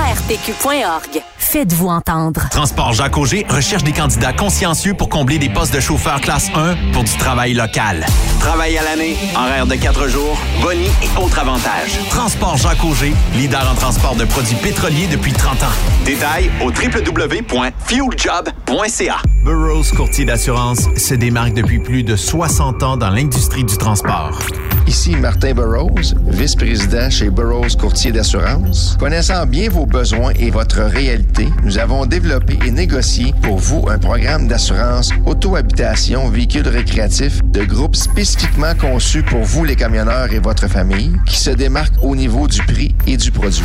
arpq.org. Faites-vous entendre. Transport Jacques Auger recherche des candidats consciencieux pour combler des postes de chauffeur classe 1 pour du travail local. Travail à l'année, horaire de 4 jours, boni et autres avantages. Transport Jacques Auger, leader en transport de produits pétroliers depuis 30 ans. Détails au www.fueljob.ca. Burroughs Courtier d'assurance se démarque depuis plus de 60 ans dans l'industrie du transport. Ici Martin Burroughs, vice-président chez Burroughs Courtier d'assurance. Connaissant bien vos besoins et votre réalité, nous avons développé et négocié pour vous un programme d'assurance auto-habitation véhicule récréatif de groupe spécifiquement conçu pour vous les camionneurs et votre famille qui se démarque au niveau du prix et du produit.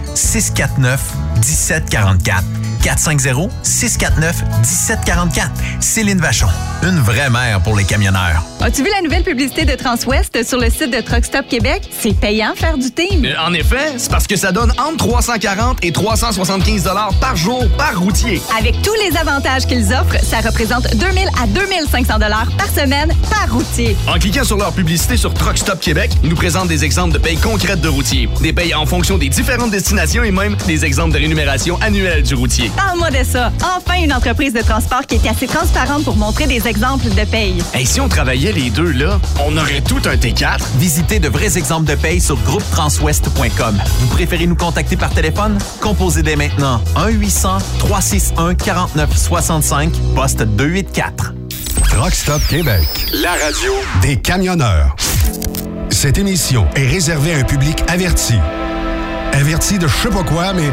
649 1744 450-649-1744. Céline Vachon, une vraie mère pour les camionneurs. As-tu vu la nouvelle publicité de Transwest sur le site de Truck Stop Québec? C'est payant faire du team. Euh, en effet, c'est parce que ça donne entre 340 et 375 par jour par routier. Avec tous les avantages qu'ils offrent, ça représente 2000 à 2500 par semaine par routier. En cliquant sur leur publicité sur Truck Stop Québec, ils nous présentent des exemples de payes concrètes de routiers, des payes en fonction des différentes destinations et même des exemples de rémunération annuelle du routier. Parle-moi de ça. Enfin, une entreprise de transport qui est assez transparente pour montrer des exemples de paye. Et si on travaillait les deux, là, on aurait tout un T4. Visitez de vrais exemples de paye sur groupetranswest.com. Vous préférez nous contacter par téléphone? Composez dès maintenant 1-800-361-4965, poste 284. Truck Stop Québec. La radio Des camionneurs. Cette émission est réservée à un public averti. Averti de je sais pas quoi, mais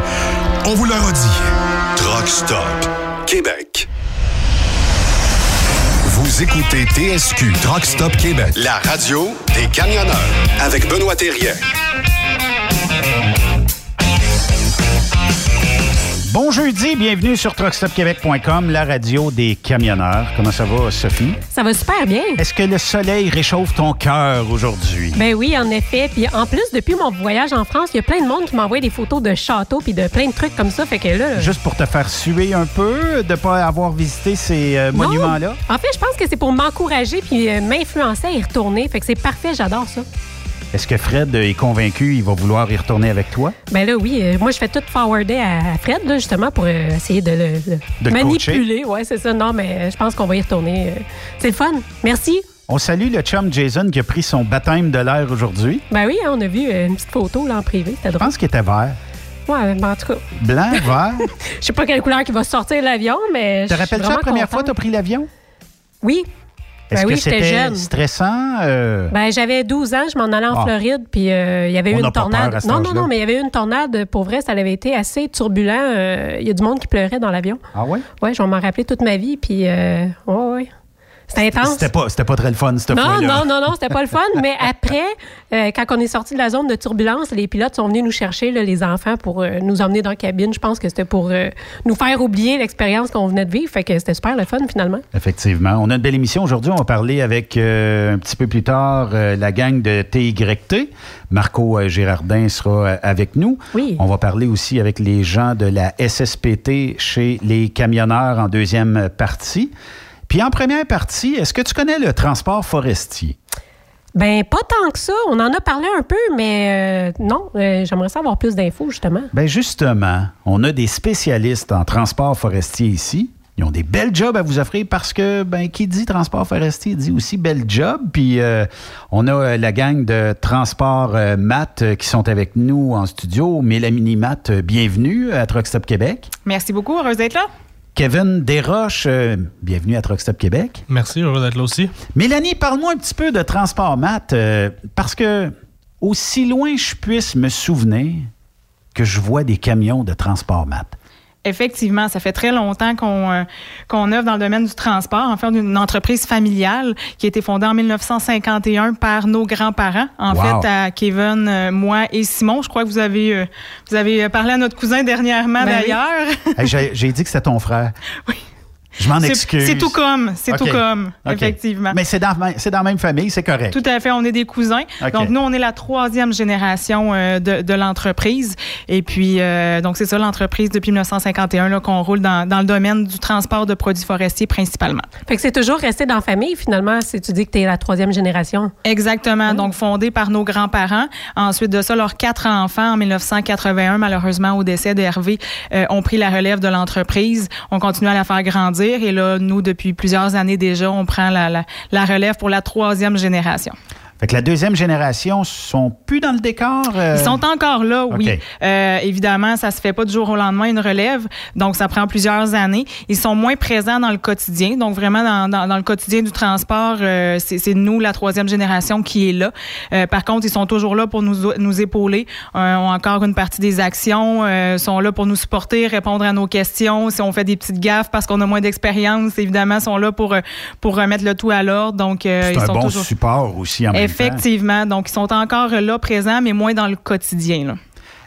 on vous le redit. Truck Stop Québec. Vous écoutez TSQ Truck Stop Québec. La radio des camionneurs avec Benoît Thérien. Bon jeudi, bienvenue sur truckstopquebec.com, la radio des camionneurs. Comment ça va, Sophie? Ça va super bien. Est-ce que le soleil réchauffe ton cœur aujourd'hui? Ben oui, en effet. Puis en plus, depuis mon voyage en France, il y a plein de monde qui m'envoie des photos de châteaux puis de plein de trucs comme ça. Fait que là. Juste pour te faire suer un peu, de pas avoir visité ces euh, monuments-là? En fait, je pense que c'est pour m'encourager puis euh, m'influencer à y retourner. Fait que c'est parfait, j'adore ça. Est-ce que Fred est convaincu il va vouloir y retourner avec toi? Ben là, oui. euh, moi, je fais tout forwarder à Fred, là, justement, pour euh, essayer de le, le De le manipuler. Ouais, c'est ça. Non, mais euh, je pense qu'on va y retourner. C'est le fun. Merci. On salue le chum Jason qui a pris son baptême de l'air aujourd'hui. Ben oui, hein, on a vu une petite photo là, en privé. C'était Je drôle. pense qu'il était vert. Ouais, ben, en tout cas, Blanc, vert? je sais pas quelle couleur qui va sortir de l'avion, mais. Te je rappelles-tu la première fois que tu as pris l'avion? Oui. Est-ce Ben oui, c'était stressant? euh? Ben, j'avais 12 ans, je m'en allais en Ah. Floride, puis euh, il y avait eu une tornade. non, non, non, mais il y avait eu une tornade. Pour vrai, ça avait été assez turbulent. Euh, Il y a du monde qui pleurait dans l'avion. Ah oui? Ouais, je vais m'en rappeler toute ma vie, puis euh, ouais, ouais. C'était intense? C'était pas, c'était pas très le fun, cette Non, fois-là. non, non, non, c'était pas le fun. Mais après, euh, quand on est sorti de la zone de turbulence, les pilotes sont venus nous chercher, là, les enfants, pour euh, nous emmener dans la cabine. Je pense que c'était pour euh, nous faire oublier l'expérience qu'on venait de vivre. Fait que c'était super le fun, finalement. Effectivement. On a une belle émission aujourd'hui. On va parler avec un petit peu plus tard la gang de TYT. Marco Gérardin sera avec nous. Oui. On va parler aussi avec les gens de la SSPT chez les camionneurs en deuxième partie. Puis en première partie, est-ce que tu connais le transport forestier? Ben, pas tant que ça. On en a parlé un peu, mais euh, non, euh, j'aimerais savoir plus d'infos, justement. Ben justement, on a des spécialistes en transport forestier ici. Ils ont des belles jobs à vous offrir parce que, ben, qui dit transport forestier dit aussi belle job. Puis, euh, on a euh, la gang de transport euh, euh, qui sont avec nous en studio. Mélanie Matt, euh, bienvenue à Truck Stop Québec. Merci beaucoup, heureuse d'être là. Kevin Desroches, euh, bienvenue à Truck Stop Québec. Merci, heureux d'être là aussi. Mélanie, parle-moi un petit peu de transport Matt euh, parce que, aussi loin je puisse me souvenir que je vois des camions de transport Matt. Effectivement, ça fait très longtemps qu'on euh, qu'on œuvre dans le domaine du transport, en fait, une entreprise familiale qui a été fondée en 1951 par nos grands-parents, en Wow. fait, à Kevin, euh, moi et Simon. Je crois que vous avez, euh, vous avez parlé à notre cousin dernièrement, Ben oui. d'ailleurs. Hey, j'ai dit que c'était ton frère. Oui. Je m'en C'est- excuse. C'est tout comme, c'est tout comme, effectivement. Mais c'est dans, c'est dans la même famille, c'est correct. Tout à fait, on est des cousins. Donc nous, on est la troisième génération euh, de, de l'entreprise. Et puis, euh, donc c'est ça l'entreprise depuis 1951 là, qu'on roule dans, dans le domaine du transport de produits forestiers principalement. Fait que c'est toujours resté dans la famille, finalement, si tu dis que tu es la troisième génération. Exactement. Donc fondé par nos grands-parents. Ensuite de ça, leurs quatre enfants en 1981, malheureusement au décès d'Hervé, euh, ont pris la relève de l'entreprise. On continue à la faire grandir. Et là, nous, depuis plusieurs années déjà, on prend la, relève pour la troisième génération. Fait que la deuxième génération sont plus dans le décor. euh? Ils sont encore là, oui. Euh, évidemment, ça se fait pas du jour au lendemain une relève, donc ça prend plusieurs années. Ils sont moins présents dans le quotidien, donc vraiment dans, dans, dans le quotidien du transport, euh, c'est nous, la troisième génération, qui est là. Par contre, ils sont toujours là pour nous, nous épauler, ont encore une partie des actions, sont là pour nous supporter, répondre à nos questions. Si on fait des petites gaffes parce qu'on a moins d'expérience, évidemment, sont là pour, pour remettre le tout à l'ordre. Donc, C'est ils un sont bon toujours... support aussi en même temps. Effectivement. Donc, ils sont encore là, présents, mais moins dans le quotidien. Là.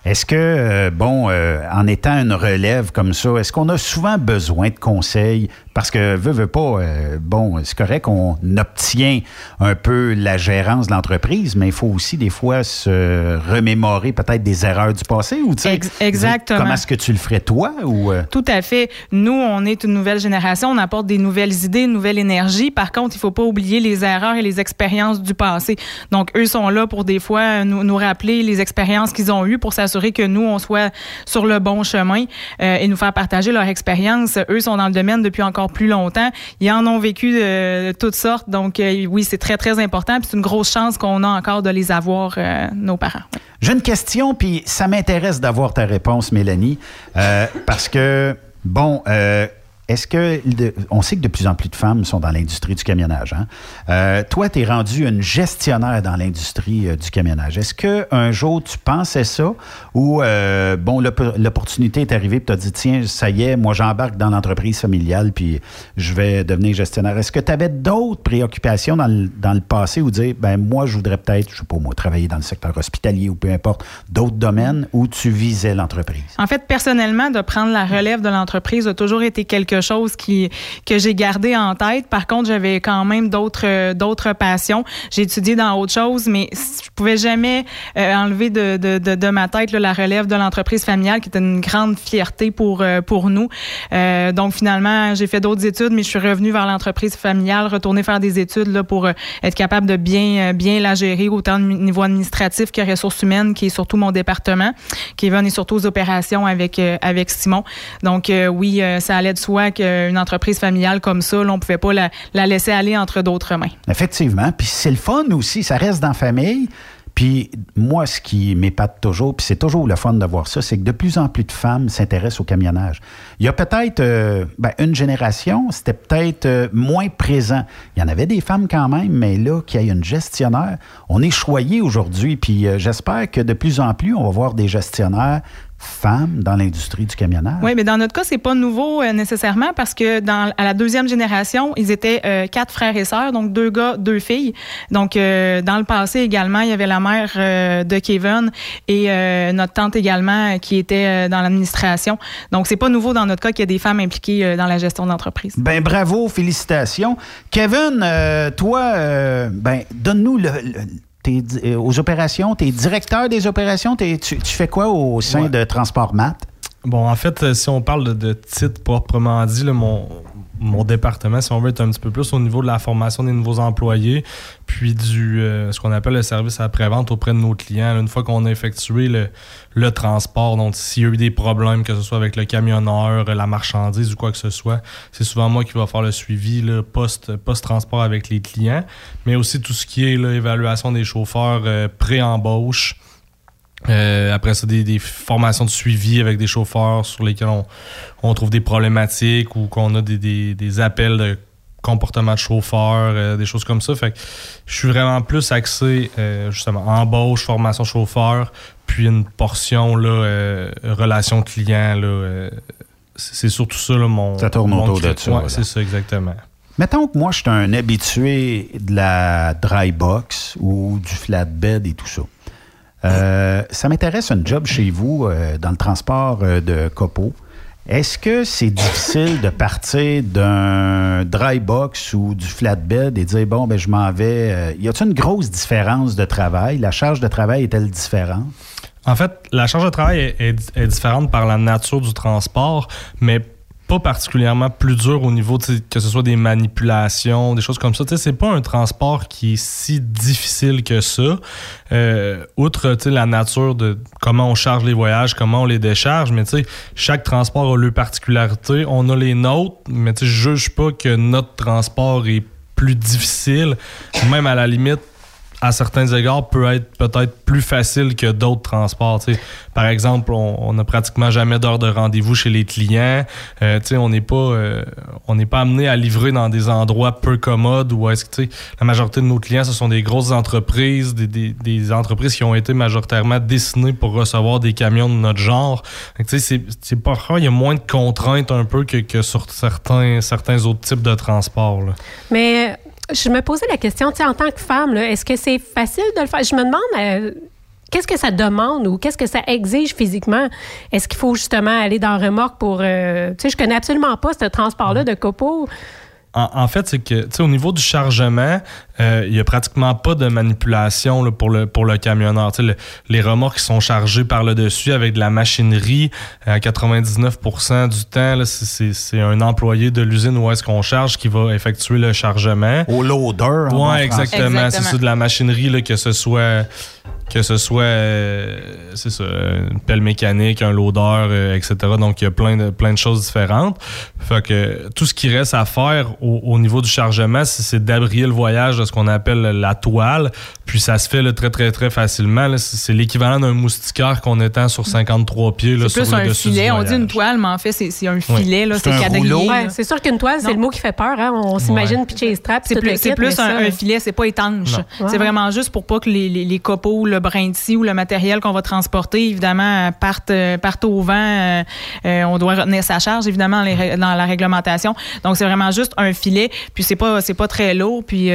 Est-ce que, euh, bon, euh, en étant une relève comme ça, est-ce qu'on a souvent besoin de conseils? Parce que, veut, veut pas, euh, bon, c'est correct qu'on obtient un peu la gérance de l'entreprise, mais il faut aussi des fois se remémorer peut-être des erreurs du passé ou, tu sais, Ex- exactement. comment est-ce que tu le ferais toi ou... euh, Tout à fait. Nous, on est une nouvelle génération, on apporte des nouvelles idées, une nouvelle énergie. Par contre, il faut pas oublier les erreurs et les expériences du passé. Donc, eux sont là pour des fois nous, nous rappeler les expériences qu'ils ont eues pour s'assurer que nous, on soit sur le bon chemin euh, et nous faire partager leur expérience. Eux sont dans le domaine depuis encore plus longtemps. Ils en ont vécu de, toutes sortes. Donc, euh, oui, c'est très, très important. Puis c'est une grosse chance qu'on a encore de les avoir, euh, nos parents. J'ai une question, puis ça m'intéresse d'avoir ta réponse, Mélanie, euh, parce que, bon, euh, est-ce que, on sait que de plus en plus de femmes sont dans l'industrie du camionnage. Hein? Euh, toi, tu es rendu une gestionnaire dans l'industrie euh, du camionnage. Est-ce qu'un jour, tu pensais ça ou, euh, bon, l'op- l'opportunité est arrivée et tu as dit, tiens, ça y est, moi, j'embarque dans l'entreprise familiale puis je vais devenir gestionnaire. Est-ce que tu avais d'autres préoccupations dans le, dans le passé ou dire, ben moi, je voudrais peut-être, je sais pas moi, travailler dans le secteur hospitalier ou peu importe, d'autres domaines où tu visais l'entreprise? En fait, personnellement, de prendre la relève de l'entreprise a toujours été quelque chose qui, que j'ai gardé en tête. Par contre, j'avais quand même d'autres, euh, d'autres passions. J'ai étudié dans autre chose, mais je pouvais jamais euh, enlever de, de, de, ma tête la relève de l'entreprise familiale, qui était une grande fierté pour, euh, pour nous. Donc, finalement, j'ai fait d'autres études, mais je suis revenue vers l'entreprise familiale, retourner faire des études là, pour être capable de bien, bien la gérer, autant au niveau administratif que ressources humaines, qui est surtout mon département. Kevin est surtout aux opérations avec, avec Simon. Donc, oui, ça allait de soi entreprise familiale comme ça, on pouvait pas la, la laisser aller entre d'autres mains. Effectivement. Puis c'est le fun aussi, ça reste dans la famille. Puis moi, ce qui m'épate toujours, puis c'est toujours le fun de voir ça, c'est que de plus en plus de femmes s'intéressent au camionnage. Il y a peut-être euh, ben, une génération, c'était peut-être euh, moins présent. Il y en avait des femmes quand même, mais là, qu'il y ait une gestionnaire, on est choyé aujourd'hui. Puis euh, j'espère que de plus en plus, on va voir des gestionnaires femmes dans l'industrie du camionnage. Oui, mais dans notre cas, c'est pas nouveau euh, nécessairement parce que dans à la deuxième génération, ils étaient euh, quatre frères et sœurs, donc deux gars, deux filles. Donc euh, dans le passé également, il y avait la mère de Kevin et notre tante également qui était dans l'administration. Donc c'est pas nouveau dans notre cas qu'il y a des femmes impliquées dans la gestion d'entreprise. Ben bravo, félicitations. Kevin, toi, ben donne-nous le, le- t'es di- euh, aux opérations, tu es directeur des opérations, T'es- tu, tu fais quoi au sein Ouais. de Transport Mat? Bon, en fait, euh, si on parle de, de titre proprement dit, là, mon, mon département, si on veut, est un petit peu plus au niveau de la formation des nouveaux employés, puis du euh, ce qu'on appelle le service après-vente auprès de nos clients. Une fois qu'on a effectué le, le transport, donc s'il y a eu des problèmes, que ce soit avec le camionneur, la marchandise ou quoi que ce soit, c'est souvent moi qui va faire le suivi post-transport avec les clients, mais aussi tout ce qui est là, évaluation des chauffeurs euh, pré-embauche. Euh, après ça, des, des formations de suivi avec des chauffeurs sur lesquels on, on trouve des problématiques ou qu'on a des, des, des appels de comportement de chauffeur, euh, des choses comme ça. Fait que je suis vraiment plus axé euh, justement embauche, formation chauffeur, puis une portion là, relation client. Là, c'est surtout ça là, mon. Ça tourne mon autour de ça, Ouais, c'est ça, exactement. Mettons que moi, je suis un habitué de la dry box ou du flatbed et tout ça. Euh, ça m'intéresse un job chez vous euh, dans le transport euh, de copeaux. Est-ce que c'est difficile de partir d'un dry box ou du flatbed et dire bon ben je m'en vais Y a-t-il une grosse différence de travail? La charge de travail est-elle différente? En fait, la charge de travail est- est différente par la nature du transport, mais pas particulièrement plus dur au niveau que ce soit des manipulations, des choses comme ça. C'est pas un transport qui est si difficile que ça. Euh, outre la nature de comment on charge les voyages, comment on les décharge, mais chaque transport a leurs particularités. On a les nôtres, mais je juge pas que notre transport est plus difficile. Même à la limite, à certains égards, peut être peut-être plus facile que d'autres transports. tu sais. Par exemple, on n'a pratiquement jamais d'heure de rendez-vous chez les clients. Euh, on n'est pas, euh, on n'est pas amené à livrer dans des endroits peu commodes ou est-ce que la majorité de nos clients, ce sont des grosses entreprises, des, des- des entreprises qui ont été majoritairement dessinées pour recevoir des camions de notre genre. C'est, parfois, il y a moins de contraintes un peu que, que sur certains, certains autres types de transports. Mais je me posais la question, en tant que femme, là, est-ce que c'est facile de le faire? Je me demande, euh, qu'est-ce que ça demande ou qu'est-ce que ça exige physiquement? Est-ce qu'il faut justement aller dans remorque pour. euh, tu sais, je connais absolument pas ce transport-là de copeaux. En, en fait, c'est que, tu sais, au niveau du chargement, euh, il y a pratiquement pas de manipulation là, pour, le, pour le camionneur. Le- les remorques sont chargées par le dessus avec de la machinerie. À 99% du temps, c'est- un employé de l'usine où est-ce qu'on charge qui va effectuer le chargement. Au loader. français. exactement. C'est de la machinerie, là, que ce soit que ce soit euh, c'est ça, une pelle mécanique, un loader, euh, etc. Donc il y a plein de plein de choses différentes. Fait que tout ce qui reste à faire au, au niveau du chargement, c'est c'est d'abrier le voyage de ce qu'on appelle la toile. Puis ça se fait là, très très très facilement. là. C'est c'est l'équivalent d'un moustiquaire qu'on étend sur 53 pieds là, C'est sur plus le un dessus du filet. On dit une toile, mais en fait, c'est c'est un filet. là, C'est C'est un quadrillé. Ouais, c'est sûr qu'une toile, c'est le mot qui fait peur. Hein? On s'imagine pitcher les straps. C'est plus, kit, un, ça, un filet, c'est pas étanche. C'est Ouais. vraiment juste pour pas que les, les, les copeaux, le brin de scie ou le matériel qu'on va transporter, évidemment, euh, partent, euh, partent au vent. euh, on doit retenir sa charge, évidemment, dans, la réglementation. Donc, c'est vraiment juste un filet. Puis, c'est pas, c'est pas très lourd. Puis,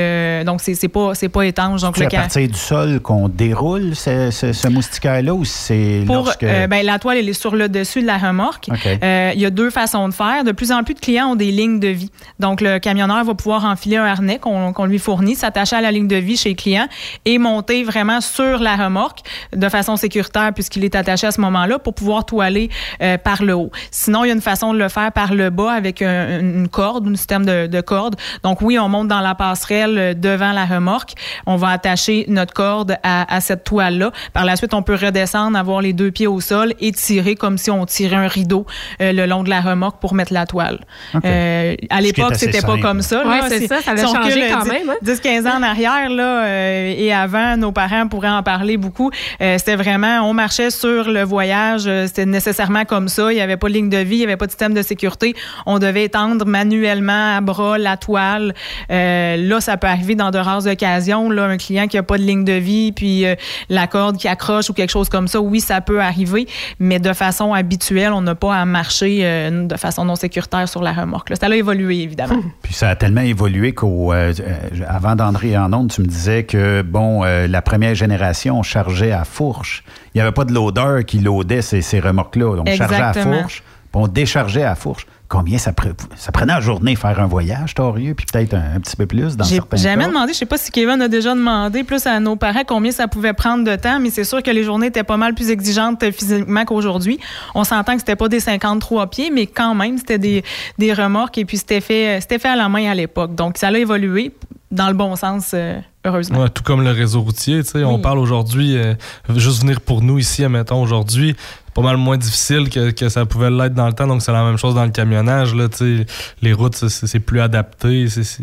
donc, c'est, c'est pas, c'est pas étanche. Donc, C'est à partir du sol qu'on déroule ce, ce, ce moustiquaire-là ou c'est Pour lorsque... ben, la toile, elle est sur le dessus de la remorque. Il y a deux façons de faire. De plus en plus de clients ont des lignes de vie. Donc, le camionneur va pouvoir enfiler un harnais qu'on qu'on lui fournit, s'attacher à la ligne de vie chez le client et monter vraiment sur la remorque de façon sécuritaire puisqu'il est attaché à ce moment-là pour pouvoir toiler euh, par le haut. Sinon, il y a une façon de le faire par le bas avec un- une corde, un système de, de corde. Donc, oui, on monte dans la passerelle euh, devant la remorque. On va attacher notre corde à, à cette toile-là. Par la suite, on peut redescendre, avoir les deux pieds au sol et tirer comme si on tirait un rideau euh, le long de la remorque pour mettre la toile. Euh, à l'époque, c'était pas comme ça. Ouais, c'est ça, ça avait si changé quand même, hein? 10-15 ans en arrière, là, euh, et avant, nos parents pourraient en parler beaucoup. Euh, c'était vraiment, on marchait sur le voyage, euh, c'était nécessairement comme ça. Il n'y avait pas de ligne de vie, il n'y avait pas de système de sécurité. On devait étendre manuellement à bras la toile. Euh, là, ça peut arriver dans de rares occasions. Là, un client qui n'a pas de ligne de vie, puis la corde qui accroche ou quelque chose comme ça, oui, ça peut arriver, mais de façon habituelle, on n'a pas à marcher de façon non sécuritaire sur la remorque. là. Ça a évolué, évidemment. Puis ça a tellement évolué qu'au euh, euh, avant d'entrer en onde, tu me disais que bon, la première génération on chargeait à fourche. Il n'y avait pas de loader qui loadait ces, ces remorques-là. On chargeait à fourche, puis on déchargeait à fourche. Combien ça, pre- ça prenait en journée faire un voyage, Torieux, puis peut-être un, un petit peu plus dans J'ai certains jamais cas? demandé, je sais pas si Kevin a déjà demandé plus à nos parents combien ça pouvait prendre de temps, mais c'est sûr que les journées étaient pas mal plus exigeantes euh, physiquement qu'aujourd'hui. On s'entend que c'était pas des 53 pieds, mais quand même, c'était des, des remorques et puis c'était fait, c'était fait à la main à l'époque. Donc, ça a évolué dans le bon sens, euh, heureusement. Ouais, tout comme le réseau routier, tu sais, on parle aujourd'hui, euh, juste venir pour nous ici, admettons, aujourd'hui, pas mal moins difficile que, que ça pouvait l'être dans le temps, donc c'est la même chose dans le camionnage, là, tu sais, les routes, c'est- plus adapté, c'est-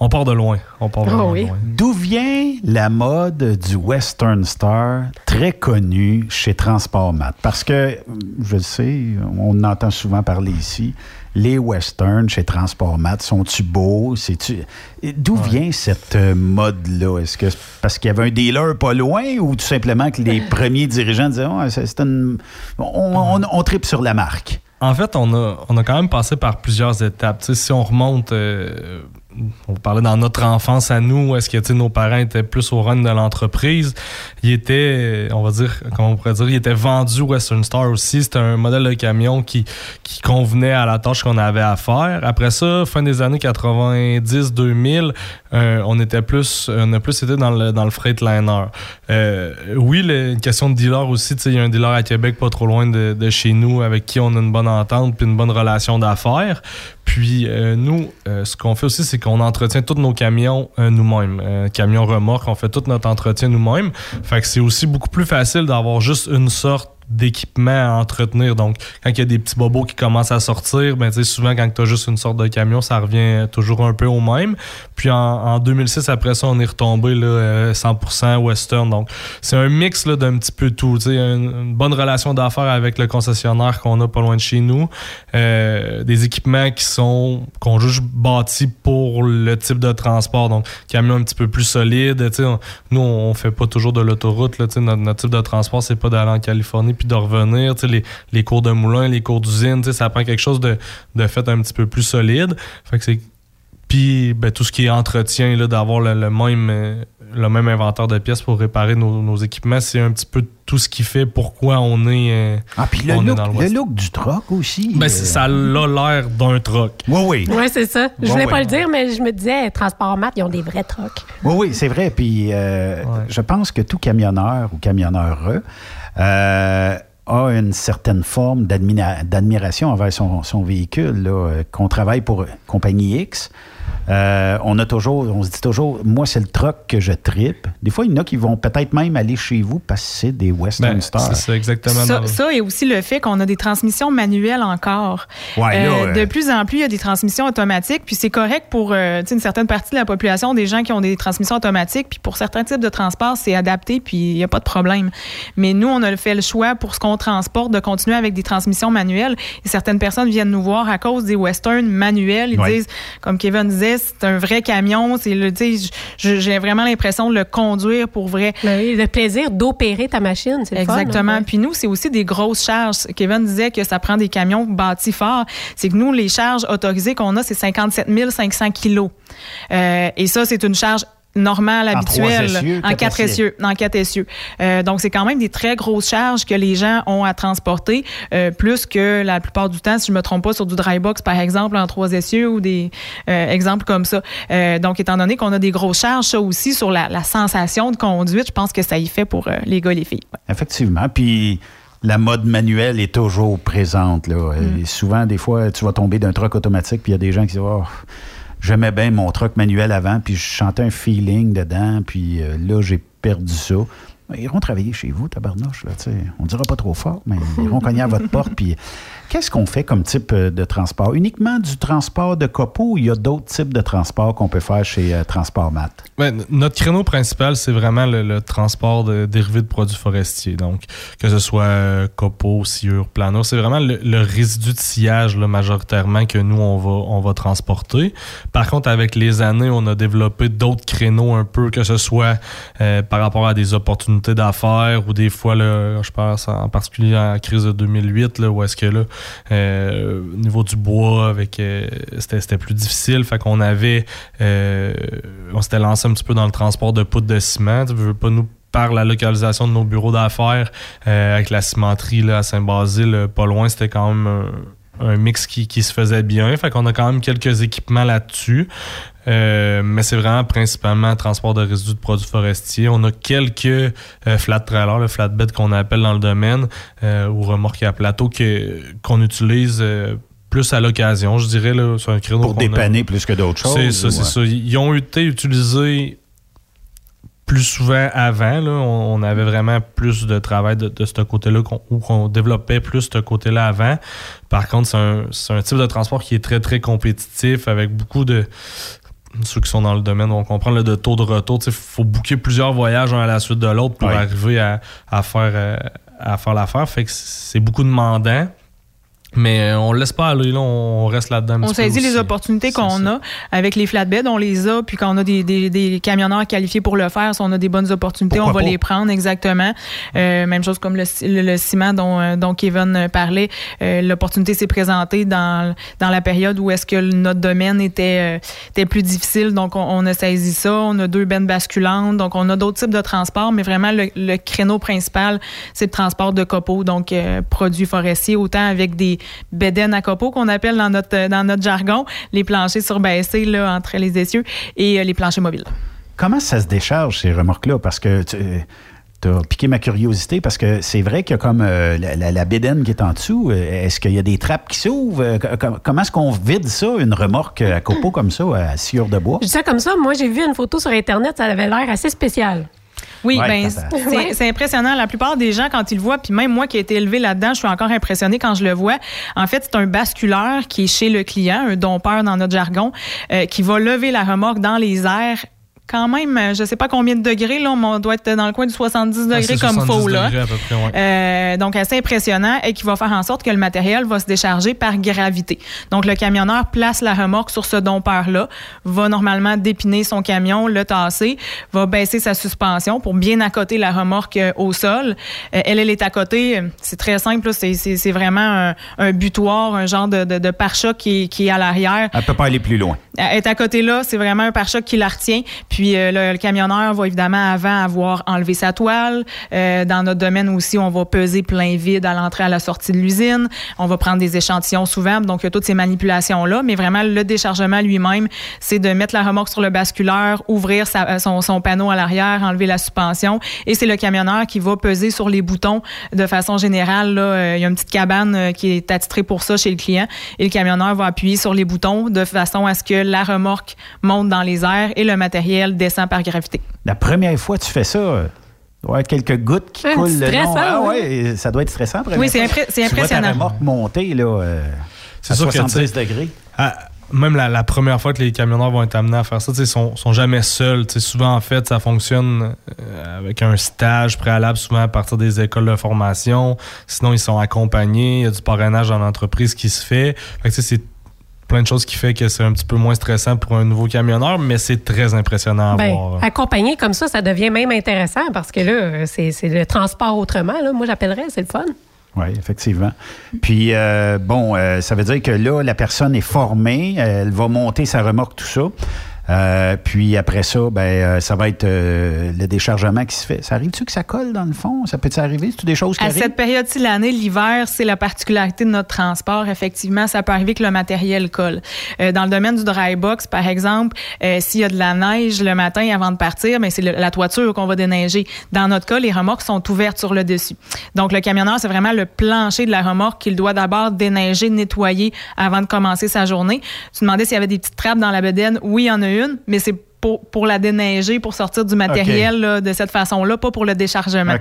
on part de loin, on part vraiment Oh oui. de loin. D'où vient la mode du Western Star, très connue chez Transportmat? Parce que, je le sais, on en entend souvent parler ici, les Westerns chez Transportmat, sont-tu beaux? C'est-tu... D'où vient cette euh, mode-là? Est-ce que c'est parce qu'il y avait un dealer pas loin ou tout simplement que les premiers dirigeants disaient c'est une... on, on, on tripe sur la marque? En fait, on a, on a quand même passé par plusieurs étapes. Si on remonte, euh, on parlait dans notre enfance à nous, est-ce que nos parents étaient plus au run de l'entreprise? Ils étaient, on va dire, comment on pourrait dire, ils étaient vendus Western Star aussi. C'était un modèle de camion qui, qui convenait à la tâche qu'on avait à faire. Après ça, fin des années 90-2000, euh, on était plus, on a plus été dans le, dans le freightliner. Euh, oui, une question de dealer aussi. Il y a un dealer à Québec pas trop loin de, de chez nous avec qui on a une bonne entente puis une bonne relation d'affaires. Puis euh, nous, euh, ce qu'on fait aussi, c'est qu'on entretient tous nos camions euh, nous-mêmes. Euh, camions remorques, on fait tout notre entretien nous-mêmes. Fait que c'est aussi beaucoup plus facile d'avoir juste une sorte d'équipement à entretenir. Donc, quand il y a des petits bobos qui commencent à sortir, ben, souvent, quand tu as juste une sorte de camion, ça revient toujours un peu au même. Puis en, en 2006, après ça, on est retombé là, euh, 100% western. Donc, c'est un mix d'un petit peu tout. Une, une bonne relation d'affaires avec le concessionnaire qu'on a pas loin de chez nous. Euh, des équipements qui sont qu'on juste bâtis pour le type de transport. Donc, camion un petit peu plus solide. Nous, on fait pas toujours de l'autoroute. Notre, notre type de transport, c'est pas d'aller en Californie puis de revenir. Tu sais, Les, les cours de moulin, les cours d'usine, tu sais, ça prend quelque chose de, de fait un petit peu plus solide. Fait que c'est puis ben, tout ce qui est entretien, là, d'avoir le, le même, euh, le même inventaire de pièces pour réparer nos, nos équipements. C'est un petit peu tout ce qui fait pourquoi on est, euh, ah, puis le, on est look, dans le look du troc aussi. Ben, euh, ça a l'air d'un troc. Oui, oui. Oui, c'est ça. Je voulais pas le dire, mais je me disais, Transport Mat, ils ont des vrais trucks. Oui, oui, c'est vrai. Puis euh, je pense que tout camionneur ou camionneur euh, a une certaine forme d'admira- d'admiration envers son, son véhicule. Euh, Qu'on travaille pour compagnie X, euh, on a toujours, on se dit toujours, moi, c'est le truck que je tripe. Des fois, il y en a qui vont peut-être même aller chez vous parce que c'est des Western Ben, Stars. c'est ça, exactement. Ça, et aussi le fait qu'on a des transmissions manuelles encore. Ouais, là, Euh, De plus en plus, il y a des transmissions automatiques, puis c'est correct pour euh, une certaine partie de la population, des gens qui ont des transmissions automatiques, puis pour certains types de transports, c'est adapté, puis il n'y a pas de problème. Mais nous, on a fait le choix pour ce qu'on transporte de continuer avec des transmissions manuelles. Et certaines personnes viennent nous voir à cause des westerns manuels. Ils Ouais. disent, comme Kevin disait, c'est un vrai camion. C'est le, j'ai vraiment l'impression de le conduire pour vrai. Ben oui, le plaisir d'opérer ta machine, c'est fun, Exactement. hein? Puis nous, c'est aussi des grosses charges. Kevin disait que ça prend des camions bâtis forts. C'est que nous, les charges autorisées qu'on a, c'est 57 500 kilos. Euh, et ça, c'est une charge trois essieux, en quatre essieux. En quatre essieux. Euh, donc, c'est quand même des très grosses charges que les gens ont à transporter, euh, plus que la plupart du temps, si je me trompe pas, sur du dry box, par exemple, en trois essieux ou des euh, exemples comme ça. Donc, étant donné qu'on a des grosses charges, ça aussi, sur la, la sensation de conduite, je pense que ça y fait pour les gars et les filles. Effectivement. Puis la mode manuelle est toujours présente. Là. Mm. Et souvent, des fois, tu vas tomber d'un truck automatique, puis il y a des gens qui disent oh, J'aimais bien mon truck manuel avant, puis je chantais un feeling dedans, puis euh, là, j'ai perdu ça. Ils iront travailler chez vous, tabarnouche. Là, tu sais. On dira pas trop fort, mais ils iront cogner à votre porte. Puis qu'est-ce qu'on fait comme type euh, de transport? Uniquement du transport de copeaux ou il y a d'autres types de transports qu'on peut faire chez euh, Transport Mat Ben, notre créneau principal, c'est vraiment le, transport de dérivés de produits forestiers. Donc, que ce soit euh, copeaux, sciure, plano, c'est vraiment le, résidu de sillage là, majoritairement que nous, on va, on va transporter. Par contre, avec les années, on a développé d'autres créneaux un peu, que ce soit par rapport à des opportunités d'affaires ou des fois, là, je pense en particulier à la crise de 2008, là, où est-ce que là, euh, au niveau du bois, avec euh, c'était plus difficile. Fait qu'on avait euh, on s'était lancé un petit peu dans le transport de poudre de ciment. Tu veux pas nous par la localisation de nos bureaux d'affaires avec la cimenterie là, à Saint-Basile, pas loin, c'était quand même un, mix qui, qui se faisait bien. Fait qu'on a quand même quelques équipements là-dessus. Euh, mais c'est vraiment principalement transport de résidus de produits forestiers. On a quelques euh, flat trailers, le flatbed qu'on appelle dans le domaine, euh, ou remorques à plateau que, qu'on utilise euh, plus à l'occasion, je dirais, là, sur un créneau. Pour a- dépanner plus que d'autres choses. C'est ça, c'est ça. Ils ont été utilisés plus souvent avant. Là. On, avait vraiment plus de travail de, de ce côté-là, qu'on- ou qu'on développait plus ce côté-là avant. Par contre, c'est un, c'est un type de transport qui est très, très compétitif avec beaucoup de. Ceux qui sont dans le domaine vont comprendre le de taux de retour. Il faut booker plusieurs voyages un à la suite de l'autre pour Ouais. arriver à, à faire, euh, à faire l'affaire. Fait que c'est beaucoup demandant. Mais euh, on laisse pas aller, là, on reste là-dedans. On saisit les opportunités qu'on a avec les flatbeds, on les a, puis quand on a des, des, des camionneurs qualifiés pour le faire, si on a des bonnes opportunités, Pourquoi on va pas? les prendre exactement. Euh, même chose comme le, le- le ciment dont, euh, dont Kevin parlait. Euh, L'opportunité s'est présentée dans, dans la période où est-ce que notre domaine était, euh, était plus difficile, donc on, on a saisi ça. On a deux bennes basculantes, donc on a d'autres types de transports, mais vraiment le, le créneau principal, c'est le transport de copeaux, donc produits forestiers, autant avec des bédaines à copeaux qu'on appelle dans notre, dans notre jargon, les planchers surbaissés là, entre les essieux et euh, les planchers mobiles. Comment ça se décharge, ces remorques-là? Parce que tu as piqué ma curiosité, parce que c'est vrai qu'il y a comme euh, la, la, la bédaine qui est en dessous. Euh, Est-ce qu'il y a des trappes qui s'ouvrent? Euh, co- co- Comment est-ce qu'on vide ça, une remorque à copeaux comme ça, à sciure de bois? Je dis ça comme ça, moi j'ai vu une photo sur Internet, ça avait l'air assez spécial. Oui, Ouais, ben, c'est impressionnant. La plupart des gens, quand ils le voient, puis même moi qui ai été élevé là-dedans, je suis encore impressionnée quand je le vois. En fait, c'est un basculeur qui est chez le client, un dompeur dans notre jargon, euh, qui va lever la remorque dans les airs. Quand même, euh, je sais pas combien de degrés, là, mais on doit être dans le coin du 70 Ah, degrés comme 70 faux, là. degrés à peu près, ouais. Euh, donc, assez impressionnant et qui va faire en sorte que le matériel va se décharger par gravité. Donc, le camionneur place la remorque sur ce dompeur-là, va normalement dépiner son camion, le tasser, va baisser sa suspension pour bien accoter la remorque euh, au sol. Euh, elle, elle est à côté. C'est très simple. là. C'est- vraiment un, un butoir, un genre de, de, de pare-choc qui, est- qui est à l'arrière. Elle peut pas aller plus loin. Est à côté là, c'est vraiment un pare-choc qui la retient. Puis euh, le, camionneur va évidemment avant avoir enlevé sa toile. Euh, dans notre domaine aussi, on va peser plein vide à l'entrée à la sortie de l'usine. On va prendre des échantillons souvent. Donc, il y a toutes ces manipulations-là. Mais vraiment, le déchargement lui-même, c'est de mettre la remorque sur le basculeur, ouvrir sa- son, son panneau à l'arrière, enlever la suspension. Et c'est le camionneur qui va peser sur les boutons de façon générale. Là, euh, il y a une petite cabane euh, qui est attitrée pour ça chez le client. Et le camionneur va appuyer sur les boutons de façon à ce que la remorque monte dans les airs et le matériel descend par gravité. La première fois que tu fais ça, euh, il doit y avoir quelques gouttes qui Ouais, coulent le stressant, long. Ah oui. ouais, ça doit être stressant. Oui, c'est fois. impré- c'est Tu vois impressionnant. ta remorque monter là, euh, C'est à sûr que, 70 tu sais, degrés. à- même la, la première fois que les camionneurs vont être amenés à faire ça, tu ils sont, sont jamais seuls. Tu souvent, en fait, ça fonctionne euh, avec un stage préalable, souvent à partir des écoles de formation. Sinon, ils sont accompagnés. Il y a du parrainage dans l'entreprise qui se fait. Fait tu c'est plein de choses qui fait que c'est un petit peu moins stressant pour un nouveau camionneur, mais c'est très impressionnant à Ben, voir. accompagné comme ça, ça devient même intéressant parce que là, c'est c'est le transport autrement. Là. Moi, j'appellerais, c'est le fun. Oui, effectivement. Puis, euh, bon, euh, ça veut dire que là, la personne est formée, elle va monter sa remorque, tout ça. Euh, puis après ça, ben, euh, ça va être euh, le déchargement qui se fait. Ça arrive-tu que ça colle dans le fond? Ça peut-tu arriver? C'est-tu des choses qui À arrivent? cette période-ci de l'année, l'hiver, c'est la particularité de notre transport. Effectivement, ça peut arriver que le matériel colle. Euh, dans le domaine du dry box, par exemple, euh, s'il y a de la neige le matin avant de partir, mais c'est le- la toiture qu'on va déneiger. Dans notre cas, les remorques sont ouvertes sur le dessus. Donc, le camionneur, c'est vraiment le plancher de la remorque qu'il doit d'abord déneiger, nettoyer avant de commencer sa journée. Tu demandais s'il y avait des petites trappes dans la bedaine. Oui, il y en a une, mais c'est pour, pour la déneiger, pour sortir du matériel là, de cette façon-là, pas pour le déchargement.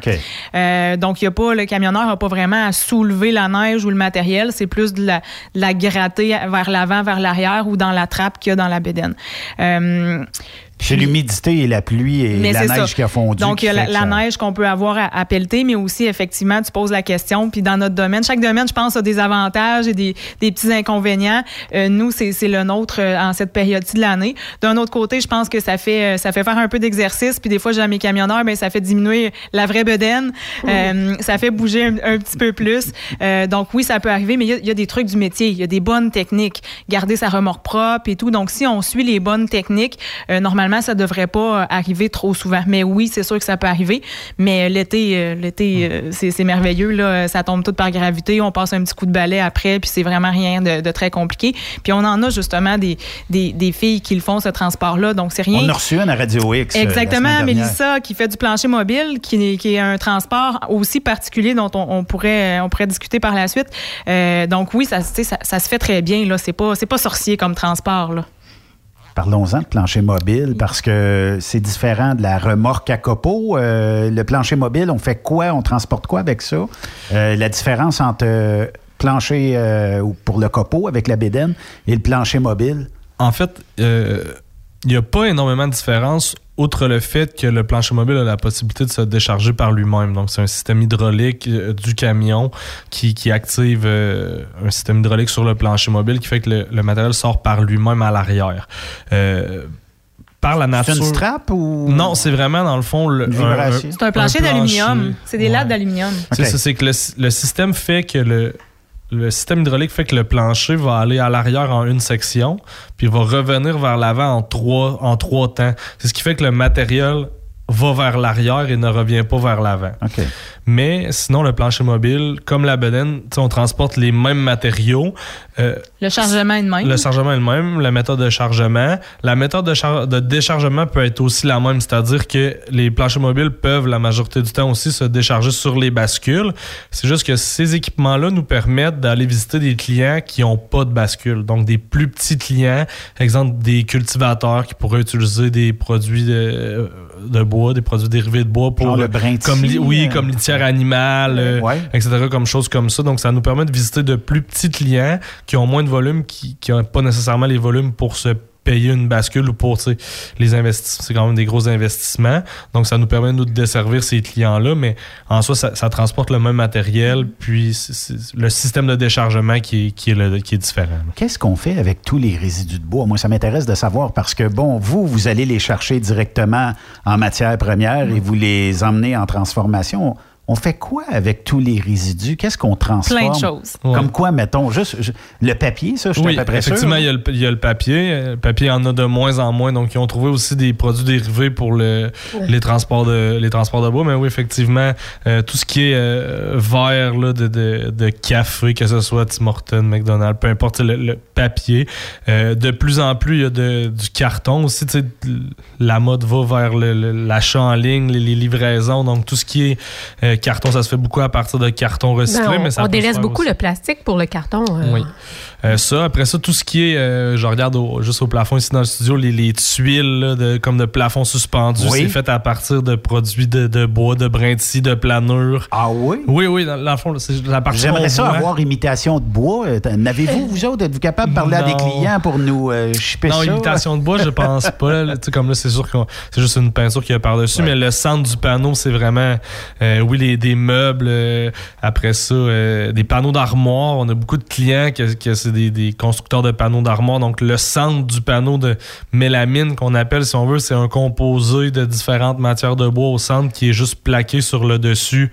Euh, donc, y a pas, le camionneur n'a pas vraiment à soulever la neige ou le matériel. C'est plus de la, de la gratter vers l'avant, vers l'arrière ou dans la trappe qu'il y a dans la bédaine. Euh, C'est l'humidité et la pluie et mais la neige ça. qui a fondu. Donc, il y a la, ça- neige qu'on peut avoir à, à pelleter, mais aussi, effectivement, tu poses la question. Puis, dans notre domaine, chaque domaine, je pense, a des avantages et des, des petits inconvénients. Euh, nous, c'est c'est le nôtre euh, en cette période-ci de l'année. D'un autre côté, je pense que ça fait, euh, ça fait faire un peu d'exercice. Puis, des fois, j'ai à mes camionneurs, mais ça fait diminuer la vraie bedaine. Euh, ça fait bouger un, un petit peu plus. Euh, donc, oui, ça peut arriver, mais il y a- il y, a des trucs du métier. Il y a des bonnes techniques. Garder sa remorque propre et tout. Donc, si on suit les bonnes techniques, euh, normalement, ça devrait pas euh, arriver trop souvent. Mais oui, c'est sûr que ça peut arriver. Mais euh, l'été, euh, l'été, c'est merveilleux. Là. Ça tombe tout par gravité. On passe un petit coup de balai après, puis c'est vraiment rien de, de très compliqué. Puis on en a justement des, des, des filles qui le font, ce transport-là. Donc, c'est rien. On a reçu un à Radio X. Exactement. Mélissa, qui fait du plancher mobile, qui, est- qui est un transport aussi particulier dont on, on pourrait, on pourrait discuter par la suite. Euh, donc oui, ça se fait très bien. Là, c'est pas, c'est pas sorcier comme transport. Là. Parlons-en de plancher mobile parce que c'est différent de la remorque à copeaux. Euh, le plancher mobile, on fait quoi? On transporte quoi avec ça? Euh, la différence entre euh, plancher euh, ou pour le copeau avec la bédaine et le plancher mobile? En fait, euh, il n'y a pas énormément de différence, outre le fait que le plancher mobile a la possibilité de se décharger par lui-même. Donc, c'est un système hydraulique euh, du camion qui, qui active euh, un système hydraulique sur le plancher mobile qui fait que le, le matériel sort par lui-même à l'arrière. Euh, par la nature. C'est une strap ou. Non, c'est vraiment, dans le fond, le. C'est un plancher d'aluminium. C'est des lattes d'aluminium. c'est ça, c'est que le, le système fait que le, le système hydraulique fait que le plancher va aller à l'arrière en une section, puis va revenir vers l'avant en trois, en trois temps. C'est ce qui fait que le matériel va vers l'arrière et ne revient pas vers l'avant. Mais sinon, le plancher mobile, comme la bedaine, on transporte les mêmes matériaux. Euh, Le chargement est de même. le chargement est le même, la méthode de chargement. La méthode de, char- de déchargement peut être aussi la même, c'est-à-dire que les planchers mobiles peuvent la majorité du temps aussi se décharger sur les bascules. C'est juste que ces équipements-là nous permettent d'aller visiter des clients qui n'ont pas de bascule. Donc des plus petits clients, exemple des cultivateurs qui pourraient utiliser des produits de, de bois, des produits dérivés de bois pour Genre le brin comme li- oui, euh, comme litière animale, euh, Ouais. etc., comme choses comme ça. Donc, ça nous permet de visiter de plus petits clients qui ont moins de volume, qui n'ont pas nécessairement les volumes pour se payer une bascule ou pour les investissements. C'est quand même des gros investissements. Donc, ça nous permet nous de desservir ces clients-là, mais en soi, ça, ça transporte le même matériel, puis c'est le système de déchargement qui est, qui est, le- qui est différent. Qu'est-ce qu'on fait avec tous les résidus de bois? Moi, ça m'intéresse de savoir parce que, bon, vous, vous allez les chercher directement en matière première et vous les emmenez en transformation. On fait quoi avec tous les résidus? Qu'est-ce qu'on transforme? Plein de choses. Comme quoi, mettons, juste je- le papier, ça, je suis Oui, à peu près sûr. effectivement, il y, a le, il y a le papier. Euh, Le papier, il y en a de moins en moins. Donc, ils ont trouvé aussi des produits dérivés pour le, Ouais. les, transports de, les transports de bois. Mais oui, effectivement, euh, tout ce qui est euh, verre là, de, de, de café, que ce soit Tim Hortons, McDonald's, peu importe, le, le papier. Euh, de plus en plus, il y a de- du carton aussi. La mode va vers le- le- l'achat en ligne, les, les livraisons. Donc, tout ce qui est euh, carton, ça se fait beaucoup à partir de carton recyclé. Ben, on mais ça on délaisse beaucoup aussi. le plastique pour le carton. euh. Oui. Euh, ça, après ça, tout ce qui est, euh, je regarde au- juste au plafond ici dans le studio, les, les tuiles là, de, comme de plafond suspendu, Oui. c'est fait à partir de produits de, de bois, de brindilles, de planure. Ah oui? Oui, oui, dans, dans le fond, c'est la partie J'aimerais ça voit. avoir imitation de bois. Euh, N'avez-vous, vous autres, êtes-vous capable de parler à des Non. clients pour nous euh, shipper Non, ça? imitation de bois, je pense pas. là. Tu sais, comme là, c'est sûr que c'est juste une peinture qu'il y a par-dessus, mais le centre du panneau, c'est vraiment, euh, oui, les, des meubles. euh, après ça, euh, des panneaux d'armoire. On a beaucoup de clients que, que c'est des, constructeurs de panneaux d'armoire. Donc, le centre du panneau de mélamine qu'on appelle, si on veut, c'est un composé de différentes matières de bois au centre qui est juste plaqué sur le dessus.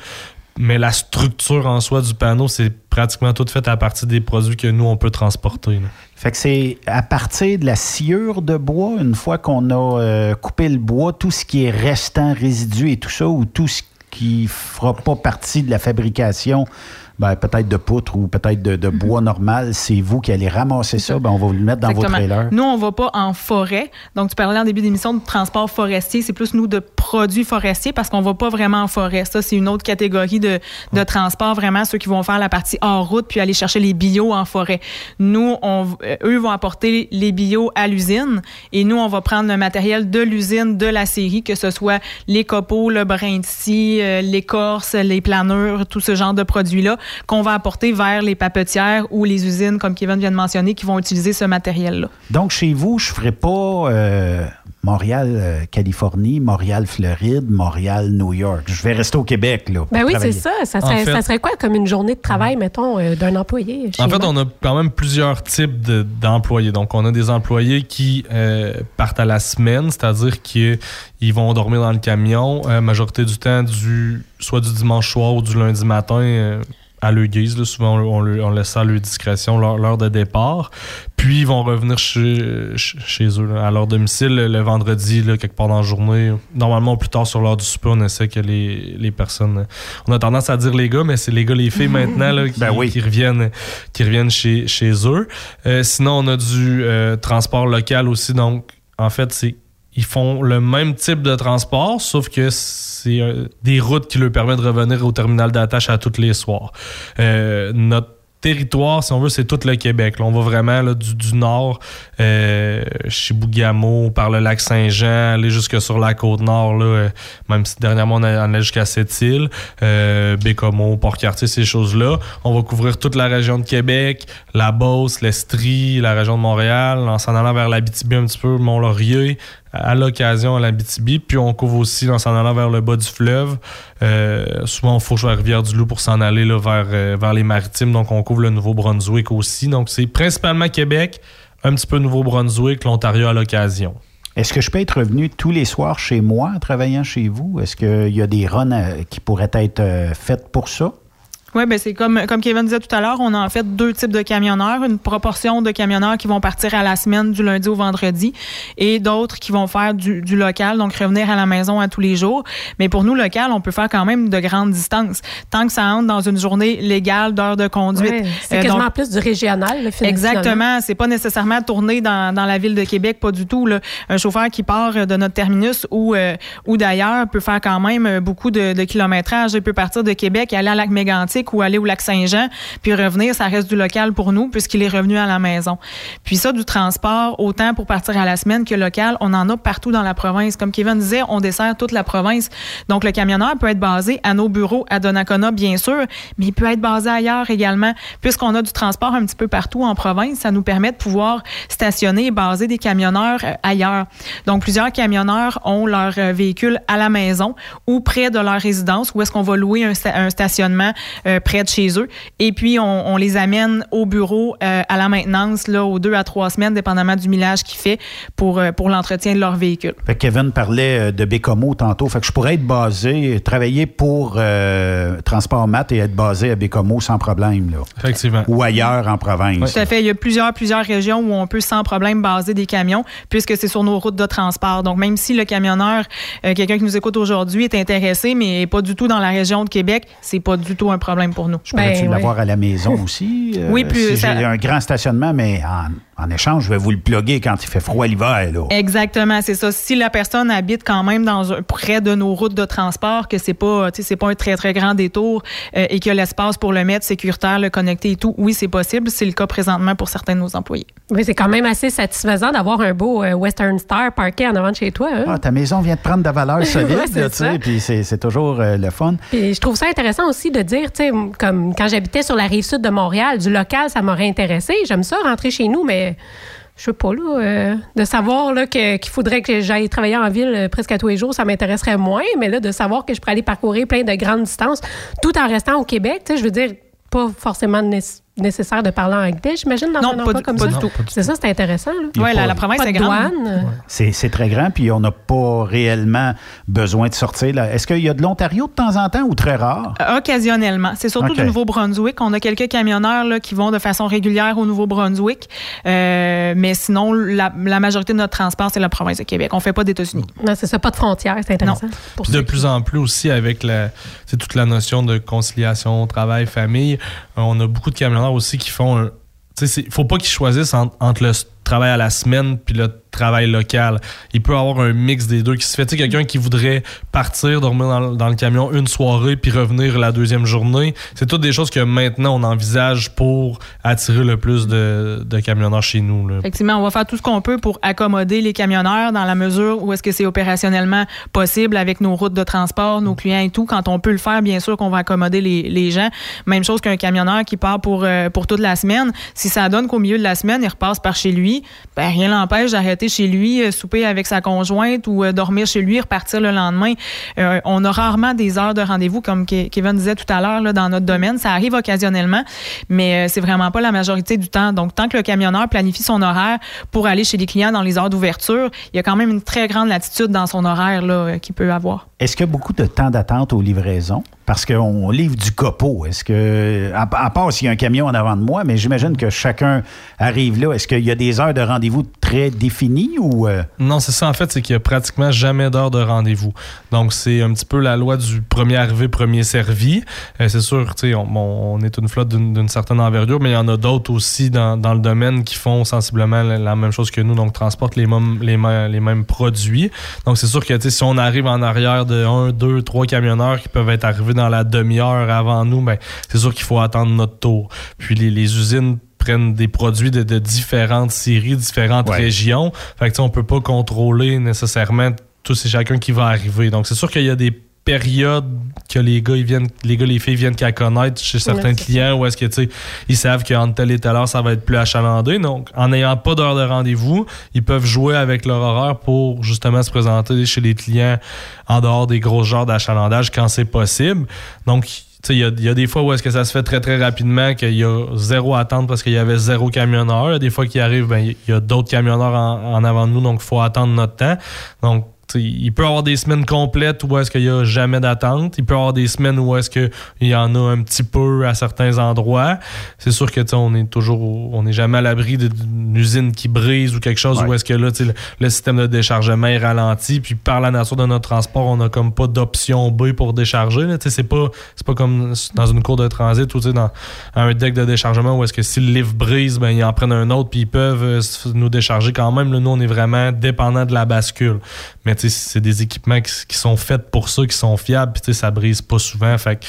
Mais la structure en soi du panneau, c'est pratiquement tout fait à partir des produits que nous, on peut transporter. Fait que c'est à partir de la sciure de bois, une fois qu'on a euh, coupé le bois, tout ce qui est restant, résidu et tout ça, ou tout ce qui fera pas partie de la fabrication, ben, peut-être de poutre ou peut-être de, de bois normal, c'est vous qui allez ramasser ça, ben, on va vous le mettre dans vos trailers. Nous, on va pas en forêt. Donc, tu parlais en début d'émission de transport forestier. C'est plus nous de produits forestiers parce qu'on va pas vraiment en forêt. Ça, c'est une autre catégorie de, de transport, vraiment, ceux qui vont faire la partie hors route puis aller chercher les bio en forêt. Nous, on, euh, eux vont apporter les bio à l'usine et nous, on va prendre le matériel de l'usine, de la série, que ce soit les copeaux, le brin de scie, euh, l'écorce, les planures, tout ce genre de produits-là qu'on va apporter vers les papetières ou les usines, comme Kevin vient de mentionner, qui vont utiliser ce matériel-là. Donc, chez vous, je ne ferai pas euh, Montréal, euh, Californie, Montréal, Floride, Montréal, New York. Je vais rester au Québec, là. pour Ben oui, c'est ça. Ça En serait, fait- ça serait quoi comme une journée de travail, mettons, euh, d'un employé? chez En fait, moi? on a quand même plusieurs types de- d'employés. Donc, on a des employés qui euh, partent à la semaine, c'est-à-dire qu'ils vont dormir dans le camion, euh, majorité du temps, du, soit du dimanche soir ou du lundi matin. euh, à leur guise, là. souvent on, on, le- on laisse ça à leur discrétion, l'heure de départ. Puis ils vont revenir chez, chez chez eux, là, à leur domicile le, le vendredi, là, quelque part dans la journée. Normalement, plus tard sur l'heure du souper, on essaie que les, les personnes. On a tendance à dire les gars, mais c'est les gars, les filles maintenant là, qui, Ben oui. qui reviennent, qui reviennent chez, chez eux. Euh, sinon, on a du euh, transport local aussi. Donc, en fait, c'est ils font le même type de transport, sauf que c'est euh, des routes qui leur permettent de revenir au terminal d'attache à tous les soirs. Euh, notre territoire, si on veut, c'est tout le Québec. Là, on va vraiment là, du, nord, euh, chez Bougamo, par le lac Saint-Jean, aller jusque sur la côte nord, là, euh, même si dernièrement on allait jusqu'à Sept-Îles, euh, Bécomo, Port-Cartier, ces choses-là. On va couvrir toute la région de Québec, la Beauce, l'Estrie, la région de Montréal, en s'en allant vers l'Abitibi un petit peu, Mont-Laurier, à l'occasion à l'Abitibi, puis on couvre aussi en s'en allant vers le bas du fleuve. Euh, souvent, on fourche vers Rivière-du-Loup pour s'en aller là, vers, euh, vers les maritimes, donc on couvre le Nouveau-Brunswick aussi. Donc c'est principalement Québec, un petit peu Nouveau-Brunswick, l'Ontario à l'occasion. Est-ce que je peux être revenu tous les soirs chez moi en travaillant chez vous? Est-ce qu'il y a des runs euh, qui pourraient être faites pour ça? Oui, ben c'est comme, comme Kevin disait tout à l'heure, on a en fait deux types de camionneurs. Une proportion de camionneurs qui vont partir à la semaine du lundi au vendredi et d'autres qui vont faire du, du local, donc revenir à la maison à tous les jours. Mais pour nous, local, on peut faire quand même de grandes distances. Tant que ça entre dans une journée légale d'heures de conduite. Ouais, c'est Euh, quasiment donc- plus du régional, le finalement. Exactement. C'est pas nécessairement tourné dans, dans la ville de Québec, pas du tout. Là. Un chauffeur qui part de notre terminus ou, euh, ou d'ailleurs peut faire quand même beaucoup de, de kilométrage. Il peut partir de Québec, aller à Lac Ou aller au Lac Saint-Jean, puis revenir. Ça reste du local pour nous puisqu'il est revenu à la maison. Puis ça, du transport, autant pour partir à la semaine que local, on en a partout dans la province. Comme Kevin disait, on dessert toute la province. Donc, le camionneur peut être basé à nos bureaux à Donnacona, bien sûr, mais il peut être basé ailleurs également. Puisqu'on a du transport un petit peu partout en province, ça nous permet de pouvoir stationner et baser des camionneurs euh, ailleurs. Donc, plusieurs camionneurs ont leur euh, véhicule à la maison ou près de leur résidence où est-ce qu'on va louer un stationnement euh, euh, près de chez eux. Et puis, on, on les amène au bureau euh, à la maintenance, là, aux deux à trois semaines, dépendamment du millage qu'il fait, pour, euh, pour l'entretien de leur véhicule. Fait que Kevin parlait de Bécomo tantôt. Fait que je pourrais être basé, travailler pour euh, Transport Mat et être basé à Bécomo sans problème. Là. Effectivement. Ou ailleurs en province. Tout à fait. Il y a plusieurs, plusieurs régions où on peut sans problème baser des camions, puisque c'est sur nos routes de transport. Donc, même si le camionneur, euh, quelqu'un qui nous écoute aujourd'hui, est intéressé, mais n'est pas du tout dans la région de Québec, c'est pas du tout un problème pour nous. Je pourrais-tu l'avoir à la maison aussi? euh, Oui, plus- Si ça- j'ai un grand stationnement, mais en, en échange, je vais vous le plugger quand il fait froid l'hiver. là. Exactement, c'est ça. Si la personne habite quand même dans un- près de nos routes de transport, que c'est pas, tu sais, c'est pas un très très grand détour euh, et qu'il y a l'espace pour le mettre sécuritaire, le connecter et tout, oui, c'est possible. C'est le cas présentement pour certains de nos employés. Oui, c'est quand même assez satisfaisant d'avoir un beau euh, Western Star parqué en avant de chez toi. hein? Ah, ta maison vient de prendre de la valeur solide, Ouais, sais, puis c'est c'est toujours euh, le fun. Puis je trouve ça intéressant aussi de dire, tu sais, comme quand j'habitais sur la rive sud de Montréal, du local, ça m'aurait intéressé. J'aime ça, rentrer chez nous, mais je sais pas, là, euh, de savoir qu'il faudrait que j'aille travailler en ville euh, presque à tous les jours, ça m'intéresserait moins. Mais là, de savoir que je pourrais aller parcourir plein de grandes distances tout en restant au Québec, tu sais, je veux dire, pas forcément nécess- nécessaire de parler anglais, j'imagine, dans Non, un pas emploi du- comme pas ça? du tout, pas C'est ça, c'est intéressant. Ouais, la, province est de grande. C'est très grand, puis on n'a pas réellement besoin de sortir. Est-ce qu'il y a de l'Ontario de temps en temps ou très rare? Euh, Occasionnellement. C'est surtout OK. du Nouveau-Brunswick. On a quelques camionneurs là, qui vont de façon régulière au Nouveau-Brunswick. Euh, mais sinon, la, la majorité de notre transport, c'est la province de Québec. On fait pas d'États-Unis. Non, c'est ça, pas de frontières, c'est intéressant. Pour de qui- plus en plus aussi avec la, toute la notion de conciliation, travail, famille, euh, on a beaucoup de camionneurs aussi qui font un. Tu sais, faut pas qu'ils choisissent entre, le travail à la semaine puis le travail local. Il peut y avoir un mix des deux qui se fait. Tu sais, quelqu'un qui voudrait partir, dormir dans, le- camion une soirée puis revenir la deuxième journée, c'est toutes des choses que maintenant on envisage pour attirer le plus de, camionneurs chez nous. Effectivement, on va faire tout ce qu'on peut pour accommoder les camionneurs dans la mesure où est-ce que c'est opérationnellement possible avec nos routes de transport, nos clients et tout. Quand on peut le faire, bien sûr qu'on va accommoder les, les gens. Même chose qu'un camionneur qui part pour, euh, pour toute la semaine. Si ça donne qu'au milieu de la semaine, il repasse par chez lui, ben, rien l'empêche d'arrêter chez lui, euh, souper avec sa conjointe ou euh, dormir chez lui, repartir le lendemain. Euh, on a rarement des heures de rendez-vous, comme Ke- Kevin disait tout à l'heure, dans notre domaine. Ça arrive occasionnellement, mais c'est vraiment pas la majorité du temps. Donc, tant que le camionneur planifie son horaire pour aller chez les clients dans les heures d'ouverture, il y a quand même une très grande latitude dans son horaire qu'il peut avoir. Est-ce qu'il y a beaucoup de temps d'attente aux livraisons? Parce qu'on livre du copeau. Est-ce que, à, part s'il y a un camion en avant de moi, mais j'imagine que chacun arrive là. Est-ce qu'il y a des heures de rendez-vous très définies ou. euh, Non, c'est ça en fait, c'est qu'il y a pratiquement jamais d'heure de rendez-vous. Donc c'est un petit peu la loi du premier arrivé, premier servi. Euh, c'est sûr, tu sais, on, est une flotte d'une certaine envergure, mais il y en a d'autres aussi dans, le domaine qui font sensiblement la, même chose que nous, donc transportent les mêmes, les mêmes, les mêmes produits. Donc c'est sûr que tu sais, si on arrive en arrière de un, deux, trois camionneurs qui peuvent être arrivés dans la demi-heure avant nous, ben, c'est sûr qu'il faut attendre notre tour. Puis les, les usines prennent des produits de, de différentes séries, différentes Ouais. régions. Fait que tu sais, on peut pas contrôler nécessairement tout c'est chacun qui va arriver. Donc c'est sûr qu'il y a des périodes que les gars ils viennent les gars les filles viennent qu'à connaître chez certains clients où est-ce que tu sais ils savent qu'entre telle et telle heure ça va être plus achalandé donc en n'ayant pas d'heure de rendez-vous ils peuvent jouer avec leur horaire pour justement se présenter chez les clients en dehors des gros genres d'achalandage quand c'est possible donc tu sais, il y a, il y a des fois où est-ce que ça se fait très très rapidement, qu'il y a zéro attente parce qu'il y avait zéro camionneur. Il y a des fois qui arrivent, ben, il y a d'autres camionneurs en, en avant de nous, donc il faut attendre notre temps. Donc, il peut y avoir des semaines complètes où est-ce qu'il n'y a jamais d'attente. Il peut y avoir des semaines où est-ce qu'il y en a un petit peu à certains endroits. C'est sûr que on est toujours, on n'est jamais à l'abri d'une usine qui brise ou quelque chose Ouais. où est-ce que là, le, le système de déchargement est ralenti. Puis par la nature de notre transport, on n'a comme pas d'option B pour décharger. C'est pas, pas comme dans une cour de transit ou dans un deck de déchargement où est-ce que si le livre brise, ben, ils en prennent un autre puis ils peuvent euh, nous décharger quand même. Là, nous, on est vraiment dépendant de la bascule. Mais c'est des équipements qui, sont faits pour ça, qui sont fiables, puis ça brise pas souvent. Fait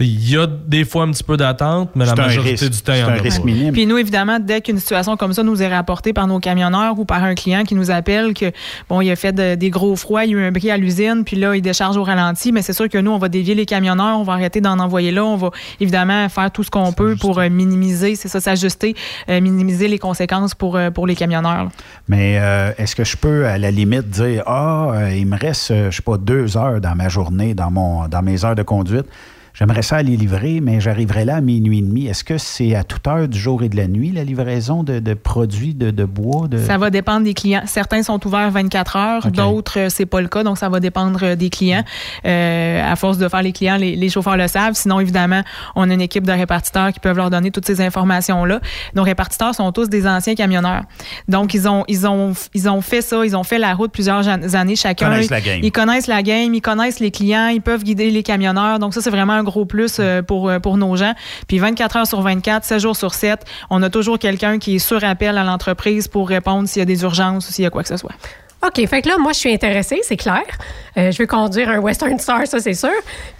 il y a des fois un petit peu d'attente, mais la majorité risque. du temps, il y C'est en un a risque pas. minime. Puis nous, évidemment, dès qu'une situation comme ça nous est rapportée par nos camionneurs ou par un client qui nous appelle que, bon, il a fait de- des gros froids, il y a eu un bris à l'usine, puis là, il décharge au ralenti, mais c'est sûr que nous, on va dévier les camionneurs, on va arrêter d'en envoyer là, on va évidemment faire tout ce qu'on peut pour euh, minimiser, c'est ça, s'ajuster, euh, minimiser les conséquences pour, euh, pour les camionneurs. là. Mais euh, est-ce que je peux, à la limite, dire Ah, il me reste, je sais pas, deux heures dans ma journée, dans, mon, dans mes heures de conduite. J'aimerais ça aller livrer, mais j'arriverai là à minuit et demi. Est-ce que c'est à toute heure du jour et de la nuit, la livraison de, de produits de, de bois? De... Ça va dépendre des clients. Certains sont ouverts 24 heures, OK. d'autres, euh, c'est pas le cas, donc ça va dépendre euh, des clients. Euh, à force de faire les clients, les, les chauffeurs le savent. Sinon, évidemment, on a une équipe de répartiteurs qui peuvent leur donner toutes ces informations-là. Nos répartiteurs sont tous des anciens camionneurs. Donc, ils ont, ils ont, ils ont fait ça, ils ont fait la route plusieurs années chacun. Connaissent la game. Ils connaissent la game, ils connaissent les clients, ils peuvent guider les camionneurs. Donc, ça, c'est vraiment un gros plus euh, pour, euh, pour nos gens. Puis 24 heures sur 24, 7 jours sur 7, on a toujours quelqu'un qui est sur appel à l'entreprise pour répondre s'il y a des urgences ou s'il y a quoi que ce soit. OK, fait que là, moi, je suis intéressée, c'est clair. Euh, je veux conduire un Western Star, ça, c'est sûr.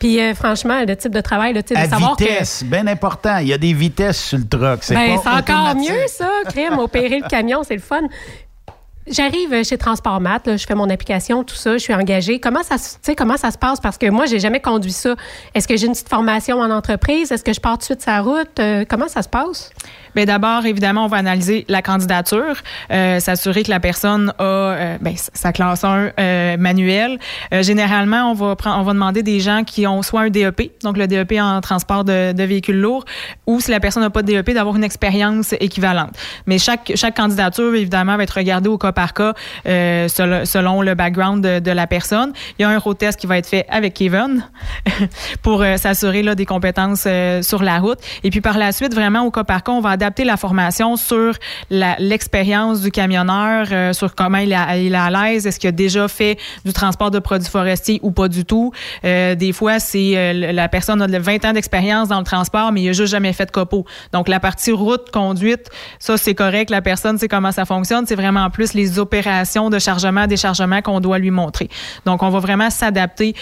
Puis, euh, franchement, le type de travail, le type à de savoir que. vitesse, bien important. Il y a des vitesses sur le truck. C'est Ben, encore mieux, ça, crème, opérer le camion, c'est le fun. J'arrive chez Transport Mat, je fais mon application, tout ça, je suis engagée. Comment ça, comment ça se passe? Parce que moi, j'ai jamais conduit ça. Est-ce que j'ai une petite formation en entreprise? Est-ce que je pars tout de suite sa route? Euh, comment ça se passe? Bien, d'abord, évidemment, on va analyser la candidature, euh, s'assurer que la personne a euh, ben, sa classe 1 euh, manuelle. Généralement, on va, on va demander des gens qui ont soit un DEP, donc le DEP en transport de, véhicules lourds, ou si la personne n'a pas de DEP, d'avoir une expérience équivalente. Mais chaque, chaque candidature, évidemment, va être regardée au cas par cas selon, le background de, de la personne. Il y a un road test qui va être fait avec Kevin pour s'assurer là, des compétences sur la route. Et puis par la suite, vraiment au cas par cas, on va adapter la formation sur l'expérience du camionneur, euh, sur comment il, est à l'aise, est-ce qu'il a déjà fait du transport de produits forestiers ou pas du tout? Euh, des fois, c'est euh, la personne a de 20 ans d'expérience dans le transport, mais il a juste jamais fait de copeaux. Donc la partie route, conduite, ça c'est correct, la personne sait comment ça fonctionne, c'est vraiment plus les opérations de chargement, déchargement qu'on doit lui montrer. Donc on va vraiment s'adapter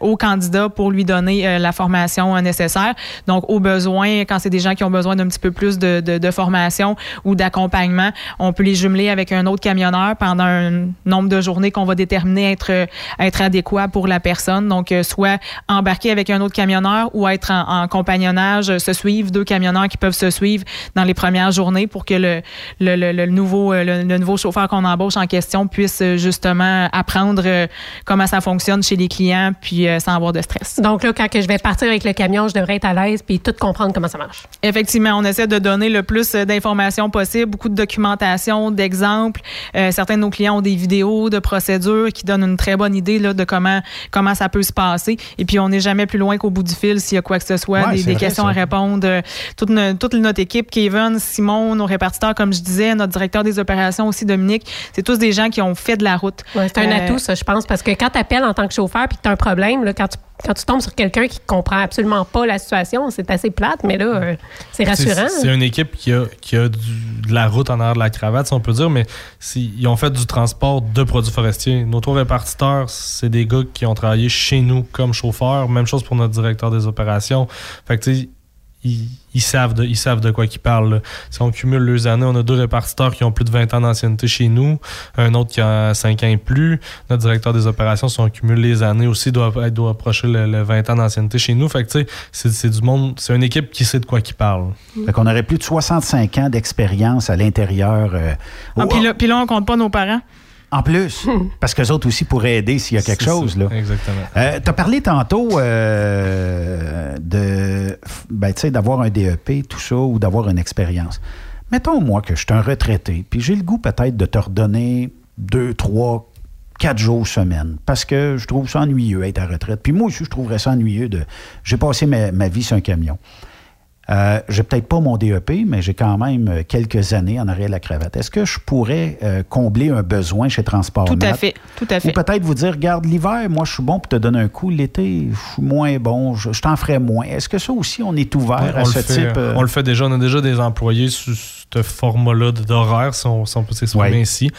au candidat pour lui donner la formation nécessaire. Donc au besoin, quand c'est des gens qui ont besoin d'un petit peu plus de, de, de formation ou d'accompagnement, on peut les jumeler avec un autre camionneur pendant un nombre de journées qu'on va déterminer être, euh, être adéquat pour la personne. Donc euh, soit embarquer avec un autre camionneur ou être en, en compagnonnage, euh, se suivre, deux camionneurs qui peuvent se suivre dans les premières journées pour que le, le, le, le nouveau, le, nouveau chauffeur qu'on embauche en question puisse justement apprendre comment ça fonctionne chez les clients puis sans avoir de stress. Donc là, quand que je vais partir avec le camion, je devrais être à l'aise puis tout comprendre comment ça marche. Effectivement, on essaie de donner le plus euh, d'informations possible, beaucoup de documentation, d'exemples. Euh, certains de nos clients ont des vidéos de procédures qui donnent une très bonne idée là, de comment comment ça peut se passer. Et puis on n'est jamais plus loin qu'au bout du fil s'il y a quoi que ce soit, Ouais, des, c'est des vrai, questions ça. à répondre. Euh, Toute, no- toute notre équipe, Kevin, Simon, nos répartiteurs, comme je disais, notre directeur des opérations aussi, Dominique, c'est tous des gens qui ont fait de la route. Ouais, c'est un Euh, atout, ça, je pense, parce que quand tu appelles en tant que chauffeur puis que tu as un problème, là, quand, tu, quand tu tombes sur quelqu'un qui comprend absolument pas la situation, c'est assez plate, mais là, euh, c'est rassurant. C'est une équipe qui a, qui a du- de la route en arrière de la cravate, si on peut dire, mais c'est- ils ont fait du transport de produits forestiers. Nos tours répartiteurs, c'est des gars qui ont travaillé chez nous comme chauffeurs. Même chose pour notre directeur des opérations. Fait que, tu sais, ils, ils savent de, ils savent de quoi ils parlent. là. Si on cumule les années, on a deux répartiteurs qui ont plus de 20 ans d'ancienneté chez nous, un autre qui a 5 ans et plus. Notre directeur des opérations, si on cumule les années aussi, doit, être- doit approcher le, le 20 ans d'ancienneté chez nous. Fait que, tu sais, c'est c'est du monde, c'est une équipe qui sait de quoi ils parle. Fait qu'on aurait plus de 65 ans d'expérience à l'intérieur. euh, Ah, puis, là, puis là, on compte pas nos parents. En plus, parce que autres aussi pourraient aider s'il y a quelque chose. ça, Là. Exactement. tu as parlé tantôt euh, de ben, d'avoir un DEP, tout ça, ou d'avoir une expérience. Mettons, moi, que je suis un retraité, puis j'ai le goût peut-être de te redonner deux, trois, quatre jours semaine, parce que je trouve ça ennuyeux être à retraite. Puis moi aussi, je trouverais ça ennuyeux de... J'ai passé ma, ma vie sur un camion. Euh, j'ai peut-être pas mon DEP, mais j'ai quand même euh, quelques années en arrière de la cravate. Est-ce que je pourrais euh, combler un besoin chez Transport Tout à fait, tout à Ou fait. peut-être vous dire, regarde, l'hiver, moi, je suis bon pour te donner un coup. L'été, je suis moins bon. Je, je t'en ferai moins. Est-ce que ça aussi, on est ouvert Ouais, à on, ce le fait, type? euh, on le fait déjà. On a déjà des employés sous ce format-là d'horaire, si on, si on peut s'exprimer Ouais. ainsi.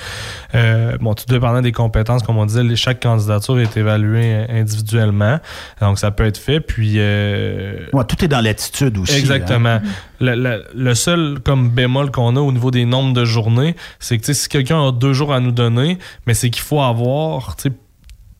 Euh, bon, tout dépendant des compétences, comme on disait, chaque candidature est évaluée euh, individuellement. Donc, ça peut être fait. Puis. euh, ouais, tout est dans l'attitude aussi. Exactement. hein. Le, le- le seul comme bémol qu'on a au niveau des nombres de journées, c'est que si quelqu'un a deux jours à nous donner, mais c'est qu'il faut avoir tu sais,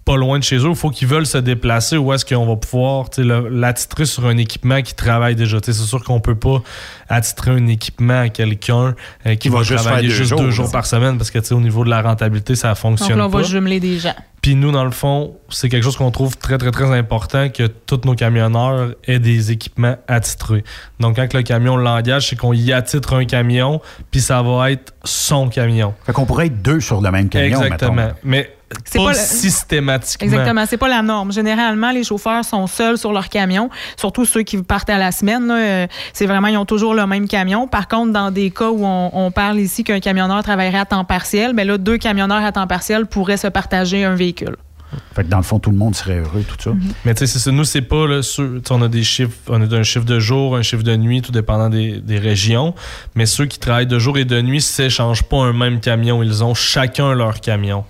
pas loin de chez eux, il faut qu'ils veulent se déplacer où est-ce qu'on va pouvoir l'attitrer sur un équipement qui travaille déjà? C'est sûr qu'on peut pas attitrer un équipement à quelqu'un euh, qui va va, juste travailler faire deux juste jours, deux jours par semaine parce que au niveau de la rentabilité, ça Donc fonctionne là, on pas. va jumeler des gens. Puis nous, dans le fond, c'est quelque chose qu'on trouve très, très, très important que tous nos camionneurs aient des équipements attitrés. Donc, quand le camion l'engage, c'est qu'on y attitre un camion, puis ça va être son camion. Fait qu'on pourrait être deux sur le même camion, Exactement. mettons. Mais pas, pas systématiquement. Exactement, c'est pas la norme. Généralement, les chauffeurs sont seuls sur leur camion, surtout ceux qui partent à la semaine. là, euh, c'est vraiment, ils ont toujours le même camion. Par contre, dans des cas où on, on parle ici qu'un camionneur travaillerait à temps partiel, ben là, deux camionneurs à temps partiel pourraient se partager un véhicule. Fait que dans le fond, tout le monde serait heureux, tout ça. Mais tu sais, c'est ça. nous, c'est pas là, ceux- tu sais, on a des chiffres, on a un chiffre de jour, un chiffre de nuit, tout dépendant des, des régions. Mais ceux qui travaillent de jour et de nuit s'échangent pas un même camion. Ils ont chacun leur camion.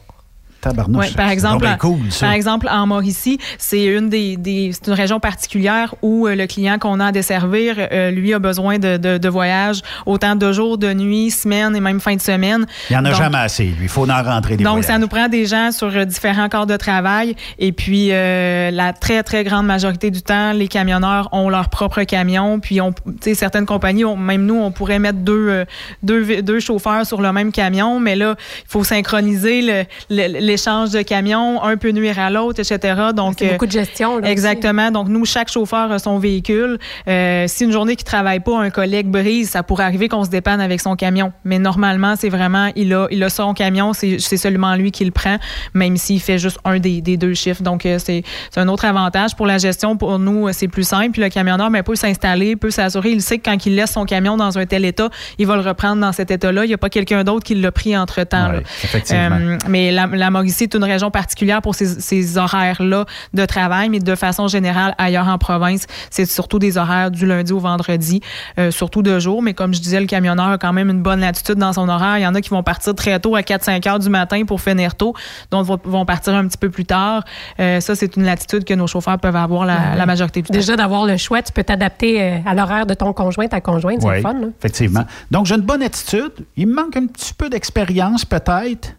Tabarnouche. Ouais, par exemple, cool, ça. par exemple, en Mauricie, c'est une des, des- c'est une région particulière où euh, le client qu'on a à desservir, euh, lui, a besoin de, de, de voyages autant de jours, de nuit, semaines et même fin de semaine. Il n'y en a Donc- jamais assez, lui. Il faut en rentrer des Donc, voyages. ça nous prend des gens sur euh, différents corps de travail. Et puis, euh, la très, très grande majorité du temps, les camionneurs ont leur propre camion. Puis, on, tu sais, certaines compagnies, on- même nous, on pourrait mettre deux, euh, deux, deux chauffeurs sur le même camion. Mais là, il faut synchroniser le- le- l'échange de camions. Un peut nuire à l'autre, etc. Donc, C'est beaucoup de gestion. là, Exactement. Donc, nous, chaque chauffeur a son véhicule. Euh, si une journée qui travaille pas, un collègue brise, ça pourrait arriver qu'on se dépanne avec son camion. Mais normalement, c'est vraiment, il a, il a son camion, c'est c'est seulement lui qui le prend, même s'il fait juste un des, des deux chiffres. Donc, euh, c'est c'est un autre avantage. Pour la gestion, pour nous, euh, c'est plus simple. Puis le camionneur peut s'installer, peut s'assurer. Il sait que quand il laisse son camion dans un tel état, il va le reprendre dans cet état-là. Il n'y a pas quelqu'un d'autre qui l'a pris entre-temps. Là. effectivement. Euh, mais la, la Mauricie est une région particulière pour ces, ces horaires-là de travail, mais de façon générale, ailleurs en province, c'est surtout des horaires du lundi au vendredi, euh, surtout de jour. Mais comme je disais, le camionneur a quand même une bonne latitude dans son horaire. Il y en a qui vont partir très tôt, à 4-5 heures du matin pour finir tôt, d'autres vont, partir un petit peu plus tard. Euh, ça, c'est une latitude que nos chauffeurs peuvent avoir la, la majorité du temps. Déjà, d'avoir le choix, tu peux t'adapter euh, à l'horaire de ton conjoint, ta conjointe. C'est le fun. là. effectivement. Donc, j'ai une bonne attitude. Il me manque un petit peu d'expérience, peut-être.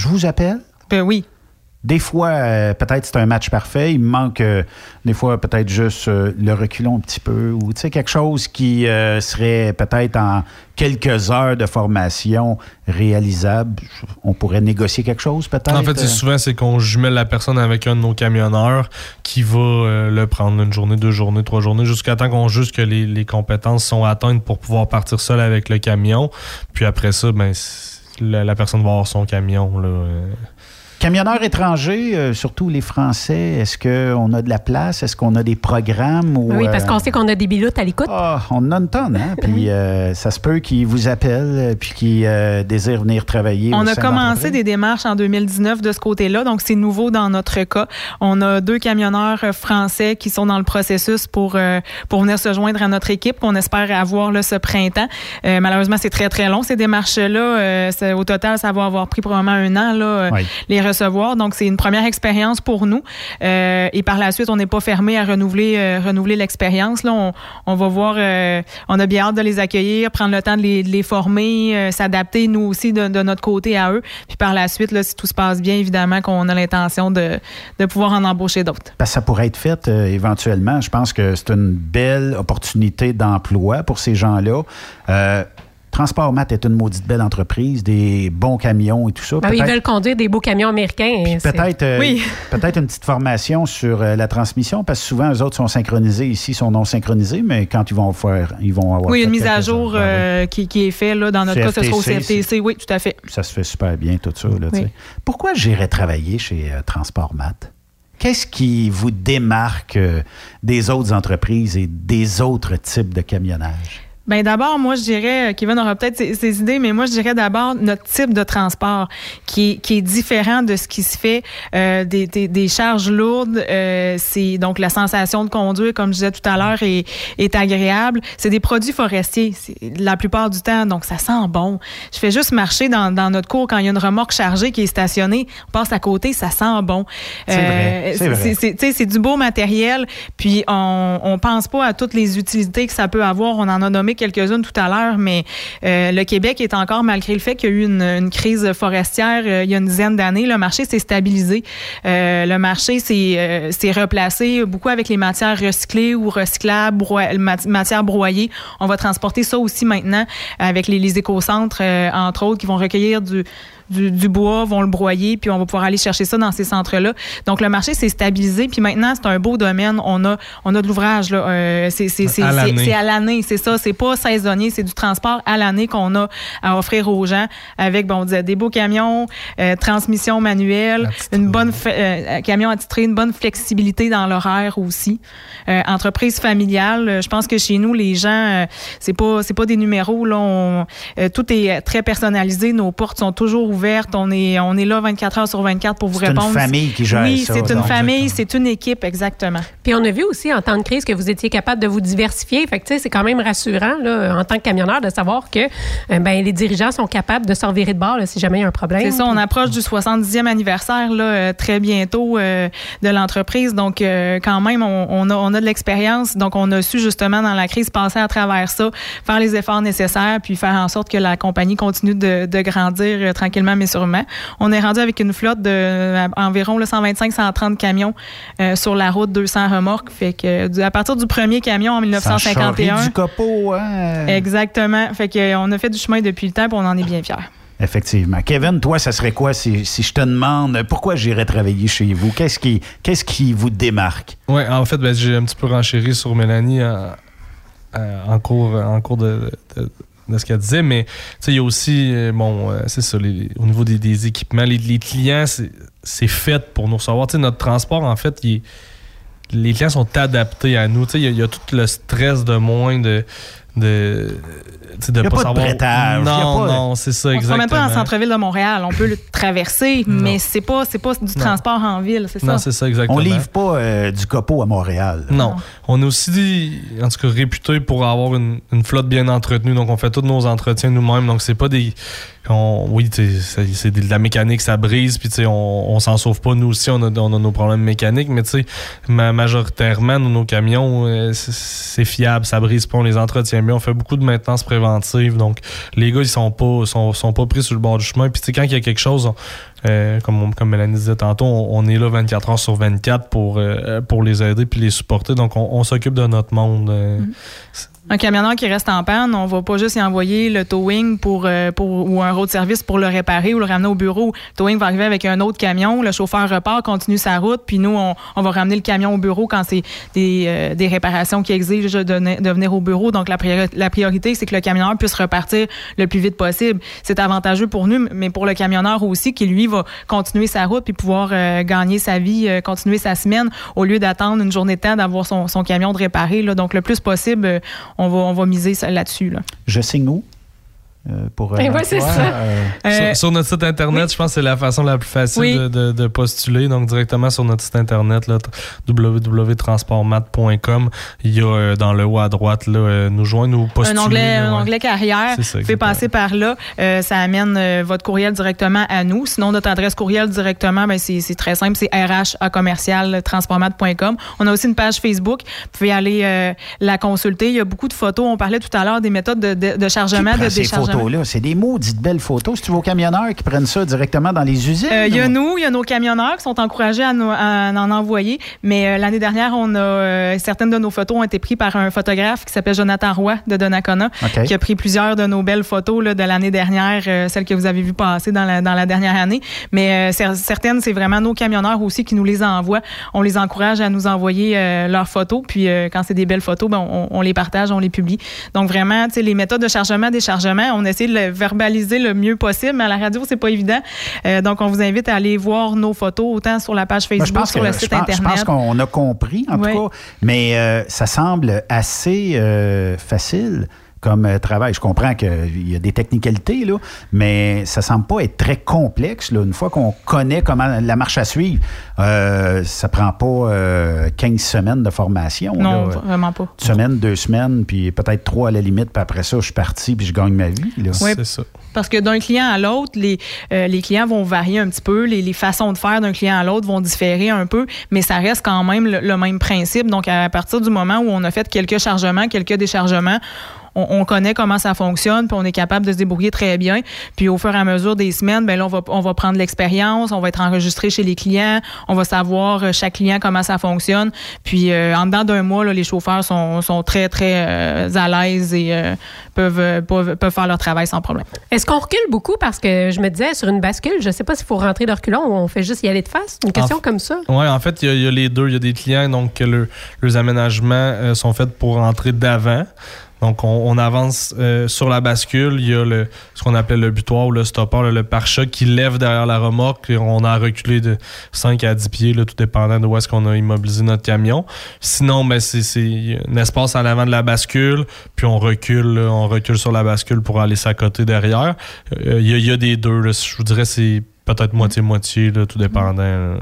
Je vous appelle. Ben oui. Des fois, euh, peut-être c'est un match parfait. Il me manque, euh, des fois, peut-être juste euh, le reculon un petit peu ou tu sais, quelque chose qui euh, serait peut-être en quelques heures de formation réalisable. On pourrait négocier quelque chose, peut-être. En fait, c'est souvent c'est qu'on jumelle la personne avec un de nos camionneurs qui va euh, le prendre une journée, deux journées, trois journées, jusqu'à temps qu'on juge que les, les compétences sont atteintes pour pouvoir partir seul avec le camion. Puis après ça, ben, c'est- la, personne va avoir son camion. Là, euh. Camionneurs étrangers, euh, surtout les Français, est-ce qu'on a de la place? Est-ce qu'on a des programmes? Ou, Oui, parce euh, qu'on sait qu'on a des biloutes à l'écoute. Ah, on en a une tonne, hein? Puis euh, ça se peut qu'ils vous appellent euh, puis qu'ils euh, désirent venir travailler. On au a sein commencé des démarches en 2019 de ce côté-là, donc c'est nouveau dans notre cas. On a deux camionneurs français qui sont dans le processus pour euh, pour venir se joindre à notre équipe qu'on espère avoir là, ce printemps. Euh, malheureusement, c'est très très long ces démarches-là. Euh, au total, ça va avoir pris probablement un an là, Oui. les Donc c'est une première expérience pour nous. Euh, et par la suite, on n'est pas fermé à renouveler euh, renouveler l'expérience. Là, on, on va voir. euh, on a bien hâte de les accueillir, prendre le temps de les, former, s'adapter nous aussi de, notre côté à eux. Puis par la suite, là, si tout se passe bien, évidemment qu'on a l'intention de, de pouvoir en embaucher d'autres. Ça pourrait être fait éventuellement. Je pense que c'est une belle opportunité d'emploi pour ces gens-là. Transport Mat est une maudite belle entreprise, des bons camions et tout ça. Ben ils veulent conduire des beaux camions américains. c'est- Peut-être euh, Oui. peut-être une petite formation sur euh, la transmission, parce que souvent, eux autres sont synchronisés, ici, sont non synchronisés, mais quand ils vont faire, ils vont avoir. Oui, une mise à jour euh, qui, qui est faite. Là, dans notre cas, ce sera au CFTC, CFTC. Oui, tout à fait. Ça se fait super bien, tout ça. Là, Oui. Pourquoi j'irais travailler chez euh, Transport Mat? Qu'est-ce qui vous démarque euh, des autres entreprises et des autres types de camionnage? Ben d'abord, moi, je dirais, euh, Kevin aura peut-être ses, ses idées, mais moi, je dirais d'abord notre type de transport qui est, qui est différent de ce qui se fait euh, des, des, des charges lourdes. Euh, c'est donc la sensation de conduire, comme je disais tout à l'heure, est, est agréable. C'est des produits forestiers, la plupart du temps, donc ça sent bon. Je fais juste marcher dans, dans notre cours quand il y a une remorque chargée qui est stationnée, on passe à côté, ça sent bon. C'est sais, c'est du beau matériel, puis on, on pense pas à toutes les utilités que ça peut avoir. On en a nommé quelques-unes tout à l'heure, mais euh, le Québec est encore, malgré le fait qu'il y a eu une, crise forestière euh, il y a une dizaine d'années, le marché s'est stabilisé. Euh, le marché s'est replacé beaucoup avec les matières recyclées ou recyclables, matières broyées. On va transporter ça aussi maintenant avec les, les écocentres, entre autres, qui vont recueillir du du, du bois, vont le broyer, puis on va pouvoir aller chercher ça dans ces centres-là. Donc, le marché s'est stabilisé, puis maintenant, c'est un beau domaine. On a, on a de l'ouvrage, là. Euh, c'est c'est- c'est- À c'est- l'année. c'est à l'année, c'est ça. C'est pas saisonnier, c'est du transport à l'année qu'on a à offrir aux gens avec, bon, on disait, des beaux camions, euh, transmission manuelle, une bonne fa- euh, camion attitré, une bonne flexibilité dans l'horaire aussi. Euh, entreprise familiale, euh, je pense que chez nous, les gens, euh, c'est pas, c'est pas des numéros, là. On- euh, tout est très personnalisé. Nos portes sont toujours ouvertes. On est, on est là 24 heures sur 24 pour vous C'est une répondre. famille qui gère oui, ça, c'est une famille, c'est une équipe, exactement. Puis on a vu aussi en temps de crise que vous étiez capable de vous diversifier. Fait que tu sais, c'est quand même rassurant là, en tant que camionneur de savoir que euh, ben, les dirigeants sont capables de se revirer de bord là, si jamais il y a un problème. C'est ça, on approche du 70e anniversaire là, euh, très bientôt euh, de l'entreprise. Donc, euh, quand même, on, on a, on a de l'expérience. Donc, on a su justement dans la crise passer à travers ça, faire les efforts nécessaires, puis faire en sorte que la compagnie continue de, de grandir euh, tranquillement mais sûrement. On est rendu avec une flotte de euh, environ 125-130 camions euh, sur la route, 200 remorques. Fait que euh, à partir du premier camion en 1951. Ça charrie du copeau, hein? Exactement. Fait que, on a fait du chemin depuis le temps, puis on en est bien fiers. Effectivement. Kevin, toi, ça serait quoi si, si je te demande pourquoi j'irais travailler chez vous? Qu'est-ce qui, qu'est-ce qui vous démarque? Oui, en fait, ben, j'ai un petit peu renchéri sur Mélanie en cours, en cours de, de- de ce qu'elle disait, mais il y a aussi, euh, bon, euh, c'est ça, au niveau des, équipements, les, clients, c'est fait pour nous recevoir. Notre transport, en fait, les clients sont adaptés à nous. Il y, a- tout le stress de moins de. De y a pas pas de savoir- Non, pas- non, c'est ça, On se exactement. promène pas dans le centre-ville de Montréal. On peut le traverser, mais c'est pas, c'est pas du transport en ville, c'est ça? Non, c'est ça, exactement. On livre pas euh, du copeau à Montréal. Non. On est aussi, en tout cas, réputé pour avoir une, une flotte bien entretenue. Donc, on fait tous nos entretiens nous-mêmes. Donc, c'est pas des. on- oui, c'est de la mécanique, ça brise. Puis, tu sais, on, on s'en sauve pas. Nous aussi, on a, on a nos problèmes mécaniques. Mais, tu sais, ma- majoritairement, nos, nos camions, euh, c'est- c'est fiable, ça brise pas. On les entretient bien. On fait beaucoup de maintenance préventive. Donc, les gars, ils sont pas, sont, sont pas pris sur le bord du chemin. Puis, tu sais, quand il y a quelque chose, on- euh, comme, on- comme Mélanie disait tantôt, on, on est là 24 heures sur 24 pour, euh, pour les aider puis les supporter. Donc, on, on s'occupe de notre monde. euh, Un camionneur qui reste en panne, on va pas juste y envoyer le towing pour, euh, pour, ou un road service pour le réparer ou le ramener au bureau. Le towing va arriver avec un autre camion, le chauffeur repart, continue sa route, puis nous, on, on va ramener le camion au bureau quand c'est des, euh, des réparations qui exigent de, de venir au bureau. Donc, la, la priorité, c'est que le camionneur puisse repartir le plus vite possible. C'est avantageux pour nous, mais pour le camionneur aussi, qui lui va continuer sa route puis pouvoir euh, gagner sa vie, euh, continuer sa semaine, au lieu d'attendre une journée de temps d'avoir son, son camion de réparer. Là. Donc, le plus possible, euh, on va, on va miser là-dessus. Là. Je signe où? Euh, pour, Eh ouais, c'est ça. euh, Euh, sur, sur notre site internet, je pense que c'est la façon la plus facile Oui. de, de- de postuler. Donc, directement sur notre site internet, www.transportmat.com, il y a euh, dans le haut à droite, là, euh, nous joindre, nous postuler. un onglet, là, un ouais. onglet carrière. C'est ça, Vous pouvez passer par là. Euh, ça amène euh, votre courriel directement à nous. Sinon, notre adresse courriel directement, ben, c'est très simple. C'est rh à commercial transportmat.com. On a aussi une page Facebook. Vous pouvez aller euh, la consulter. Il y a beaucoup de photos. On parlait tout à l'heure des méthodes de, de- de chargement, de déchargement. Photos-là? C'est des maudites belles photos. C'est-tu vos camionneurs qui prennent ça directement dans les usines? Euh, Il y a ou- nous, il y a nos camionneurs qui sont encouragés à, nous- à en envoyer. Mais euh, l'année dernière, on a euh, certaines de nos photos ont été prises par un photographe qui s'appelle Jonathan Roy de Donnacona, qui a pris plusieurs de nos belles photos là, de l'année dernière, euh, celles que vous avez vues passer dans la, dans la dernière année. Mais euh, cer- certaines, c'est vraiment nos camionneurs aussi qui nous les envoient. On les encourage à nous envoyer euh, leurs photos. Puis euh, quand c'est des belles photos, ben, on, on les partage, on les publie. Donc vraiment, tu les méthodes de chargement, déchargement, on essaie de le verbaliser le mieux possible, mais à la radio, c'est pas évident. Euh, donc, on vous invite à aller voir nos photos, autant sur la page Moi, Facebook, pense sur que- le je site pense- Je Internet. pense qu'on a compris, en tout cas. Mais euh, ça semble assez euh, facile comme euh, travail. Je comprends qu'il y a des technicalités, là, mais ça semble pas être très complexe. Là. Une fois qu'on connaît comment la marche à suivre, euh, ça prend pas euh, 15 semaines de formation. non, là. vraiment pas. Une semaine, deux semaines, puis peut-être trois à la limite, puis après ça, je suis parti, puis je gagne ma vie. là. Ouais. C'est ça. Parce que d'un client à l'autre, les, euh, les clients vont varier un petit peu, les, les façons de faire d'un client à l'autre vont différer un peu, mais ça reste quand même le, le même principe. Donc, à partir du moment où on a fait quelques chargements, quelques déchargements, on, on connaît comment ça fonctionne, puis on est capable de se débrouiller très bien. Puis au fur et à mesure des semaines, ben là, on va, on va prendre l'expérience, on va être enregistré chez les clients, on va savoir euh, chaque client comment ça fonctionne. Puis euh, en dedans d'un mois, là, les chauffeurs sont, sont très, très euh, à l'aise et euh, peuvent, peuvent, peuvent faire leur travail sans problème. Est-ce qu'on recule beaucoup? Parce que je me disais, sur une bascule, je sais pas s'il faut rentrer de reculons ou on fait juste y aller de face? Une question En- comme ça. Oui, en fait, il y, a- il y a les deux. Il y a des clients donc que le- leurs aménagements euh, sont faits pour rentrer d'avant. Donc, on, avance euh, sur la bascule. Il y a ce qu'on appelle le butoir ou le stopper, le pare-choc qui lève derrière la remorque. Et on a reculé de 5 à 10 pieds, tout dépendant de où est-ce qu'on a immobilisé notre camion. Sinon, ben, c'est un espace en avant de la bascule, puis on recule, on recule sur la bascule pour aller s'accoter derrière. Euh, Il y, a- des deux. Je vous dirais c'est peut-être moitié-moitié, tout dépendant.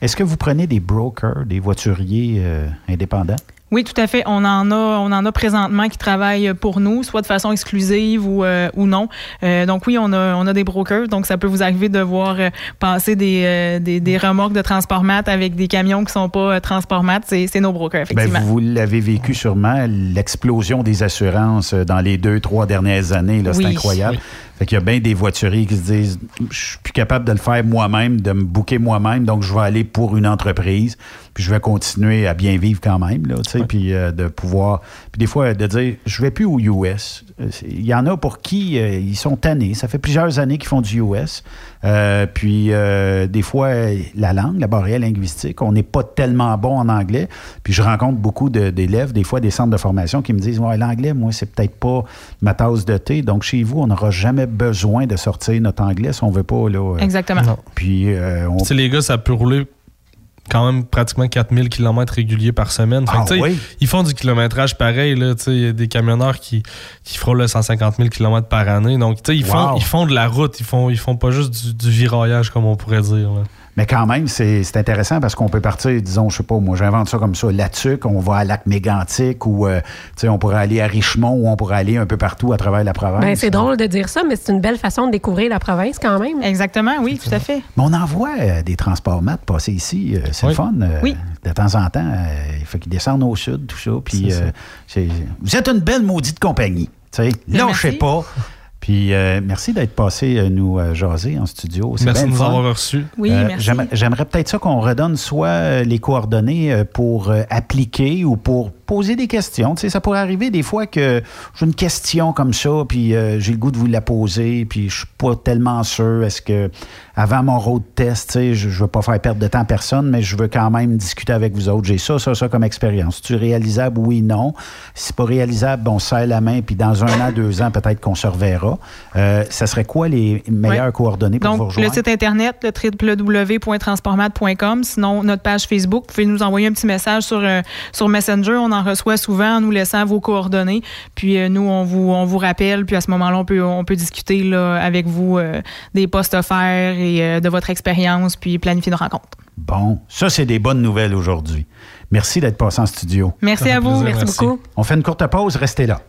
Est-ce que vous prenez des brokers, des voituriers euh, indépendants? Oui, tout à fait. On en a, on en a présentement qui travaillent pour nous, soit de façon exclusive ou, euh, ou non. Euh, donc oui, on a, on a des brokers. Donc ça peut vous arriver de voir euh, passer des, euh, des, des remorques de transport mat avec des camions qui sont pas euh, transport mat. C'est c'est nos brokers, Ben, effectivement. vous l'avez vécu sûrement, l'explosion des assurances dans les deux, trois dernières années. C'est Oui. incroyable. Oui. Fait qu'il y a bien des voituriers qui se disent Je suis plus capable de le faire moi-même, de me booker moi-même, donc je vais aller pour une entreprise, puis je vais continuer à bien vivre quand même, là, tu sais, puis euh, de pouvoir. Puis des fois, de dire Je vais plus aux US. Euh, Il y en a pour qui euh, ils sont tannés. Ça fait plusieurs années qu'ils font du US. Euh, puis euh, des fois, la langue, la barrière linguistique, on n'est pas tellement bon en anglais. Puis je rencontre beaucoup de- d'élèves, des fois des centres de formation qui me disent Ouais, l'anglais, moi, c'est peut-être pas ma tasse de thé. Donc chez vous, on n'aura jamais besoin de sortir notre anglais si on veut pas. Là, euh, Exactement. Puis euh, on. Tu sais, les gars, ça peut rouler quand même pratiquement 4000 km réguliers par semaine. Fait que, Ah oui? Ils font du kilométrage pareil. Il y a des camionneurs qui, qui frôlent le 150 000 km par année. Donc, tu sais, ils, font, ils font de la route. Ils font, ils font pas juste du, du viraillage, comme on pourrait dire. là. Mais quand même, c'est c'est intéressant parce qu'on peut partir, disons, je sais pas, moi j'invente ça comme ça, là-dessus, on va à Lac Mégantic ou euh, tu sais, on pourrait aller à Richmond ou on pourrait aller un peu partout à travers la province. Ben, c'est drôle de dire ça, mais c'est une belle façon de découvrir la province quand même. Exactement, oui, tout à fait. Mais on en voit euh, des transports mat passer ici. euh, c'est Oui. le fun. euh, Oui. De temps en temps, euh, il faut qu'ils descendent au sud, tout ça. Puis, vous êtes une belle maudite compagnie. tu sais. Lâchez pas. Puis, euh, merci d'être passé euh, nous euh, jaser en studio. C'est Merci bien de nous fun. avoir reçus. Oui, Euh, merci. j'aimerais- J'aimerais peut-être ça qu'on redonne soit euh, les coordonnées euh, pour euh, appliquer ou pour poser des questions. Tu sais, ça pourrait arriver des fois que j'ai une question comme ça, puis euh, j'ai le goût de vous la poser, puis je suis pas tellement sûr. Est-ce que avant mon road test, je, je veux pas faire perdre de temps à personne, mais je veux quand même discuter avec vous autres. J'ai ça, ça, ça comme expérience. Tu réalisable, oui, non. Si c'est pas réalisable, on se serre la main, puis dans un an, deux ans, peut-être qu'on se reverra. Euh, ça serait quoi les meilleures coordonnées pour vous Donc, rejoindre? le site internet, le www.transportmat.com. Sinon, notre page Facebook, vous pouvez nous envoyer un petit message sur, euh, sur Messenger. On en reçoit souvent en nous laissant vos coordonnées. Puis euh, nous, on vous, on vous rappelle. Puis à ce moment-là, on peut, on peut discuter là, avec vous euh, des postes offerts euh, de votre expérience, puis planifier une rencontre. Bon, ça, c'est des bonnes nouvelles aujourd'hui. Merci d'être passé en studio. Merci à vous. Merci beaucoup. On fait une courte pause, restez là.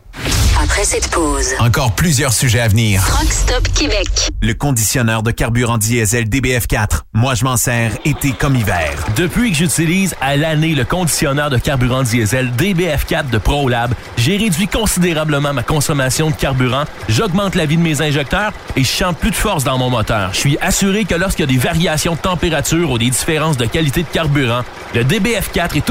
Après cette pause, Encore plusieurs sujets à venir. Truck Stop Québec. Le conditionneur de carburant diesel DBF4. Moi, je m'en sers été comme hiver. Depuis que j'utilise à l'année le conditionneur de carburant diesel DBF4 de ProLab, j'ai réduit considérablement ma consommation de carburant, j'augmente la vie de mes injecteurs et je sens plus de force dans mon moteur. Je suis assuré que lorsqu'il y a des variations de température ou des différences de qualité de carburant, le DBF4 est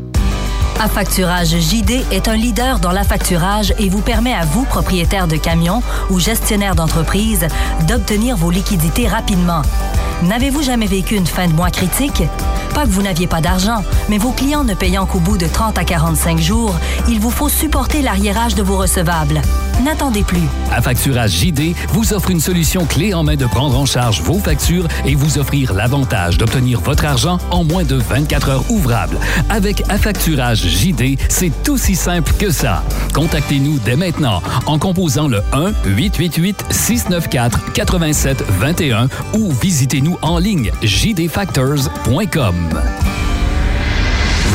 Affacturage JD est un leader dans l'affacturage et vous permet à vous, propriétaire de camions ou gestionnaire d'entreprise, d'obtenir vos liquidités rapidement. N'avez-vous jamais vécu une fin de mois critique? Pas que vous n'aviez pas d'argent, mais vos clients ne payant qu'au bout de 30 à 45 jours, il vous faut supporter l'arriérage de vos recevables. N'attendez plus. Affacturage JD vous offre une solution clé en main de prendre en charge vos factures et vous offrir l'avantage d'obtenir votre argent en moins de 24 heures ouvrables. Avec Affacturage JD, c'est aussi simple que ça. Contactez-nous dès maintenant en composant le 1-888-694-8721 ou visitez-nous en ligne jdfactors.com.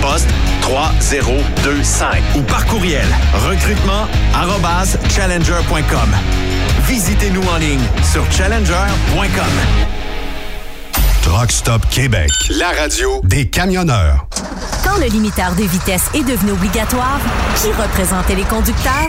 poste 3025 ou par courriel recrutement challenger.com. Visitez-nous en ligne sur challenger.com. Truck Stop Québec. La radio des camionneurs. Quand le limiteur de vitesse est devenu obligatoire, qui représentait les conducteurs?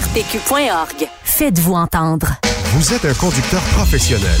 arpq.org. Faites-vous entendre. Vous êtes un conducteur professionnel.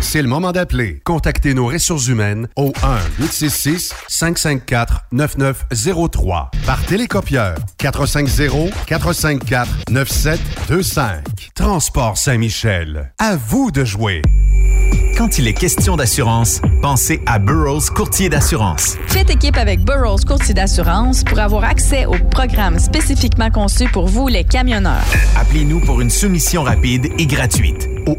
C'est le moment d'appeler. Contactez nos ressources humaines au 1-866-554-9903 par télécopieur 450-454-9725. Transport Saint-Michel. À vous de jouer. Quand il est question d'assurance, pensez à Burroughs Courtier d'assurance. Faites équipe avec Burroughs Courtier d'assurance pour avoir accès aux programmes spécifiquement conçus pour vous, les camionneurs. Appelez-nous pour une soumission rapide et gratuite au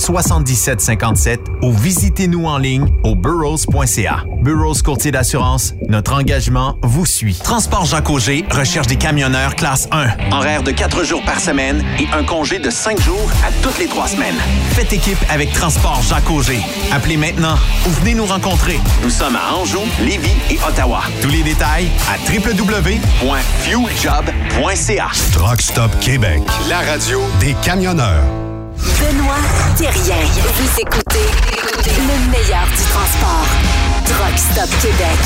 1-800-839-7757 ou visitez-nous en ligne au burrows.ca. Burroughs Courtier d'assurance, notre engagement vous suit. Transport Jacques Auger recherche des camionneurs classe 1, horaire de 4 jours par semaine et un congé de 5 jours à toutes les 3 semaines. Faites équipe avec Transport Jacques Auger. Appelez maintenant ou venez nous rencontrer. Nous sommes à Anjou, Lévis et Ottawa. Tous les détails à www.fueljob.ca. Truck Stop Québec. La radio des camionneurs. Benoît Thérien. Vous écoutez le meilleur du transport. Truck Stop Québec.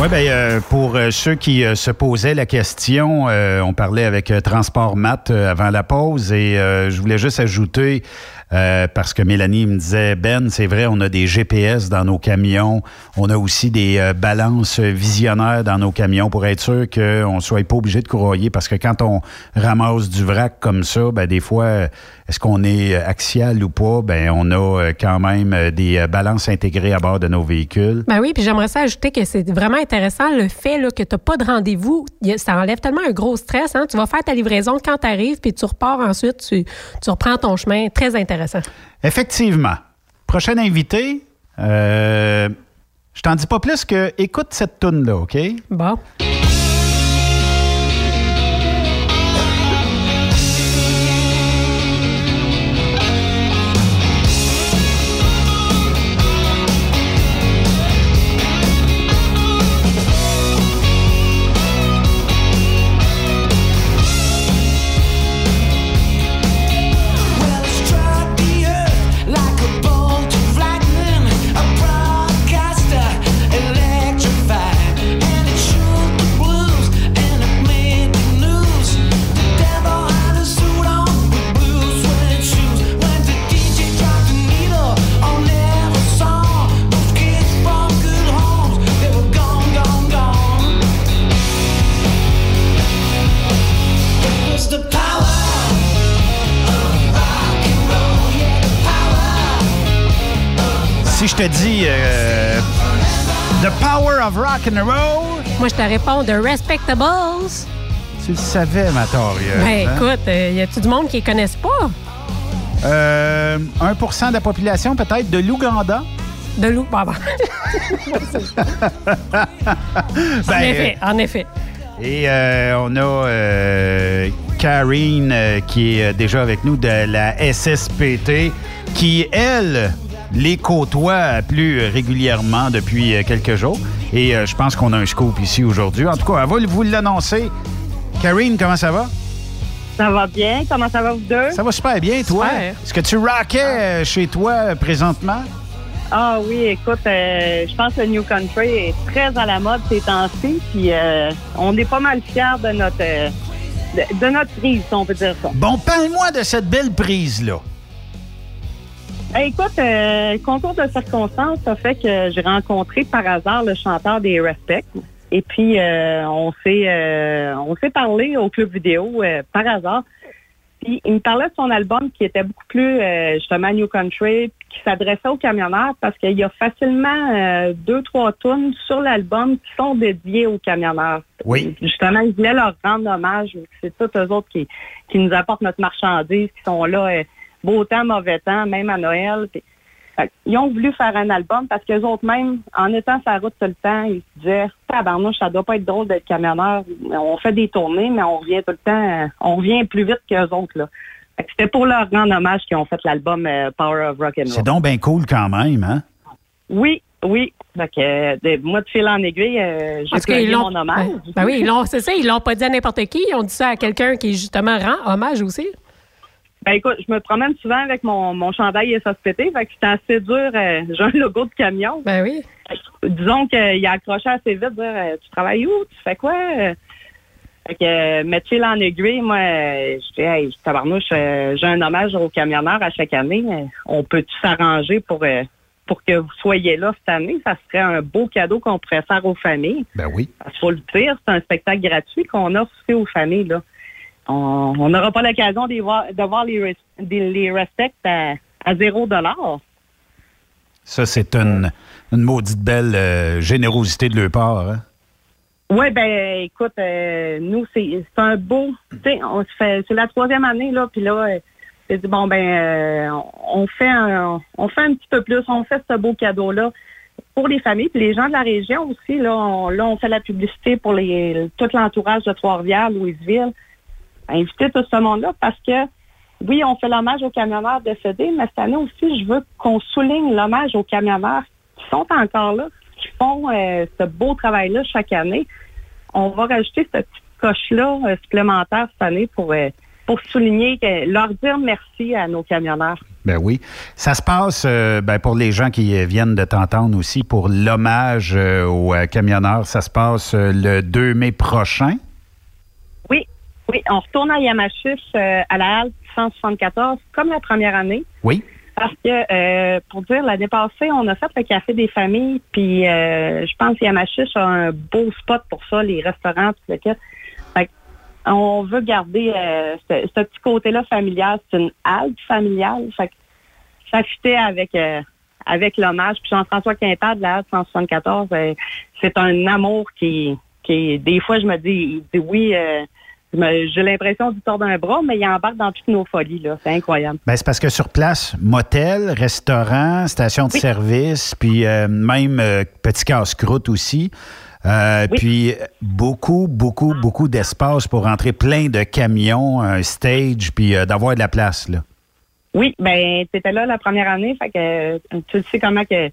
Oui, bien, euh, pour euh, ceux qui euh, se posaient la question, on parlait avec Transport Mat avant la pause et je voulais juste ajouter Euh, parce que Mélanie me disait, Ben, c'est vrai, on a des GPS dans nos camions. On a aussi des euh, balances visionnaires dans nos camions pour être sûr qu'on soit pas obligé de courroyer. Parce que quand on ramasse du vrac comme ça, ben, des fois, est-ce qu'on est axial ou pas? Ben, on a quand même des balances intégrées à bord de nos véhicules. Ben oui, puis j'aimerais ça ajouter que c'est vraiment intéressant le fait là, que tu n'as pas de rendez-vous. Ça enlève tellement un gros stress. Hein? Tu vas faire ta livraison quand tu arrives, puis tu repars ensuite, tu, tu reprends ton chemin. Très intéressant. Effectivement. Prochain invité, euh, je t'en dis pas plus que écoute cette tune là OK? Bon. Je te dis euh, The Power of Rock and Roll. Moi, je te réponds The Respectables. Tu le savais. Ben, hein? écoute, il euh, y a-tu du monde qui ne connaissent pas? Euh, 1% de la population, peut-être, de l'Ouganda. De l'Ou... Bah, bah. en effet, en effet. Et euh, on a Karine qui est déjà avec nous de la SSPT, qui, elle, les côtoie plus régulièrement depuis euh, quelques jours. Et euh, je pense qu'on a un scoop ici aujourd'hui. En tout cas, elle va vous l'annoncer. Karine, comment ça va? Ça va bien. Comment ça va vous deux? Ça va super bien, toi. Est-ce que tu rockais euh, chez toi présentement? Ah oui, écoute, je pense que le New Country est très à la mode ces temps-ci. Puis on est pas mal fiers de notre, de, notre prise, si on peut dire ça. Bon, parle-moi de cette belle prise-là. Écoute, euh, concours de circonstances a fait que j'ai rencontré par hasard le chanteur des Respect. Et puis euh, on s'est euh, on s'est parlé au club vidéo euh, par hasard. Puis il me parlait de son album qui était beaucoup plus justement New Country, qui s'adressait aux camionneurs parce qu'il y a facilement deux trois tunes sur l'album qui sont dédiées aux camionneurs. Oui. Justement, il voulait leur rendre hommage. C'est tous eux autres qui qui nous apportent notre marchandise, qui sont là beau temps, mauvais temps, même à Noël. ils ont voulu faire un album parce qu'eux autres même, en étant sur la route tout le temps, ils se disaient Tabarnouche, ça doit pas être drôle d'être camionneur. On fait des tournées, mais on revient tout le temps, on revient plus vite qu'eux autres. Là. C'était pour leur grand hommage qu'ils ont fait l'album euh, Power of Rock and Roll. C'est donc bien cool quand même, hein? Oui, oui. Donc, euh, moi, de fil en aiguille, euh, j'ai mon hommage. Ben, ben oui, c'est ça, ils l'ont pas dit à n'importe qui. Ils ont dit ça à quelqu'un qui, justement, rend hommage aussi. Ben écoute, je me promène souvent avec mon, mon chandail SSPT, fait que c'était assez dur. Euh, j'ai un logo de camion. Ben oui. disons qu'il a accroché assez vite, dire euh, Tu travailles où? Tu fais quoi? Fait que euh, mettre en aiguille, moi, je dis Hey, tabarnouche, j'ai un hommage aux camionneurs à chaque année. On peut-tu s'arranger pour pour que vous soyez là cette année? Ça serait un beau cadeau qu'on pourrait faire aux familles. Ben oui. Il faut le dire, c'est un spectacle gratuit qu'on offre aussi aux familles, là on n'aura pas l'occasion de voir, de voir les, les respects à, zéro dollar. Ça, c'est une, une maudite belle euh, générosité de leur part. Hein? Oui, ben écoute, euh, nous, c'est un beau. c'est la troisième année, là, puis là, euh, c'est dit bon ben on fait un, on fait un petit peu plus, on fait ce beau cadeau-là pour les familles, puis les gens de la région aussi, là, on, là, on fait la publicité pour les tout l'entourage de Trois-Rivières, Louisville inviter tout ce monde-là parce que, oui, on fait l'hommage aux camionneurs décédés, mais cette année aussi, je veux qu'on souligne l'hommage aux camionneurs qui sont encore là, qui font euh, ce beau travail-là chaque année. On va rajouter cette petite coche-là euh, supplémentaire cette année pour, euh, pour souligner, leur dire merci à nos camionneurs. Ben oui. Ça se passe ben pour les gens qui viennent de t'entendre aussi pour l'hommage aux camionneurs. Ça se passe le 2 mai prochain. Oui, on retourne à Yamachiche euh, à la halte 174 comme la première année. Oui. Parce que, euh, pour dire, l'année passée, on a fait le café des familles, puis euh, je pense que Yamachiche a un beau spot pour ça, les restaurants, tout le kit. Fait que on veut garder euh, ce, ce petit côté-là familial. C'est une halte familiale. Fait que ça fitait avec, euh, avec l'hommage. Puis Jean-François Quintard de la halte 174, euh, c'est un amour qui, qui, des fois, je me dis, il dit oui, euh, j'ai l'impression du tord d'un bras, mais il embarque dans toutes nos folies. là. C'est incroyable. Ben, c'est parce que sur place, motel, restaurant, station de service, puis euh, même euh, petit casse-croûte aussi. Euh, Puis beaucoup, beaucoup, beaucoup d'espace pour rentrer plein de camions, un stage, puis d'avoir de la place. Là. Oui, ben tu étais là la première année, fait que tu le sais comment que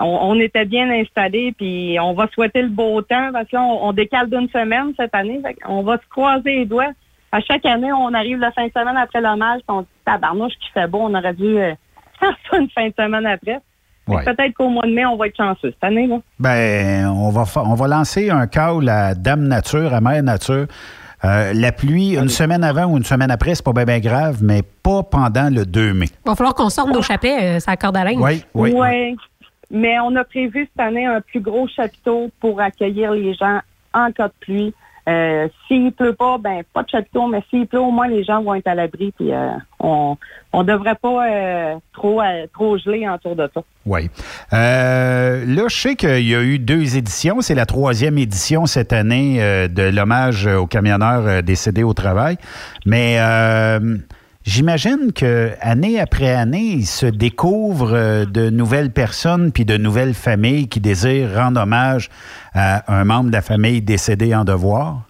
on, on était bien installés, puis on va souhaiter le beau temps parce que là, on, on décale d'une semaine cette année, fait on va se croiser les doigts. À chaque année, on arrive la fin de semaine après l'hommage, puis on dit tabarnouche qui fait beau, on aurait dû euh, faire ça une fin de semaine après. Ouais. Peut-être qu'au mois de mai, on va être chanceux cette année. Là. Ben, on va, on va lancer un call à Dame Nature, à Mère Nature. Euh, la pluie, une semaine avant ou une semaine après, c'est pas bien grave, mais pas pendant le 2 mai. Il va falloir qu'on sorte nos chapelets, euh, ça corde à linge. Oui, oui. Ouais. Mais on a prévu cette année un plus gros chapiteau pour accueillir les gens en cas de pluie. Euh, s'il pleut pas, ben pas de chapiteau, mais s'il pleut, au moins les gens vont être à l'abri. Puis euh, on on devrait pas euh, trop euh, trop geler autour de ça. Oui. Euh, là, je sais qu'il y a eu deux éditions. C'est la troisième édition cette année euh, de l'hommage aux camionneurs décédés au travail. Mais j'imagine que année après année, il se découvre euh, de nouvelles personnes puis de nouvelles familles qui désirent rendre hommage à un membre de la famille décédé en devoir.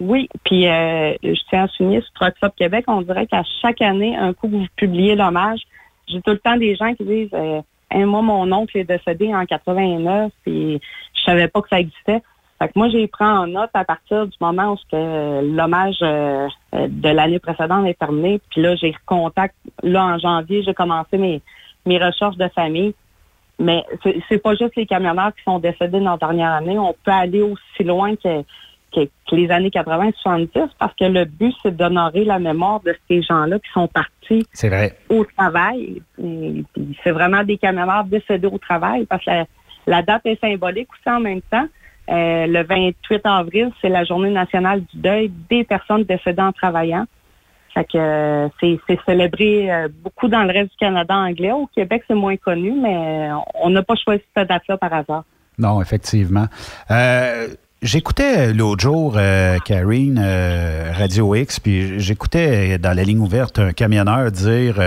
Oui, puis euh, je tiens à souligner sur Truck Québec, on dirait qu'à chaque année, un coup que vous publiez l'hommage, j'ai tout le temps des gens qui disent euh, moi, mon oncle est décédé en 89, puis je savais pas que ça existait. Fait que moi, j'ai pris en note à partir du moment où que l'hommage euh, euh, de l'année précédente est terminé. Puis là, j'ai contact. Là, en janvier, j'ai commencé mes, mes recherches de famille. Mais c'est pas juste les camionneurs qui sont décédés dans la dernière année. On peut aller aussi loin que, que, que les années 80-70 parce que le but, c'est d'honorer la mémoire de ces gens-là qui sont partis vrai. au travail. Et C'est vraiment des camionneurs décédés au travail parce que la, la date est symbolique aussi en même temps. Euh, le 28 avril, c'est la journée nationale du deuil des personnes décédées en travaillant. Fait que euh, c'est célébré euh, beaucoup dans le reste du Canada anglais. Au Québec, c'est moins connu, mais on n'a pas choisi cette date-là par hasard. Non, effectivement. J'écoutais l'autre jour, Karine, Radio X, puis j'écoutais dans la ligne ouverte un camionneur dire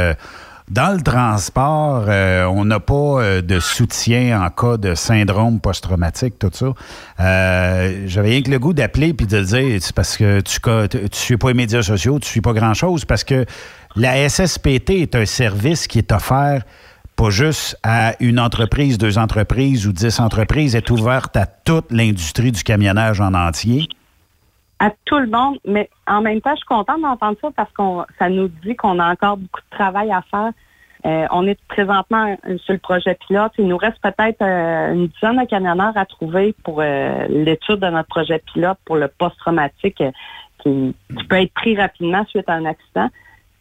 dans le transport, euh, on n'a pas euh, de soutien en cas de syndrome post-traumatique, tout ça. Euh, J'avais rien que le goût d'appeler puis de dire c'est parce que tu ne suis pas les médias sociaux, tu suis pas grand-chose, parce que la SSPT est un service qui est offert pas juste à une entreprise, deux entreprises ou dix entreprises, est ouverte à toute l'industrie du camionnage en entier. À tout le monde, mais en même temps, je suis contente d'entendre ça parce qu'on ça nous dit qu'on a encore beaucoup de travail à faire. Euh, on est présentement sur le projet pilote. Il nous reste peut-être euh, une dizaine de camionneurs à trouver pour euh, l'étude de notre projet pilote pour le post-traumatique euh, qui, qui peut être pris rapidement suite à un accident.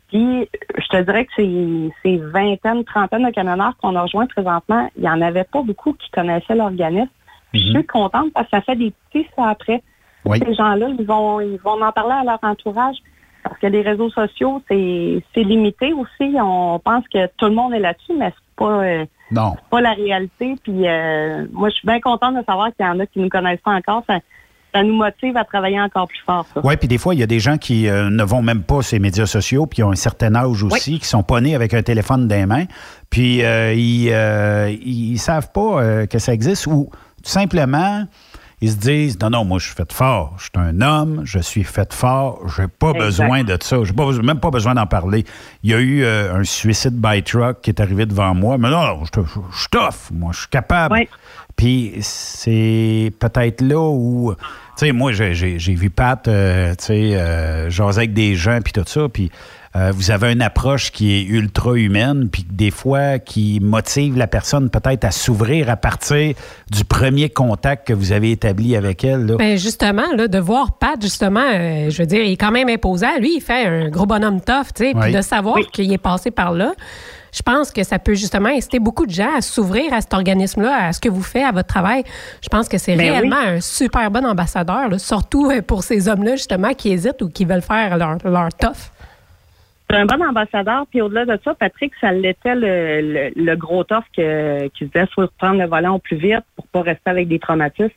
Puis, je te dirais que ces, ces vingtaines, trentaines de camionneurs qu'on a rejoints présentement, il n'y en avait pas beaucoup qui connaissaient l'organisme. Je suis contente parce que ça fait des petits ça après. Oui. Ces gens-là, ils vont, ils vont en parler à leur entourage. Parce que les réseaux sociaux, c'est c'est limité aussi. On pense que tout le monde est là-dessus, mais c'est pas, euh, Non. pas la réalité. Puis euh, moi, je suis bien contente de savoir qu'il y en a qui ne nous connaissent pas encore. Ça, ça nous motive à travailler encore plus fort. Oui, puis des fois, il y a des gens qui euh, ne vont même pas ces médias sociaux, puis ont un certain âge aussi, qui sont pas nés avec un téléphone dans les mains, puis euh, ils, euh, ils savent pas que ça existe, ou tout simplement, ils se disent non, non, moi, je suis fait fort, je suis un homme, je suis fait fort, j'ai pas Exact. besoin de ça, j'ai pas, besoin- même pas besoin d'en parler. Il y a eu euh, un suicide by truck qui est arrivé devant moi, mais non, non, je te- je suis tough, moi, je suis capable. Puis c'est peut-être là où, tu sais, moi, j'ai- vu Pat, euh, tu sais, euh, jaser avec des gens, puis tout ça, puis euh, vous avez une approche qui est ultra humaine, puis des fois qui motive la personne peut-être à s'ouvrir à partir du premier contact que vous avez établi avec elle. Là. Ben justement, là, de voir Pat, justement, euh, je veux dire, il est quand même imposant. Lui, il fait un gros bonhomme tough, tu sais, puis Oui. de savoir qu'il est passé par là. Je pense que ça peut justement inciter beaucoup de gens à s'ouvrir à cet organisme-là, à ce que vous faites, à votre travail. Je pense que c'est Ben réellement un super bon ambassadeur, là, surtout euh, pour ces hommes-là, justement, qui hésitent ou qui veulent faire leur, leur tough. C'est un bon ambassadeur. Puis au-delà de ça, Patrick, ça l'était le, le, le gros tof que, qui disait faut prendre le volant au plus vite pour pas rester avec des traumatismes.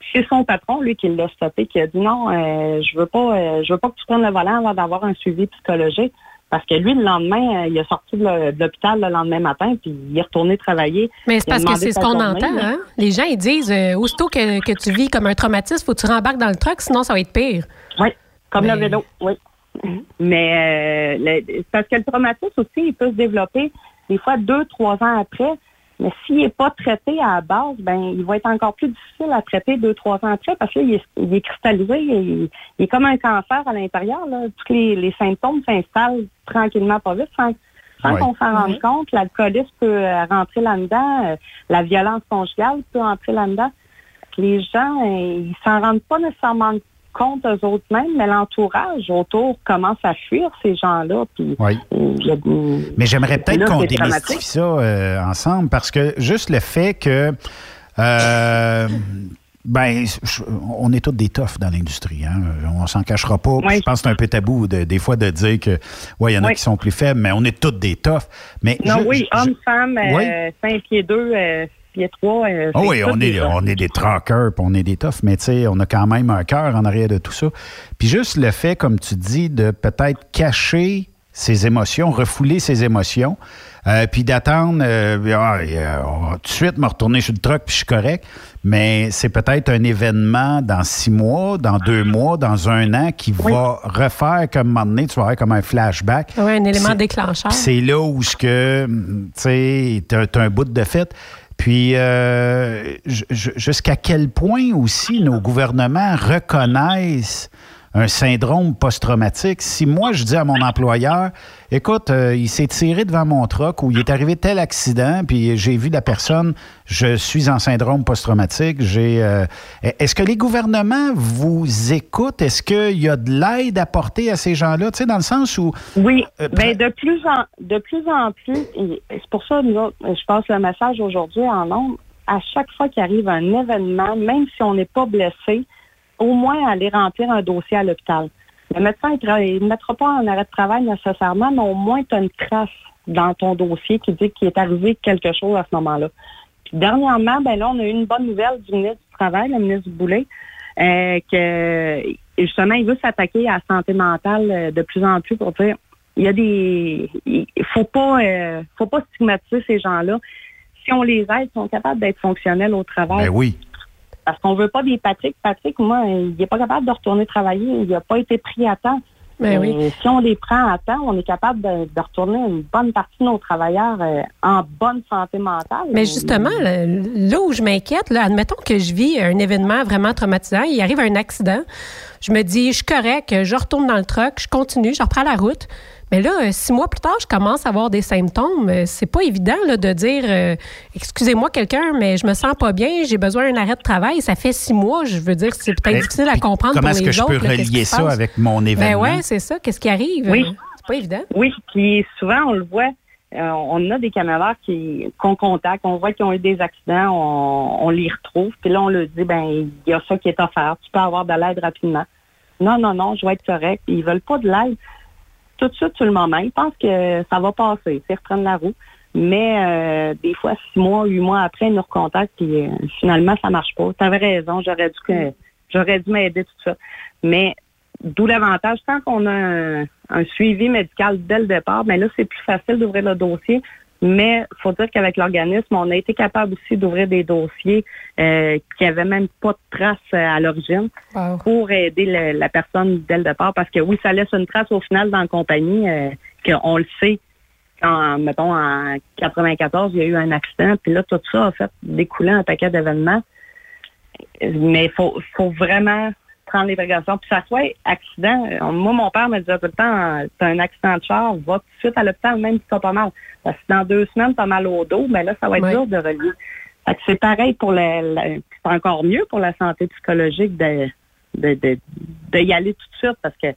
Puis C'est son patron, lui, qui l'a stoppé, qui a dit non, euh, je veux pas, euh, je veux pas que tu prennes le volant avant d'avoir un suivi psychologique. Parce que lui, le lendemain, euh, il est sorti de l'hôpital le lendemain matin, puis il est retourné travailler. Mais c'est parce que c'est ce qu'on entend. Hein? Les gens, ils disent, euh, aussitôt que, que tu vis comme un traumatisme, faut que tu rembarques dans le truck, sinon ça va être pire. Oui, comme Mais- le vélo, oui. Mais euh, le- parce que le traumatisme aussi, il peut se développer des fois deux, trois ans après. Mais s'il n'est pas traité à la base, ben il va être encore plus difficile à traiter deux, trois ans après parce qu'il est, il est cristallisé, il, il est comme un cancer à l'intérieur. là. Tous les, les symptômes s'installent tranquillement, pas vite, sans, sans Ouais. qu'on s'en rende compte. L'alcoolisme peut euh, rentrer là-dedans, euh, la violence conjugale peut entrer là-dedans. Les gens, euh, ils s'en rendent pas nécessairement compte eux autres mêmes, mais l'entourage autour commence à fuir ces gens-là. Oui. euh, Mais j'aimerais peut-être qu'on démystifie ça euh, ensemble parce que juste le fait que. euh, ben, je- on est tous des toughs dans l'industrie. Hein? On s'en cachera pas. Oui. Je pense que c'est un peu tabou de- des fois de dire que, ouais, il y en a Oui. qui sont plus faibles, mais on est tous des toughs. Mais Non, je- oui, hommes, femmes, Oui. 5 pieds 2, 6 pieds 3. Ah oui, on est, on est des truckers, puis on est des toughs, mais tu sais, on a quand même un cœur en arrière de tout ça. Puis juste le fait, comme tu dis, de peut-être cacher ses émotions, refouler ses émotions, euh, puis d'attendre, euh, ah, euh, on va tout de suite me retourner sur le truck, puis je suis correct. Mais c'est peut-être un événement dans six mois, dans deux mois, dans un an, qui va refaire comme un moment donné, tu vas avoir comme un flashback. Oui, un élément C'est- déclencheur. C'est là où ce que, tu sais, t'as t'as un bout de fête. Puis, euh, jusqu'à quel point aussi nos gouvernements reconnaissent un syndrome post-traumatique. Si moi, je dis à mon employeur, écoute, euh, il s'est tiré devant mon truck ou il est arrivé tel accident, puis j'ai vu la personne, je suis en syndrome post-traumatique, j'ai... euh, Est-ce que les gouvernements vous écoutent? Est-ce qu'il y a de l'aide apportée à ces gens-là? Tu sais, dans le sens où... Oui, Euh, ben de plus en de plus en plus, et c'est pour ça nous autres, je passe le message aujourd'hui en nombre. À chaque fois qu'il arrive un événement, même si on n'est pas blessé, au moins aller remplir un dossier à l'hôpital. Le médecin il ne mettra pas en arrêt de travail nécessairement, mais au moins tu as une trace dans ton dossier qui dit qu'il est arrivé quelque chose à ce moment-là. Puis dernièrement, ben là, on a eu une bonne nouvelle du ministre du Travail, le ministre Boulay, euh, que justement, il veut s'attaquer à la santé mentale euh, de plus en plus pour dire il y a des il faut pas euh, faut pas stigmatiser ces gens-là. Si on les aide, ils sont capables d'être fonctionnels au travail. Ben oui. Parce qu'on veut pas des Patrick. Patrick, moi, il n'est pas capable de retourner travailler. Il n'a pas été pris à temps. Ben oui. Euh, Si on les prend à temps, on est capable de, de retourner une bonne partie de nos travailleurs euh, en bonne santé mentale. Mais justement, là, là où je m'inquiète, là, admettons que je vis un événement vraiment traumatisant, il arrive un accident, je me dis, je suis correct, je retourne dans le truck, je continue, je reprends la route. Mais là, euh, six mois plus tard, je commence à avoir des symptômes. Euh, C'est pas évident là, de dire, euh, excusez-moi quelqu'un, mais je me sens pas bien, j'ai besoin d'un arrêt de travail. Ça fait six mois, je veux dire, c'est peut-être difficile à comprendre Comment pour est-ce les que je peux là, qu'est-ce qui relier ça passe? avec mon Ben événement? ouais, c'est ça. Qu'est-ce qui arrive? Oui. C'est pas évident. Oui, puis souvent, on le voit, euh, on a des camionneurs qui qu'on contacte, on voit qu'ils ont eu des accidents, on, on les retrouve, puis là, on leur dit, ben il y a ça qui est offert, tu peux avoir de l'aide rapidement. Non, non, non, je vais être correct. Ils veulent pas de l'aide tout de suite sur le moment. Ils pensent que ça va passer, c'est reprendre la roue. Mais euh, des fois, six mois, huit mois après, ils nous recontactent, puis euh, finalement, ça marche pas. Tu avais raison, j'aurais dû que j'aurais dû m'aider tout ça. Mais D'où l'avantage, quand on a un, un suivi médical dès le départ, ben là, c'est plus facile d'ouvrir le dossier. Mais il faut dire qu'avec l'organisme, on a été capable aussi d'ouvrir des dossiers euh, qui n'avaient même pas de trace euh, à l'origine Wow. pour aider le- la personne dès le départ. Parce que oui, ça laisse une trace au final dans la compagnie, euh, qu'on le sait. Quand, mettons, en 94, il y a eu un accident, puis là, tout ça a fait découler un paquet d'événements. Mais il faut, faut vraiment prendre les précautions. Puis ça soit accident. euh, Moi, mon père me disait tout le temps, euh, t'as un accident de char, va tout de suite à l'hôpital, même si t'as pas mal. Parce que dans deux semaines, t'as mal au dos, ben là, ça va être dur de relier. Fait que c'est pareil pour la, la- c'est encore mieux pour la santé psychologique de, de, de, de y aller tout de suite parce que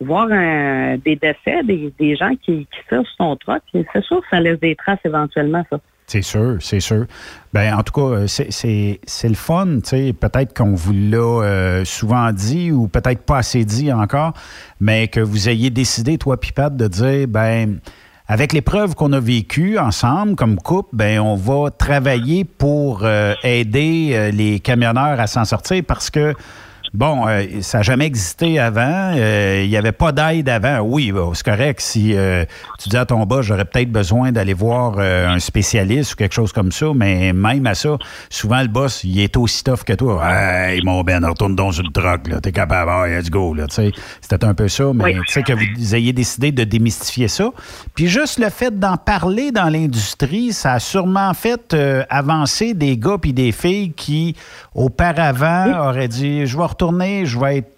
voir un- des décès, des, des gens qui, qui sortent sur son truck, c'est sûr que ça laisse des traces éventuellement, ça. C'est sûr, c'est sûr. Ben, en tout cas, euh, c'est- le fun. Peut-être qu'on vous l'a euh, souvent dit ou peut-être pas assez dit encore, mais que vous ayez décidé, toi, Pipette, de dire, ben, avec les preuves qu'on a vécues ensemble comme couple, ben, on va travailler pour euh, aider euh, les camionneurs à s'en sortir parce que Bon, euh, ça n'a jamais existé avant. Euh, Il n'y avait pas d'aide avant. Oui, bah, c'est correct. Si euh, tu dis à ton boss, j'aurais peut-être besoin d'aller voir euh, un spécialiste ou quelque chose comme ça, mais même à ça, souvent le boss, il est aussi tough que toi. Hey, mon Ben, retourne donc sur le truck, là. T'es capable, ah, let's go, là. Tu sais, c'était un peu ça, mais tu sais que vous ayez décidé de démystifier ça. Puis juste le fait d'en parler dans l'industrie, ça a sûrement fait euh, avancer des gars puis des filles qui, auparavant, auraient dit, je vais retourner, je vais être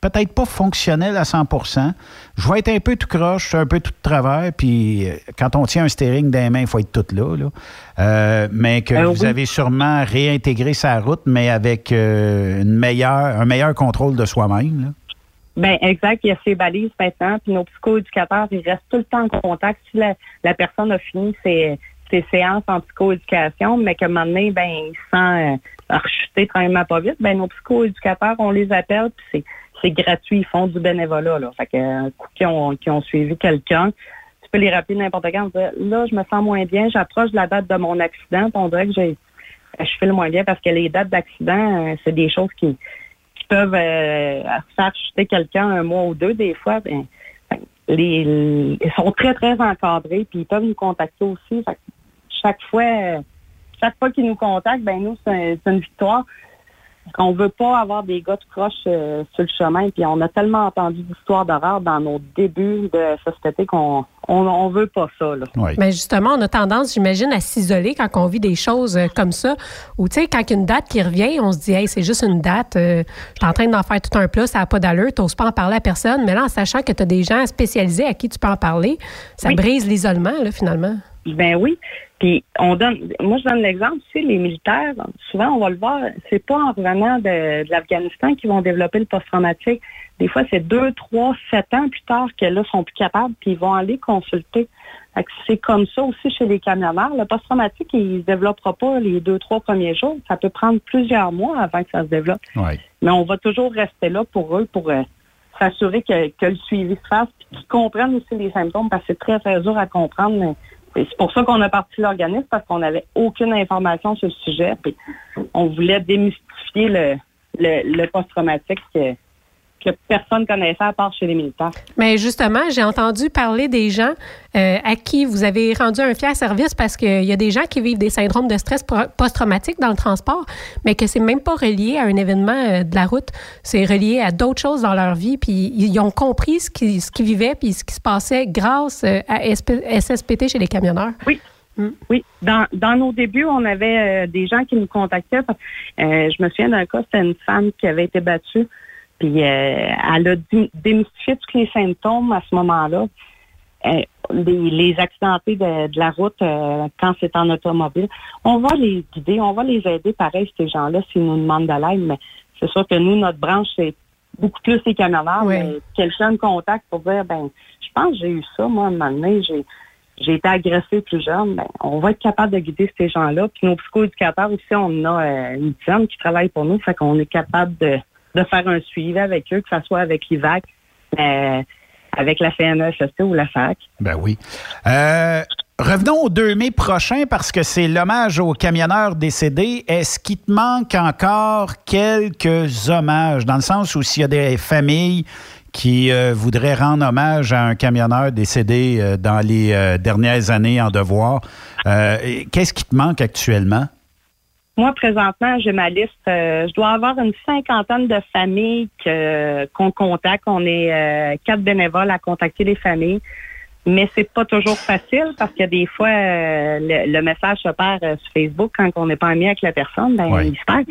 peut-être pas fonctionnel à 100% Je vais être un peu tout croche, un peu tout de travers, puis euh, quand on tient un steering dans les mains, il faut être tout là. là. Euh, mais que Euh, vous oui. avez sûrement réintégré sa route, mais avec euh, une meilleure, un meilleur contrôle de soi-même. Ben exact, il y a ces balises maintenant, puis nos psychoéducateurs, ils restent tout le temps en contact. Si la, la personne a fini ses, ses séances en psychoéducation, mais qu'à un moment donné, ben, il se sent rechuter tranquillement pas vite, ben nos psychoéducateurs, on les appelle, puis c'est gratuit, ils font du bénévolat. Là. Fait que qu'ils ont, ont suivi quelqu'un, tu peux les rappeler n'importe quand, dire, là, je me sens moins bien, j'approche de la date de mon accident, on dirait que j'ai je file moins bien parce que les dates d'accident, euh, c'est des choses qui, qui peuvent euh, faire chuter quelqu'un un mois ou deux des fois. Ben, les- ils sont très, très encadrés, puis ils peuvent nous contacter aussi. Fait que chaque fois, euh, chaque fois qu'ils nous contactent, ben nous, c'est un- c'est une victoire. On veut pas avoir des gars de croche euh, sur le chemin, puis on a tellement entendu d'histoires d'horreur dans nos débuts de société qu'on on, on veut pas ça. Là. Mais justement, on a tendance, j'imagine, à s'isoler quand on vit des choses euh, comme ça. Ou, tu sais, quand il y a une date qui revient, on se dit, hey, c'est juste une date, euh, je suis en train d'en faire tout un plat, ça n'a pas d'allure, tu n'oses pas en parler à personne. Mais là, en sachant que tu as des gens spécialisés à qui tu peux en parler, ça Oui. brise l'isolement, là, finalement. Ben oui. Puis on donne moi je donne l'exemple, tu sais, les militaires, souvent on va le voir, c'est pas en revenant de, de l'Afghanistan qu'ils vont développer le post-traumatique. Des fois, c'est deux, trois, sept ans plus tard que là, sont plus capables, puis ils vont aller consulter. C'est comme ça aussi chez les camionneurs. Le post-traumatique, il se développera pas les deux, trois premiers jours. Ça peut prendre plusieurs mois avant que ça se développe. Ouais. Mais on va toujours rester là pour eux, pour euh, s'assurer que, que le suivi se fasse, puis qu'ils comprennent aussi les symptômes, parce que c'est très, très dur à comprendre. mais c'est pour ça qu'on a parti l'organisme, parce qu'on n'avait aucune information sur le sujet, puis on voulait démystifier le, le, le post-traumatique que, personne connaissait à part chez les militaires. Mais justement, j'ai entendu parler des gens euh, à qui vous avez rendu un fier service parce qu'il y a des gens qui vivent des syndromes de stress post-traumatique dans le transport, mais que c'est même pas relié à un événement euh, de la route. C'est relié à d'autres choses dans leur vie. Puis ils ont compris ce qu'ils ce qu'ils vivaient puis ce qui se passait grâce euh, à SP SSPT chez les camionneurs. Oui. Oui, dans, dans nos débuts, on avait euh, des gens qui nous contactaient. parce- je me souviens d'un cas, c'était une femme qui avait été battue, puis euh, elle a dé- démystifié tous les symptômes à ce moment-là. Euh, les, les accidentés de, de la route euh, quand c'est en automobile. On va les guider, on va les aider, pareil, ces gens-là, s'ils nous demandent de l'aide, mais c'est sûr que nous, notre branche, c'est beaucoup plus les camionneurs, mais quelqu'un me contacte pour dire, ben, je pense que j'ai eu ça, moi, à un moment donné, j'ai j'ai été agressée plus jeune, ben, on va être capable de guider ces gens-là. Puis nos psychoéducateurs aussi, on a euh, une dizaine qui travaille pour nous, fait qu'on est capable de, de faire un suivi avec eux, que ce soit avec l'IVAC, euh, avec la CNESST ou la FAC. Ben oui. Euh, revenons au 2 mai prochain parce que c'est l'hommage aux camionneurs décédés. Est-ce qu'il te manque encore quelques hommages, dans le sens où s'il y a des familles qui euh, voudraient rendre hommage à un camionneur décédé dans les dernières années en devoir, qu'est-ce qui te manque actuellement? Moi, présentement, j'ai ma liste. euh, je dois avoir une cinquantaine de familles que- qu'on contacte. On est euh, quatre bénévoles à contacter les familles. mais c'est pas toujours facile parce que des fois, euh, le, le message se perd sur Facebook quand on n'est pas ami avec la personne, ben il se perd.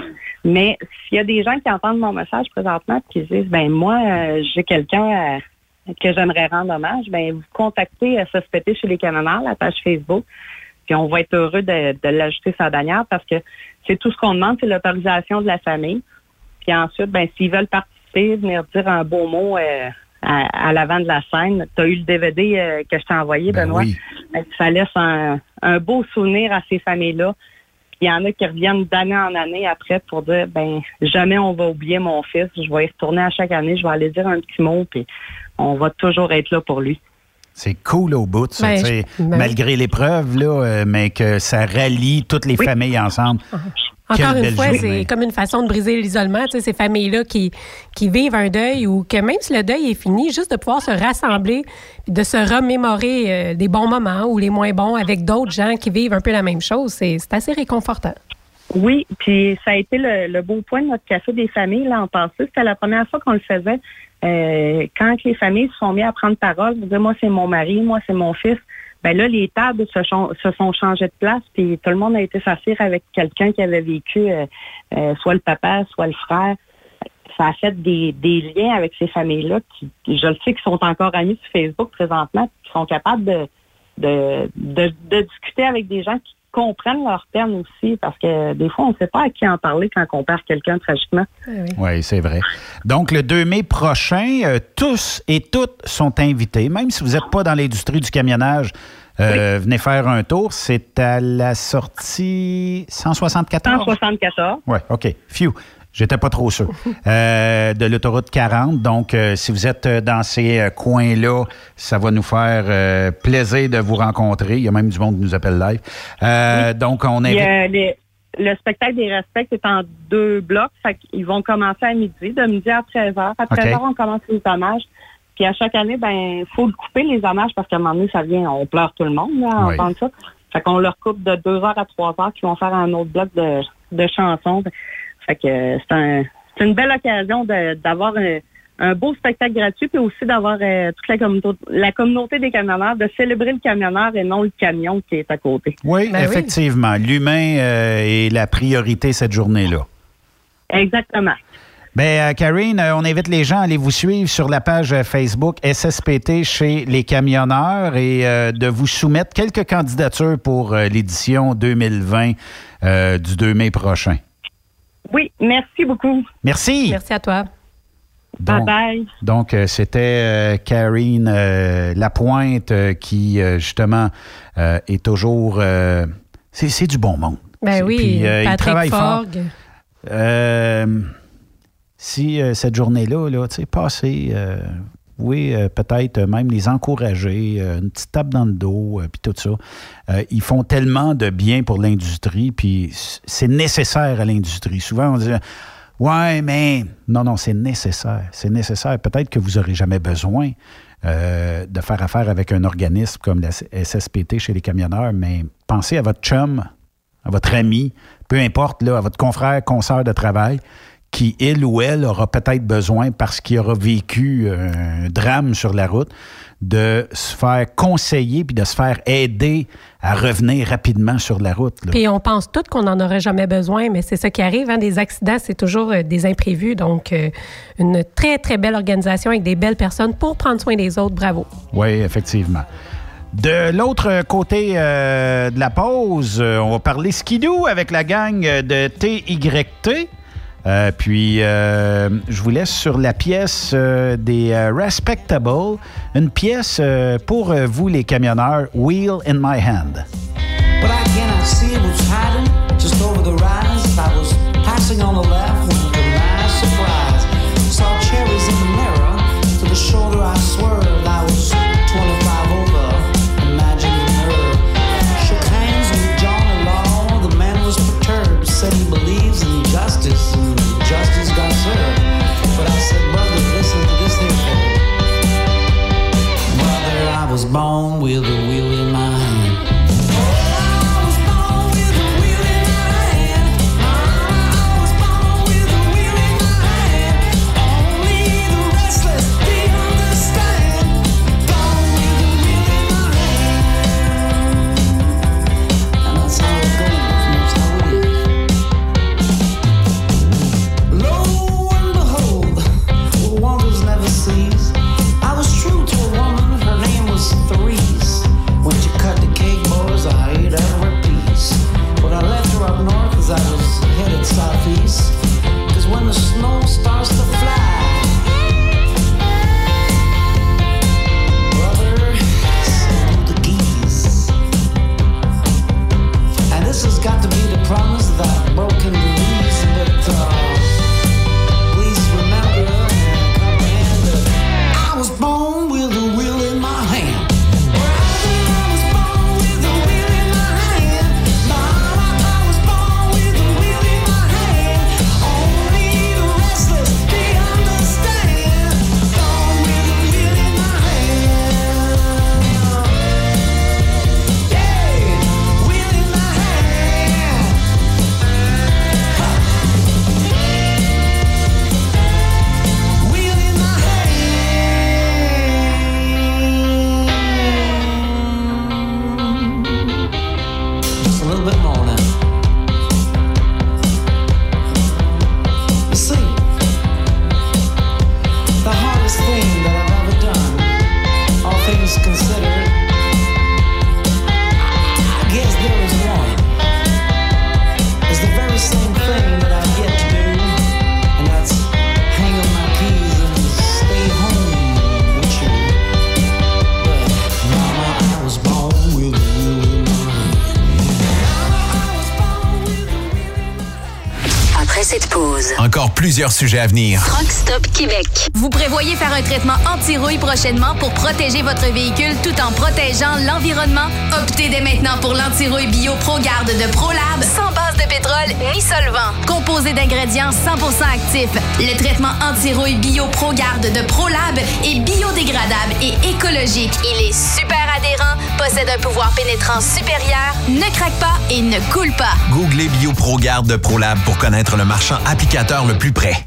Mais s'il y a des gens qui entendent mon message présentement et qui se disent, ben moi, j'ai quelqu'un que j'aimerais rendre hommage, ben vous contactez SSPT chez les Canonnaires, la page Facebook, puis on va être heureux de, de l'ajouter sa bannière parce que c'est tout ce qu'on demande, c'est l'autorisation de la famille. Puis ensuite, ben s'ils veulent participer, venir dire un beau mot euh, à, à l'avant de la scène. Tu as eu le DVD euh, que je t'ai envoyé, Ben Benoît? oui. Ben, Ça laisse un, un beau souvenir à ces familles-là. Puis il y en a qui reviennent d'année en année après pour dire ben jamais on va oublier mon fils. Je vais y retourner à chaque année, je vais aller dire un petit mot, puis on va toujours être là pour lui. C'est cool au bout, ça, Ben, tu sais, je- ben- malgré l'épreuve, là, euh, mais que ça rallie toutes les familles ensemble. Encore Quelle une fois, c'est comme une façon de briser l'isolement. Tu sais, ces familles-là qui, qui vivent un deuil ou que même si le deuil est fini, juste de pouvoir se rassembler de se remémorer euh, des bons moments ou les moins bons avec d'autres gens qui vivent un peu la même chose, c'est c'est assez réconfortant. Oui, puis ça a été le, le beau point de notre café des familles là en passé. C'était la première fois qu'on le faisait. Euh, quand les familles se sont mis à prendre parole, pour dire moi c'est mon mari, moi c'est mon fils. Ben là, les tables se, se sont changées de place, puis tout le monde a été s'asseoir avec quelqu'un qui avait vécu, euh, euh, soit le papa, soit le frère. Ça a fait des, des liens avec ces familles-là qui, je le sais, qui sont encore amis sur Facebook présentement, qui sont capables de, de, de, de discuter avec des gens qui comprennent leur peine aussi, parce que des fois, on ne sait pas à qui en parler quand on perd quelqu'un tragiquement. Oui, c'est vrai. Donc, le 2 mai prochain, euh, tous et toutes sont invités. Même si vous n'êtes pas dans l'industrie du camionnage, euh, venez faire un tour. C'est à la sortie 174? 174. Oui, OK. Phew. J'étais pas trop sûr. Euh, de l'autoroute 40. Donc, euh, si vous êtes euh, dans ces euh, coins-là, ça va nous faire plaisir de vous rencontrer. Il y a même du monde qui nous appelle live. Donc, on invite. les- le spectacle des respects est en deux blocs. Fait qu'ils vont commencer à midi, de midi à 13h. À 13h, OK. on commence les hommages. Puis à chaque année, ben, faut le couper les hommages parce qu'à un moment donné, ça vient, on pleure tout le monde, là, à Oui. ça. Fait qu'on leur coupe de 2h à 3h, qui vont faire un autre bloc de, de chansons. Fait que euh, c'est un, une belle occasion de- d'avoir un, un beau spectacle gratuit, puis aussi d'avoir euh, toute la communauté, la communauté des camionneurs, de célébrer le camionneur et non le camion qui est à côté. Oui, Ben effectivement. L'humain euh, est la priorité cette journée-là. Exactement. Bien, Karine, euh, on invite les gens à aller vous suivre sur la page euh, Facebook SSPT chez les camionneurs et euh, de vous soumettre quelques candidatures pour euh, l'édition 2020 euh, du 2 mai prochain. Oui, merci beaucoup. Merci. Merci à toi. Donc, bye. Donc, euh, c'était euh, Karine euh, Lapointe euh, qui, euh, justement, euh, est toujours... euh, c'est c'est du bon monde. Ben oui, Puis, euh, il Patrick travaille fort. Forgue. Euh, si euh, cette journée-là, là, tu sais, passer, euh, oui, euh, peut-être même les encourager, euh, une petite tape dans le dos, euh, puis tout ça. Euh, ils font tellement de bien pour l'industrie, puis c'est nécessaire à l'industrie. Souvent, on dit, ouais, mais non, non, c'est nécessaire. C'est nécessaire. Peut-être que vous n'aurez jamais besoin euh, de faire affaire avec un organisme comme la SSPT chez les camionneurs, mais pensez à votre chum, à votre ami, peu importe, là, à votre confrère, consoeur de travail, qui, il ou elle, aura peut-être besoin, parce qu'il aura vécu un drame sur la route, de se faire conseiller puis de se faire aider à revenir rapidement sur la route. là. Puis on pense tous qu'on n'en aurait jamais besoin, mais c'est ça qui arrive. hein, Des accidents, c'est toujours euh, des imprévus. Donc, euh, une très, très belle organisation avec des belles personnes pour prendre soin des autres. Bravo. Oui, effectivement. De l'autre côté euh, de la pause, euh, on va parler skidoo avec la gang de TYT. Euh, puis, euh, je vous laisse sur la pièce euh, des euh, Respectable, une pièce euh, pour vous, les camionneurs, Wheel in My Hand. But I see it was hiding just over the rise. I was passing on the left born with a wheel plusieurs sujets à venir. Truck Stop Québec. Vous prévoyez faire un traitement anti-rouille prochainement pour protéger votre véhicule tout en protégeant l'environnement? Optez dès maintenant pour l'anti-rouille bio ProGarde de ProLab sans base de pétrole ni solvant. Composé d'ingrédients 100% actifs, le traitement anti-rouille bio ProGarde de ProLab est biodégradable et écologique. Il est super possède un pouvoir pénétrant supérieur, ne craque pas et ne coule pas. Googlez BioProGarde de ProLab pour connaître le marchand applicateur le plus près.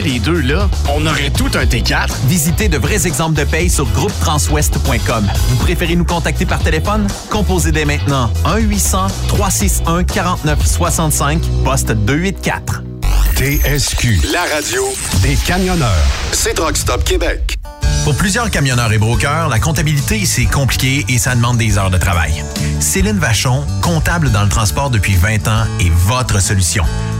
les deux là, on aurait tout un T4. Visitez de vrais exemples de paye sur groupetranswest.com. Vous préférez nous contacter par téléphone? Composez dès maintenant 1-800-361-4965, poste 284. TSQ. La radio Des camionneurs. C'est Truck Stop Québec. Pour plusieurs camionneurs et brokers, la comptabilité, c'est compliqué et ça demande des heures de travail. Céline Vachon, comptable dans le transport depuis 20 ans, est votre solution.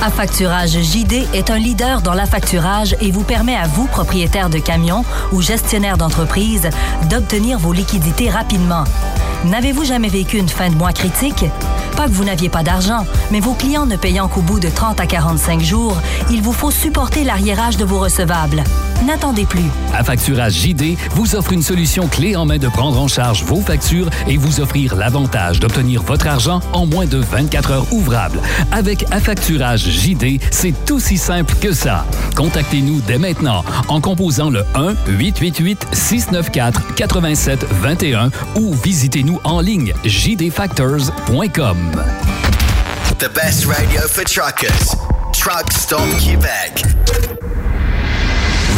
Affacturage JD est un leader dans l'affacturage et vous permet à vous, propriétaire de camions ou gestionnaire d'entreprise, d'obtenir vos liquidités rapidement. N'avez-vous jamais vécu une fin de mois critique? Pas que vous n'aviez pas d'argent, mais vos clients ne payant qu'au bout de 30 à 45 jours, il vous faut supporter l'arriérage de vos recevables. N'attendez plus. Affacturage JD vous offre une solution clé en main de prendre en charge vos factures et vous offrir l'avantage d'obtenir votre argent en moins de 24 heures ouvrables. Avec Affacturage JD, c'est aussi simple que ça. Contactez-nous dès maintenant en composant le 1-888-694-8721 ou visitez-nous en ligne jdfactors.com. The best radio for truckers. Truck Québec.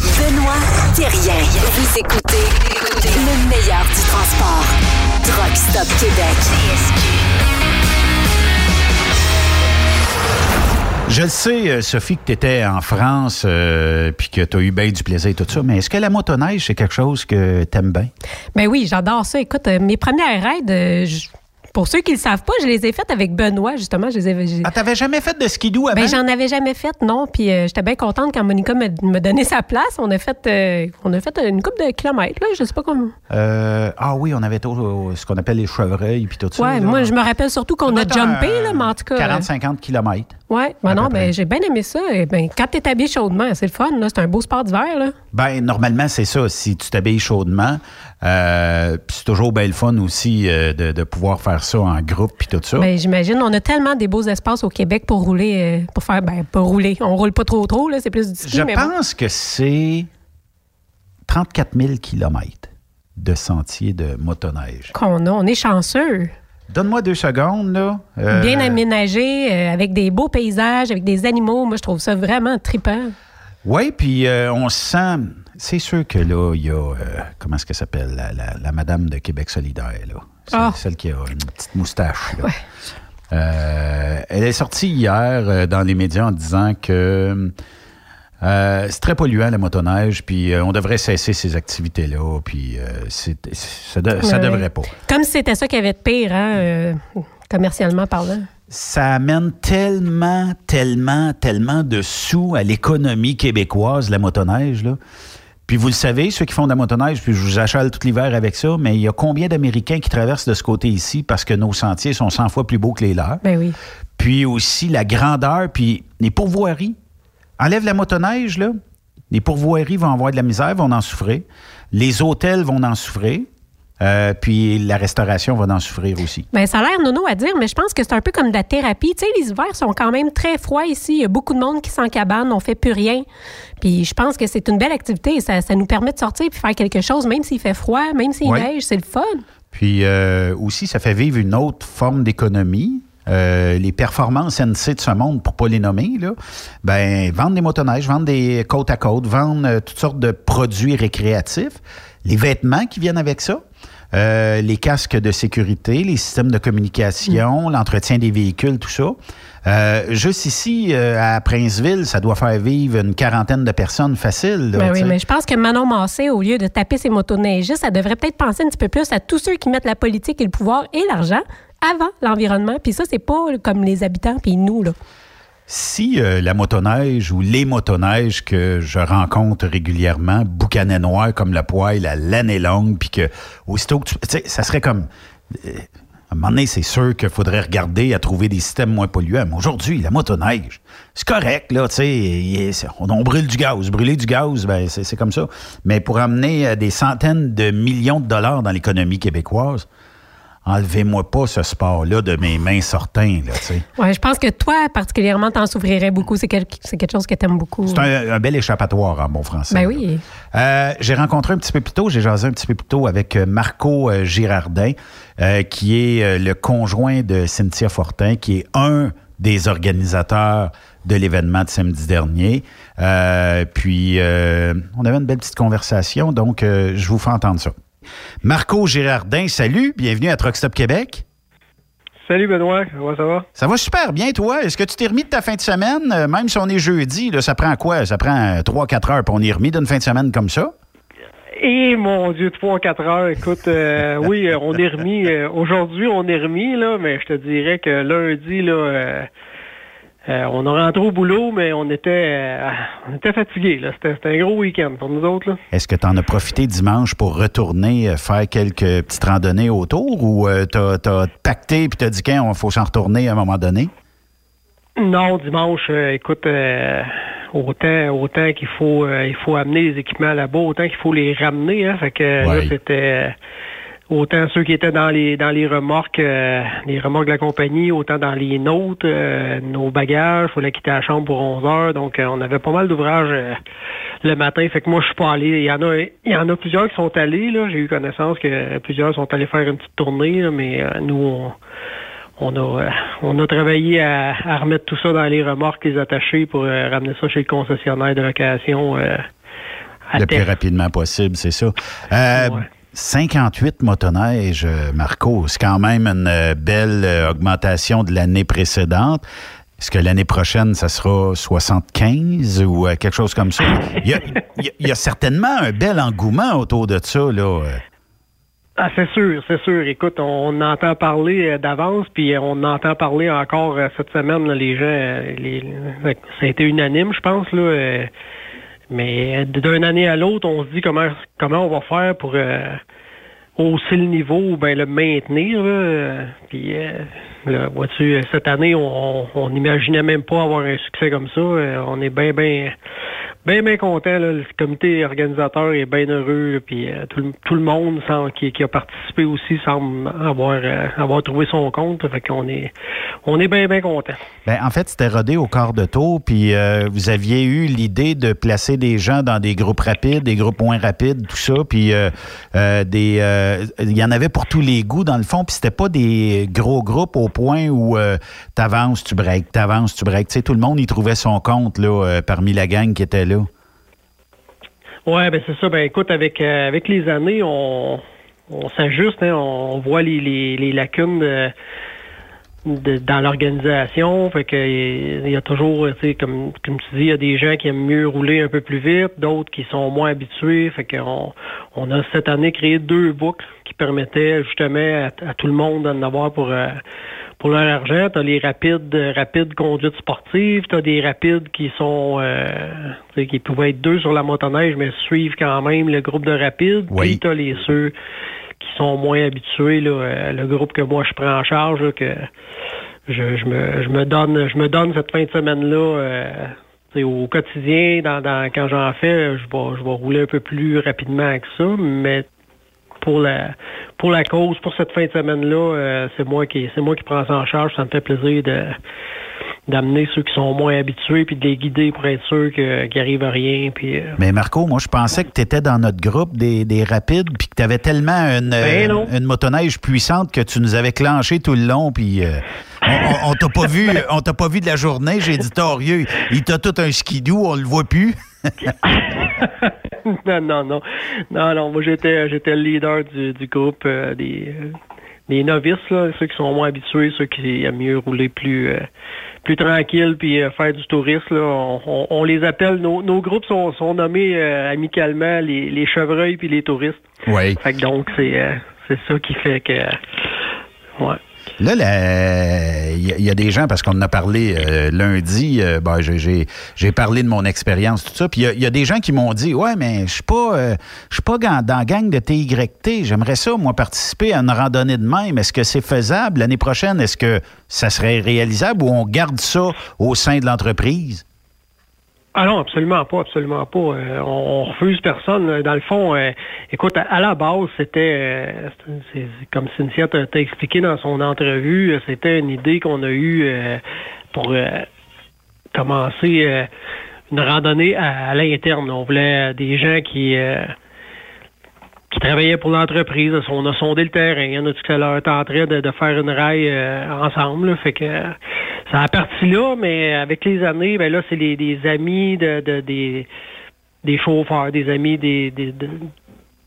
Benoît Thérien. Vous écoutez le meilleur du transport. Truck Stop Québec. Je le sais, euh, Sophie, que tu étais en France euh, puis que tu as eu bien du plaisir et tout ça, mais est-ce que la motoneige, c'est quelque chose que tu aimes bien? Ben oui, j'adore ça. Écoute, euh, mes premières raids, euh, je- pour ceux qui ne le savent pas, je les ai faites avec Benoît, justement. Je les ai, j'ai- Ah, t'avais jamais fait de skidoo avant? Ben, j'en avais jamais fait, non. Puis euh, j'étais bien contente quand Monica me, me donnait sa place. On a fait, euh, on a fait une couple de kilomètres, là. Je sais pas comment. Euh, ah oui, on avait tout, ce qu'on appelle les chevreuils puis tout ça. Ouais, là. moi, je me rappelle surtout qu'on a jumpé, un là, mais en tout cas. euh, 40-50 km. Ouais, ben non, ben j'ai bien aimé ça. Et ben, quand t'es habillé chaudement, c'est le fun, là. C'est un beau sport d'hiver, là. Ben, normalement, c'est ça. Si tu t'habilles chaudement, euh, puis c'est toujours bien le fun aussi euh, de, de pouvoir faire ça en groupe puis tout ça. Ben, j'imagine, on a tellement des beaux espaces au Québec pour rouler, euh, pour faire, ben, pas rouler. On roule pas trop trop, là, c'est plus du ski, Je mais bon. pense que c'est 34 000 km de sentiers de motoneige. Qu'on a, on est chanceux. Donne-moi deux secondes, là. Euh, Bien aménagé, avec des beaux paysages, avec des animaux. Moi, je trouve ça vraiment trippant. Oui, puis on se sent. C'est sûr que là, il y a. euh, comment est-ce qu'elle s'appelle? La, la- la madame de Québec solidaire, là. Celle, Ah. celle qui a une petite moustache, là. Euh, elle est sortie hier euh, dans les médias en disant que. euh, c'est très polluant la motoneige, puis euh, on devrait cesser ces activités-là, puis euh, ça, de- ça devrait pas. Comme si c'était ça qu'il y avait de pire, hein, commercialement parlant. ça amène tellement, tellement, tellement de sous à l'économie québécoise, la motoneige. Là. Puis vous le savez, ceux qui font de la motoneige, puis je vous achale tout l'hiver avec ça, mais il y a combien d'Américains qui traversent de ce côté ici parce que nos sentiers sont 100 fois plus beaux que les leurs? Ben oui. Puis aussi la grandeur, puis les pourvoiries. Enlève la motoneige, là. Les pourvoiries vont avoir de la misère, vont en souffrir. Les hôtels vont en souffrir. Euh, puis la restauration va en souffrir aussi. Ben, ça a l'air nono à dire, mais je pense que c'est un peu comme de la thérapie. Tu sais, les hivers sont quand même très froids ici. Il y a beaucoup de monde qui s'encabane, on fait plus rien. Puis je pense que c'est une belle activité. Ça, ça nous permet de sortir puis faire quelque chose, même s'il fait froid, même s'il Ouais. neige, c'est le fun. Puis euh, aussi, ça fait vivre une autre forme d'économie. Euh, les performances NC de ce monde, pour pas les nommer, là, ben, vendre des motoneiges, vendre des côte à côte, vendre euh, toutes sortes de produits récréatifs, les vêtements qui viennent avec ça, euh, les casques de sécurité, les systèmes de communication, l'entretien des véhicules, tout ça. Euh, juste ici, euh, à Princeville, ça doit faire vivre une quarantaine de personnes facile. là, Ben oui, mais je pense que Manon Massé, au lieu de taper ses motoneigistes, ça devrait peut-être penser un petit peu plus à tous ceux qui mettent la politique et le pouvoir et l'argent avant l'environnement. Puis ça, c'est pas comme les habitants puis nous, là. Si euh, la motoneige ou les motoneiges que je rencontre régulièrement, boucanet noir comme la laine est longue, puis que aussitôt que tu. Ça serait comme. euh, à un moment donné, c'est sûr qu'il faudrait regarder à trouver des systèmes moins polluants. Mais aujourd'hui, la motoneige, c'est correct, là, tu sais. On, on brûle du gaz. Brûler du gaz, ben, c'est c'est comme ça. Mais pour amener euh, des centaines de millions de dollars dans l'économie québécoise, enlevez-moi pas ce sport-là de mes mains sortins, là. Ouais, je pense que toi, particulièrement, t'en souffrirais beaucoup. C'est quel- c'est quelque chose que t'aimes beaucoup. C'est un, un bel échappatoire en bon français. Ben oui. Euh, j'ai rencontré un petit peu plus tôt, j'ai jasé un petit peu plus tôt avec euh, Marco euh, Girardin, euh, qui est le conjoint de Cynthia Fortin, qui est un des organisateurs de l'événement de samedi dernier. Euh, puis, on avait une belle petite conversation, donc je vous fais entendre ça. Marco Girardin, salut, bienvenue à Truck Stop Québec. Salut Benoît, comment ça va? Ça va super bien, toi. Est-ce que tu t'es remis de ta fin de semaine? Euh, Même si on est jeudi, là, ça prend quoi? Ça prend 3-4 heures, puis on est remis d'une fin de semaine comme ça? Et mon Dieu, 3-4 heures. Écoute, euh, oui, euh, on est remis. euh, Aujourd'hui, on est remis, là, mais je te dirais que lundi, là, euh, euh, on a rentré au boulot, mais on était, euh, on était fatigués. là. C'était un gros week-end pour nous autres. Là. Est-ce que tu en as profité dimanche pour retourner euh, faire quelques petites randonnées autour ou euh, t'as t'as pacté puis t'as dit qu'il faut s'en retourner à un moment donné? Non, dimanche, écoute, autant, autant qu'il faut, il faut amener les équipements là-bas, autant qu'il faut les ramener. Hein, fait que Ouais. c'était autant ceux qui étaient dans les dans les remorques, euh, les remorques de la compagnie, autant dans les nôtres, euh, nos bagages, il fallait quitter la chambre pour 11 heures. Donc, euh, on avait pas mal d'ouvrages euh, le matin. Fait que moi, je suis pas allé. Il y en a, il y en a plusieurs qui sont allés. Là, j'ai eu connaissance que plusieurs sont allés faire une petite tournée, là, mais euh, nous, on, on a, on a travaillé à, à remettre tout ça dans les remorques, les attacher pour ramener ça chez le concessionnaire de location. euh, à Le plus rapidement possible, c'est ça. Euh, 58 motoneiges, euh, Marco, c'est quand même une euh, belle euh, augmentation de l'année précédente. Est-ce que l'année prochaine, ça sera 75 ou quelque chose comme ça? Il y, a, certainement un bel engouement autour de ça, là. Ah, c'est sûr, c'est sûr. Écoute, on entend parler d'avance, puis on entend parler encore cette semaine, là, les gens, les, ça a été unanime, je pense, là. Mais d'une année à l'autre, on se dit comment comment on va faire pour euh, hausser le niveau ou bien le maintenir. Là, puis, euh, là, vois-tu, cette année, on on n'imaginait même pas avoir un succès comme ça. Euh, on est bien, bien, bien, bien content. Le comité organisateur est bien heureux. Puis euh, tout, le- tout le monde semble- qui, qui a participé aussi semble avoir, euh, avoir trouvé son compte. Est, on est bien, bien content. Ben, en fait, c'était rodé au quart de tour, puis euh, vous aviez eu l'idée de placer des gens dans des groupes rapides, des groupes moins rapides, tout ça, puis des, il y en avait pour tous les goûts dans le fond, puis c'était pas des gros groupes au point où t'avances, tu breaks, t'avances, tu breaks. Tu sais, tout le monde y trouvait son compte là parmi la gang qui était là. Ouais, ben c'est ça. Ben écoute, avec euh, avec les années, on, on s'ajuste, hein, on voit les, les, les lacunes de- de- dans l'organisation. Fait que il y a toujours, tu sais, comme comme tu dis, il y a des gens qui aiment mieux rouler un peu plus vite, d'autres qui sont moins habitués. Fait qu'on on a cette année créé deux boucles qui permettaient justement à, à tout le monde d'en avoir pour euh, pour leur argent, tu as les rapides euh, rapides conduites sportives, tu as des rapides qui sont euh, tu sais, qui pouvaient être deux sur la motoneige, mais suivent quand même le groupe de rapides. Puis tu as les ceux qui sont moins habitués, là, euh, le groupe que moi je prends en charge, là, que je, je me je me donne je me donne cette fin de semaine-là. euh, au quotidien, dans, dans, quand j'en fais, je vais, je vais rouler un peu plus rapidement que ça, mais pour la pour la cause, pour cette fin de semaine-là, euh, c'est moi qui c'est moi qui prends ça en charge. Ça me fait plaisir de d'amener ceux qui sont moins habitués puis de les guider pour être sûr que- qu'il arrive à rien. Puis euh, Mais Marco, moi, je pensais que tu étais dans notre groupe des, des rapides, puis que tu avais tellement une, Ben euh, une motoneige puissante que tu nous avais clenché tout le long, puis euh, on, on- on t'a pas vu, on t'a pas vu de la journée. J'ai dit, torieux, il t'a tout un skidoo, on le voit plus. non, non, non. Non, non, moi j'étais j'étais le leader du, du groupe euh, des, euh, des novices, là, ceux qui sont moins habitués, ceux qui aiment mieux rouler plus euh, plus tranquille puis euh, faire du tourisme. Là, on, on- on les appelle, nos, nos groupes sont, sont nommés euh, amicalement les, les chevreuils puis les touristes. Oui. Fait que donc c'est euh, c'est ça qui fait que ouais. Là, il y, a- des gens, parce qu'on en a parlé euh, lundi, euh, ben, j'ai- parlé de mon expérience, tout ça, puis il y a- des gens qui m'ont dit, ouais, mais je suis pas, euh, suis pas dans, dans la gang de TYT, j'aimerais ça, moi, participer à une randonnée de même. Est-ce que c'est faisable? L'année prochaine? Est-ce que ça serait réalisable ou on garde ça au sein de l'entreprise? Ah non, absolument pas, absolument pas. Euh, on, on refuse personne. Dans le fond, euh, écoute, à, la base, c'était, euh, comme Cynthia t'a expliqué dans son entrevue, euh, c'était une idée qu'on a eue euh, pour euh, commencer euh, une randonnée à, à l'interne. On voulait des gens qui euh, qui travaillaient pour l'entreprise. On a sondé le terrain. Il y en a qui leur tenterait de, de faire une raille euh, ensemble. là. Fait que euh, ça a parti là, mais avec les années, ben là, c'est les, des amis de, de- des, des chauffeurs, des amis des, des, de-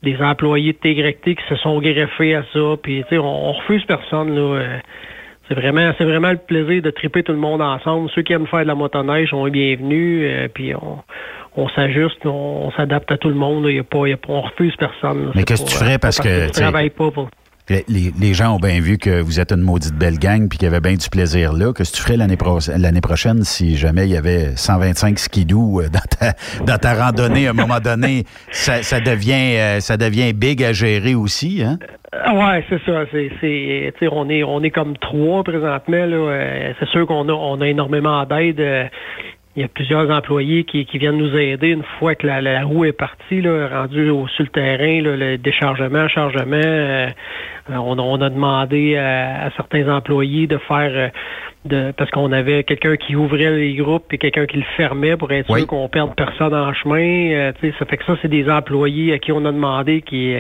des employés de TYT qui se sont greffés à ça. Puis, tu sais, on, on refuse personne, là. C'est vraiment, c'est vraiment le plaisir de triper tout le monde ensemble. Ceux qui aiment faire de la motoneige sont les bienvenus. euh, puis on, on s'ajuste, on, on s'adapte à tout le monde. Il y a pas, y a pas, on refuse personne. là. Mais qu'est-ce que tu ferais euh, parce que, tu travailles pas pour. Les, gens ont bien vu que vous êtes une maudite belle gang puis qu'il y avait bien du plaisir là. Qu'est-ce que tu ferais l'année pro- l'année prochaine si jamais il y avait 125 skidoo euh, dans ta, dans ta randonnée? À un moment donné? Ça, devient, euh, ça devient big à gérer aussi, hein? Ah Ouais, c'est ça. C'est, c'est, on est, on est comme trois présentement. Là. Euh, C'est sûr qu'on a, on a énormément d'aide. Il y a plusieurs employés qui, qui viennent nous aider une fois que la, la roue est partie, là, rendue au, sur le terrain, là, le déchargement, chargement. euh, on, a- on a demandé à, à certains employés de faire euh, de parce qu'on avait quelqu'un qui ouvrait les groupes et quelqu'un qui le fermait pour être sûr qu'on perde personne en chemin. Euh, tu sais, ça fait que ça, c'est des employés à qui on a demandé qui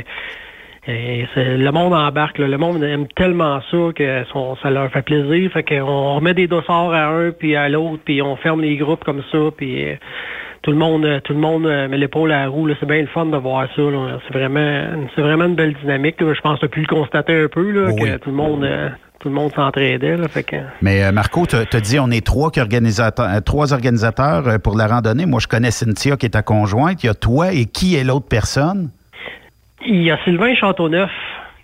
et le monde embarque, là. le monde aime tellement ça que son- ça leur fait plaisir. Fait qu'on remet des dossards à un puis à l'autre, puis on ferme les groupes comme ça, puis euh, tout le monde, euh, tout le monde euh, met l'épaule à la roue. C'est bien le fun de voir ça. C'est vraiment, c'est vraiment une belle dynamique. là. Je pense que tu as pu le constater un peu là, que tout le monde, euh, tout le monde s'entraidait. que Mais Marco, tu as dit on est trois, qui organisateurs, trois organisateurs pour la randonnée. Moi, je connais Cynthia qui est ta conjointe. Il y a toi et qui est l'autre personne? Il y a Sylvain Châteauneuf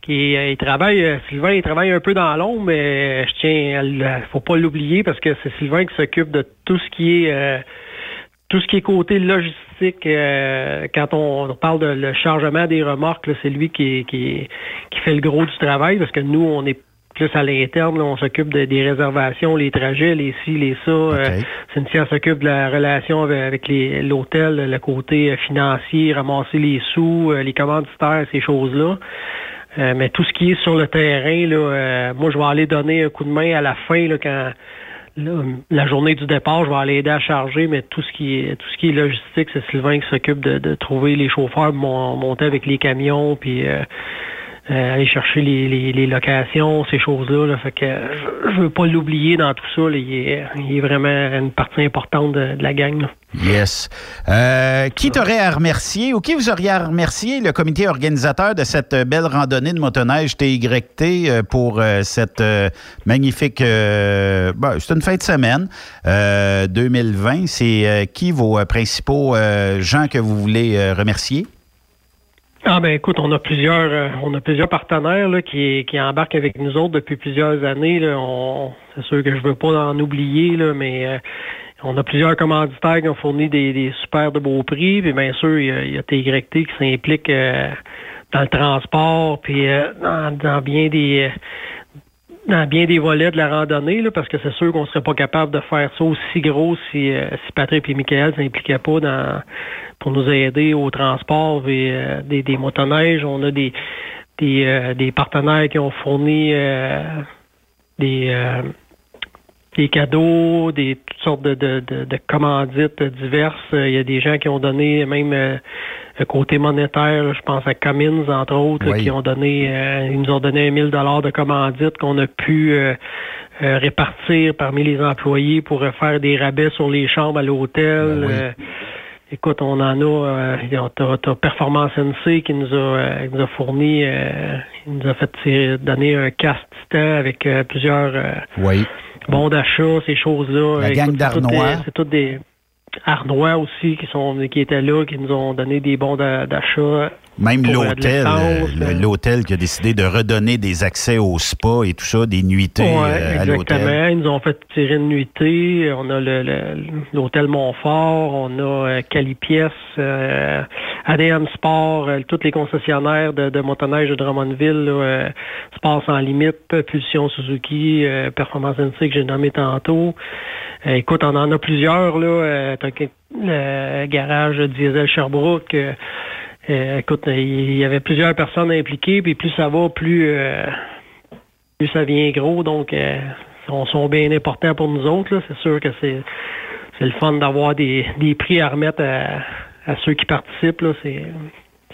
qui euh, il travaille. euh, Sylvain, il travaille un peu dans l'ombre, mais euh, je tiens le- faut pas l'oublier parce que c'est Sylvain qui s'occupe de tout ce qui est euh, tout ce qui est côté logistique. euh, quand on, parle de le chargement des remorques, c'est lui qui, qui, qui fait le gros du travail parce que nous, on est plus à l'interne, là, on s'occupe de- des réservations, les trajets, les ci, les ça. Euh, Cynthia s'occupe de la relation avec, avec les- l'hôtel, le côté euh, financier, ramasser les sous, euh, les commanditaires, ces choses-là. Euh, mais tout ce qui est sur le terrain, là, euh, moi, je vais aller donner un coup de main à la fin, là, quand là, la journée du départ, je vais aller aider à charger, mais tout ce qui est tout ce qui est logistique, c'est Sylvain qui s'occupe de, de trouver les chauffeurs, mon- monter avec les camions, puis euh, euh, aller chercher les, les, locations, ces choses-là. Là. Fait que euh, je, je veux pas l'oublier dans tout ça. Il, est, vraiment une partie importante de, la gang. là. Yes. Euh, qui t'aurait à remercier ou qui vous auriez à remercier le comité organisateur de cette belle randonnée de motoneige TYT pour cette magnifique... c'est une fin de semaine euh, 2020. C'est qui vos principaux gens que vous voulez remercier? Ah ben écoute, on a plusieurs euh, on a plusieurs partenaires là, qui, qui embarquent avec nous autres depuis plusieurs années. Là. On, c'est sûr que je veux pas en oublier, là, mais euh, on a plusieurs commanditaires qui ont fourni des, des super de beaux prix. Puis bien sûr, il y a, y a TYT qui s'implique euh, dans le transport, puis euh, dans, dans bien des dans bien des volets de la randonnée, là, parce que c'est sûr qu'on serait pas capable de faire ça aussi gros si, euh, si Patrick et Michael s'impliquaient pas dans pour nous aider au transport euh, des, des motoneiges. On a des des, euh, des partenaires qui ont fourni euh, des euh, des cadeaux, des toutes sortes de, de, de, de commandites diverses. Il y a des gens qui ont donné même euh, le côté monétaire, là, je pense à Cummins, entre autres, là, qui ont donné euh, ils nous ont donné 1000 dollars de commandites qu'on a pu euh, euh, répartir parmi les employés pour faire des rabais sur les chambres à l'hôtel. Euh, Écoute, on en a, euh, t'as, t'as Performance NC qui nous a, euh, qui nous a fourni, euh, il nous a fait tirer- donner un casque titan avec euh, plusieurs euh, Oui. Bons d'achat, ces choses-là. La gang d'Arnois. des- C'est toutes des Arnois aussi qui sont qui étaient là, qui nous ont donné des bons d'a- d'achat. Même euh, l'hôtel, euh, le- l'hôtel qui a décidé de redonner des accès au spa et tout ça, des nuitées Ouais, euh, à l'hôtel. exactement. Ils nous ont fait tirer une nuitée. On a le- le- l'hôtel Montfort, on a euh, Calipiès, euh, ADM Sport, euh, tous les concessionnaires de, de motoneige de Drummondville, là, euh, Sport sans limite, Pulsion Suzuki, euh, Performance NC que j'ai nommé tantôt. Euh, écoute, on en a plusieurs. là. Euh, le garage Diesel Sherbrooke. Euh, écoute, il y avait plusieurs personnes impliquées, puis plus ça va, plus euh, plus ça vient gros, donc euh, sont bien importants pour nous autres. C'est sûr que c'est le fun d'avoir des, des prix à remettre à, ceux qui participent. C'est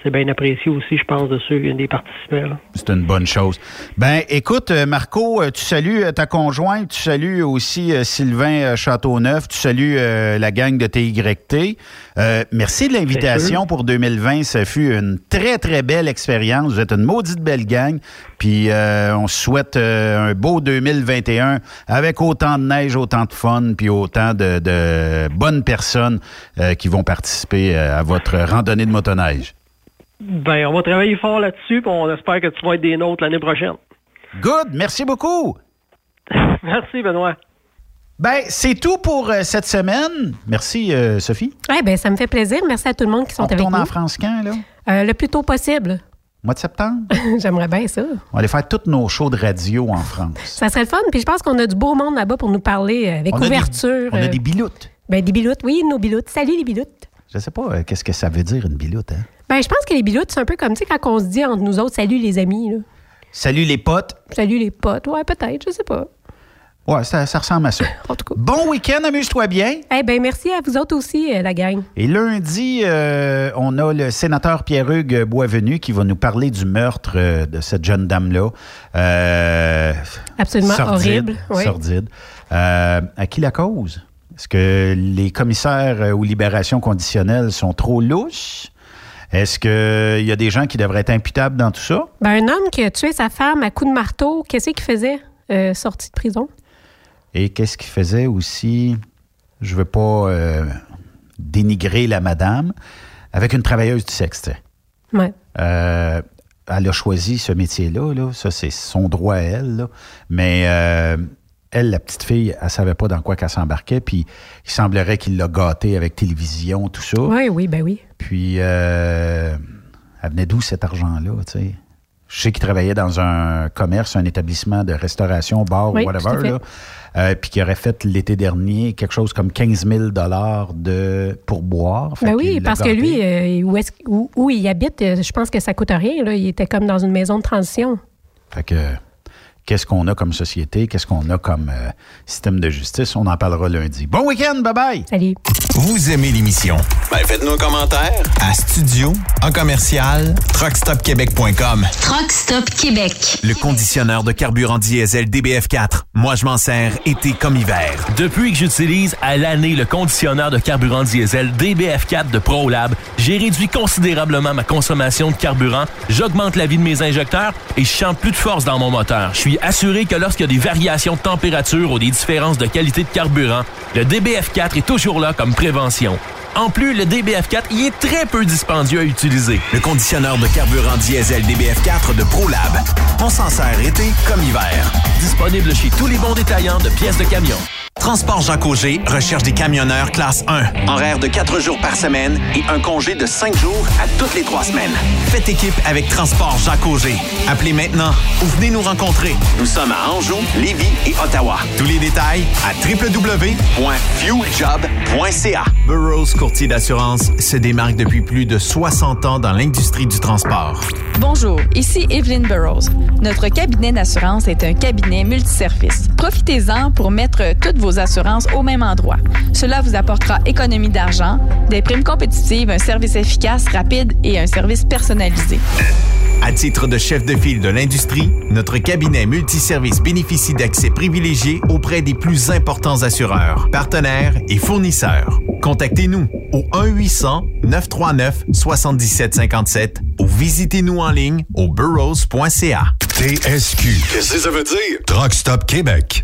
c'est bien apprécié aussi, je pense, de ceux des participants. C'est une bonne chose. Ben, écoute, euh, Marco, euh, tu salues euh, ta conjointe, tu salues aussi Sylvain Châteauneuf, tu salues euh, la gang de TYT. Euh, merci de l'invitation pour 2020. Ça fut une très, très belle expérience. Vous êtes une maudite belle gang. Puis euh, on se souhaite un beau 2021 avec autant de neige, autant de fun, puis autant de, de bonnes personnes qui vont participer à votre randonnée de motoneige. Ben, on va travailler fort là-dessus, puis on espère que tu vas être des nôtres l'année prochaine. Good, merci beaucoup. Merci, Benoît. Ben, c'est tout pour euh, cette semaine. Merci, euh, Sophie. Ouais, ben, ça me fait plaisir. Merci à tout le monde qui sont On avec retourne nous. en France quand, là? Euh, le plus tôt possible. Mois de septembre? J'aimerais bien ça. On va aller faire tous nos shows de radio en France. Ça serait le fun. Puis je pense qu'on a du beau monde là-bas pour nous parler avec On a des- ouverture. on a des biloutes. Ben, des biloutes, oui, nos biloutes. Salut, les biloutes. Je sais pas euh, qu'est-ce que ça veut dire, une biloute. Hein? Ben, je pense que les biloutes, c'est un peu comme, tu sais, quand on se dit entre nous autres, salut les amis, là. Salut les potes. Salut les potes. Ouais, peut-être, je sais pas. Ouais, ça, ça ressemble à ça. En tout cas. Bon week-end, amuse-toi bien. Eh ben, merci à vous autres aussi, euh, la gang. Et lundi, euh, on a le sénateur Pierre-Hugues Boisvenu qui va nous parler du meurtre euh, de cette jeune dame-là. Absolument horrible, oui. Sordide. Euh, à qui la cause? Est-ce que les commissaires euh, aux libérations conditionnelles sont trop louches? Est-ce qu'il y a des gens qui devraient être imputables dans tout ça? Ben, un homme qui a tué sa femme à coups de marteau, qu'est-ce qu'il faisait euh, sorti de prison? Et qu'est-ce qu'il faisait aussi? Je veux pas euh, dénigrer la madame avec une travailleuse du sexe. Ouais. Euh, elle a choisi ce métier-là, là. ça c'est son droit à elle, là. mais euh, elle, la petite fille, elle savait pas dans quoi qu'elle s'embarquait, puis il semblerait qu'il l'a gâtée avec télévision, tout ça. Oui, oui, ben oui. Puis, euh, elle venait d'où cet argent-là, tu sais? Je sais qu'il travaillait dans un commerce, un établissement de restauration, bar Oui, ou whatever, là. Euh, puis qui aurait fait l'été dernier quelque chose comme 15 000 de pourboire. Ben qu'il oui, parce que lui, euh, où, est-ce- où- où il habite, euh, je pense que ça coûte rien. Là. Il était comme dans une maison de transition. Fait que, qu'est-ce qu'on a comme société? Qu'est-ce qu'on a comme euh, système de justice? On en parlera lundi. Bon week-end, bye-bye! Salut! Vous aimez l'émission? Ben, faites-nous un commentaire à studio en commercial truckstopquebec.com. Truck Stop Québec. Le conditionneur de carburant diesel DBF4. Moi, je m'en sers été comme hiver. Depuis que j'utilise à l'année le conditionneur de carburant diesel DBF4 de ProLab, j'ai réduit considérablement ma consommation de carburant, j'augmente la vie de mes injecteurs et je sens plus de force dans mon moteur. Je suis assuré que lorsqu'il y a des variations de température ou des différences de qualité de carburant, le DBF4 est toujours là comme prévention. En plus, le DBF4 y est très peu dispendieux à utiliser. Le conditionneur de carburant diesel DBF4 de ProLab. On s'en sert été comme hiver. Disponible chez tous les bons détaillants de pièces de camion. Transport Jacques Auger recherche des camionneurs classe 1. Horaire de 4 jours par semaine et un congé de 5 jours à toutes les 3 semaines. Faites équipe avec Transport Jacques Auger. Appelez maintenant ou venez nous rencontrer. Nous sommes à Anjou, Lévis et Ottawa. Tous les détails à www.fueljob.ca. Burroughs Courtier d'assurance se démarque depuis plus de 60 ans dans l'industrie du transport. Bonjour, ici Evelyn Burrows. Notre cabinet d'assurance est un cabinet multiservice. Profitez-en pour mettre toutes vos assurances au même endroit. Cela vous apportera économie d'argent, des primes compétitives, un service efficace, rapide et un service personnalisé. À titre de chef de file de l'industrie, notre cabinet multiservice bénéficie d'accès privilégié auprès des plus importants assureurs, partenaires et fournisseurs. Contactez-nous au 1-800-939-7757 ou visitez-nous en ligne au burrows.ca. TSQ. Qu'est-ce que ça veut dire? Truck Stop Québec.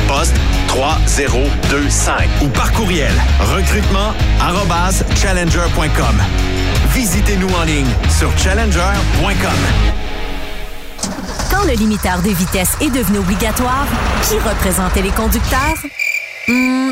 poste 3025 ou par courriel recrutement arobase challenger.com. Visitez-nous en ligne sur challenger.com. Quand le limiteur de vitesse est devenu obligatoire, qui représentait les conducteurs? Hmm,